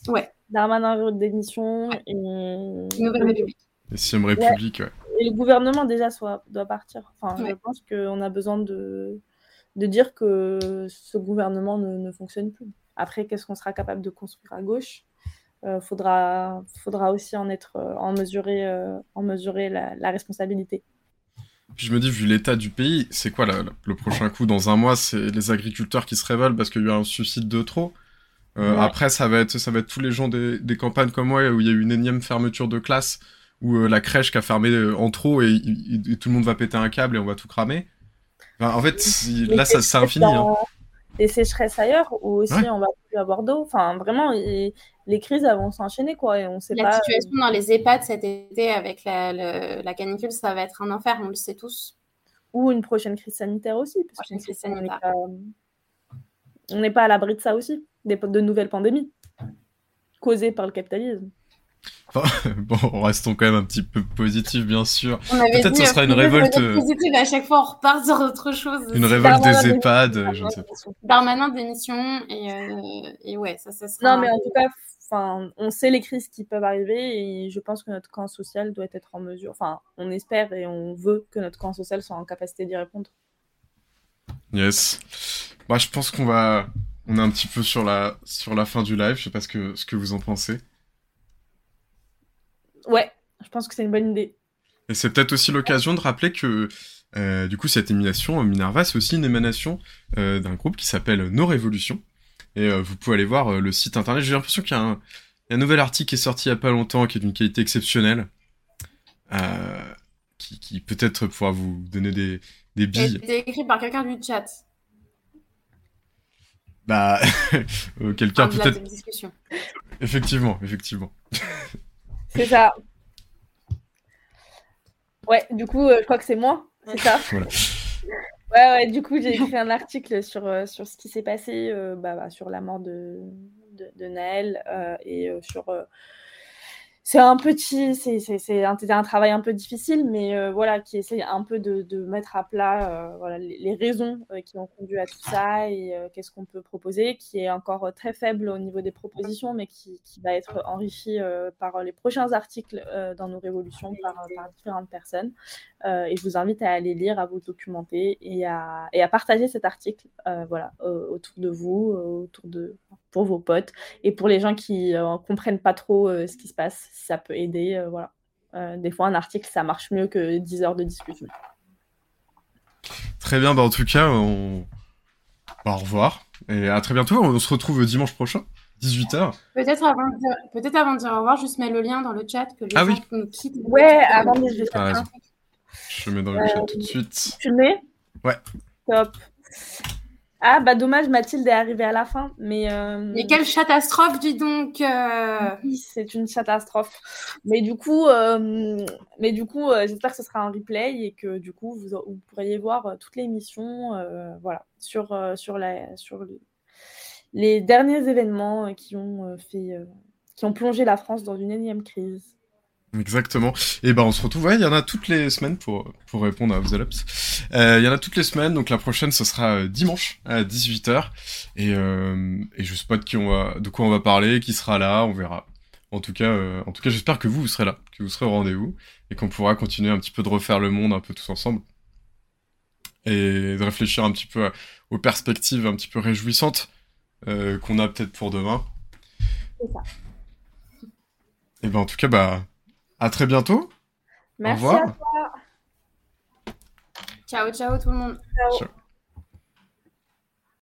Ouais. Darmanin démission et... Nouvelle République. Et sixième République, ouais. Et le gouvernement déjà soit, doit partir. Enfin, je pense qu'on a besoin de de dire que ce gouvernement ne, fonctionne plus. Après, qu'est-ce qu'on sera capable de construire à gauche? Euh, faudra, faudra aussi en être euh, en mesurer, euh, en mesurer la, responsabilité. Puis je me dis, vu l'état du pays, c'est quoi le prochain coup? Dans un mois C'est les agriculteurs qui se révoltent parce qu'il y a eu un suicide de trop. Après, ça va, être, ça va être tous les gens des, campagnes comme moi où il y a eu une énième fermeture de classe, où la crèche qui a fermé en trop et, tout le monde va péter un câble et on va tout cramer en fait, là, ça, c'est infini. Hein. Des sécheresses ailleurs, ou aussi on va plus avoir d'eau. Enfin, vraiment, les crises vont s'enchaîner, quoi. Et on sait la situation dans les EHPAD cet été avec la, canicule, ça va être un enfer, on le sait tous. Ou une prochaine crise sanitaire aussi. Parce on n'est pas, à l'abri de ça aussi, des, de nouvelles pandémies. causés par le capitalisme. bon, restons quand même un petit peu positifs, bien sûr. Peut-être ce sera une révolte. Positive, à chaque fois, on repart sur autre chose. Une révolte des EHPAD, je ne sais pas. Permanent d'émission, et, euh, et ouais, ça, ça sera. Non, mais en tout cas, enfin, on sait les crises qui peuvent arriver, et je pense que notre camp social doit être en mesure. Enfin, on espère et on veut que notre camp social soit en capacité d'y répondre. Yes. Bah, je pense qu'on va. On est un petit peu sur la, sur la fin du live. Je sais pas ce que, ce que vous en pensez. Ouais, je pense que c'est une bonne idée. Et c'est peut-être aussi l'occasion de rappeler que, euh, du coup, cette émanation, Minerva, c'est aussi une émanation euh, d'un groupe qui s'appelle Nos Révolutions. Et euh, vous pouvez aller voir le site internet. J'ai l'impression qu'il y, a un nouvel article qui est sorti il n'y a pas longtemps, qui est d'une qualité exceptionnelle, qui, qui peut-être pourra vous donner des, des billes. C'est écrit par quelqu'un du chat. Bah, quelqu'un peut-être. Effectivement, effectivement. C'est ça. Ouais, du coup, euh, je crois que c'est moi, c'est ça. Ouais, ouais, du coup, j'ai écrit un article sur, euh, sur ce qui s'est passé, euh, bah, bah, sur la mort de, de, de Naël et sur c'est un petit, c'est un, un, travail un peu difficile, mais euh, voilà, qui essaie un peu de, mettre à plat euh, voilà, les, raisons euh, qui ont conduit à tout ça et qu'est-ce qu'on peut proposer, qui est encore très faible au niveau des propositions, mais qui, qui va être enrichi par les prochains articles dans nos révolutions par, par différentes personnes. et je vous invite à aller lire, à vous documenter et à, et à partager cet article voilà, autour de vous, autour de, pour vos potes et pour les gens qui ne comprennent pas trop ce qui se passe ça peut aider. Euh, voilà. Euh, des fois, un article, ça marche mieux que 10 heures de discussion. Très bien, bah en tout cas, on... Bah, au revoir et à très bientôt. On se retrouve dimanche prochain, 18h. Peut-être avant, de. Peut avant de dire au revoir, juste mets le lien dans le chat que les ah gens oui. nous quittent. Ouais, avant de dire. Je mets dans le chat tout de suite. Tu le mets Ouais. Top. Ah, bah dommage, Mathilde est arrivée à la fin, mais... Euh... Mais quelle catastrophe, dis donc euh... Oui, c'est une catastrophe. Mais du coup, euh... mais du coup j'espère que ce sera un replay et que du coup, vous, vous pourriez voir toutes les émissions voilà, sur, sur, la, sur les derniers événements qui ont, fait, qui ont plongé la France dans une énième crise. Exactement. Et ben on se retrouve. Ouais, il y en a toutes les semaines pour pour répondre à vos Euh, Il y en a toutes les semaines. Donc la prochaine, ce sera euh, dimanche à 18h. Et euh, et je sais pas de qui on va, de quoi on va parler, qui sera là, on verra. En tout cas, euh, en tout cas, j'espère que vous vous serez là, que vous serez au rendez-vous et qu'on pourra continuer un petit peu de refaire le monde un peu tous ensemble et de réfléchir un petit peu aux perspectives un petit peu réjouissantes euh, qu'on a peut-être pour demain. C'est ça. Et ben en tout cas, bah à très bientôt. Merci Au revoir. à toi. Ciao, ciao tout le monde. Ciao. ciao.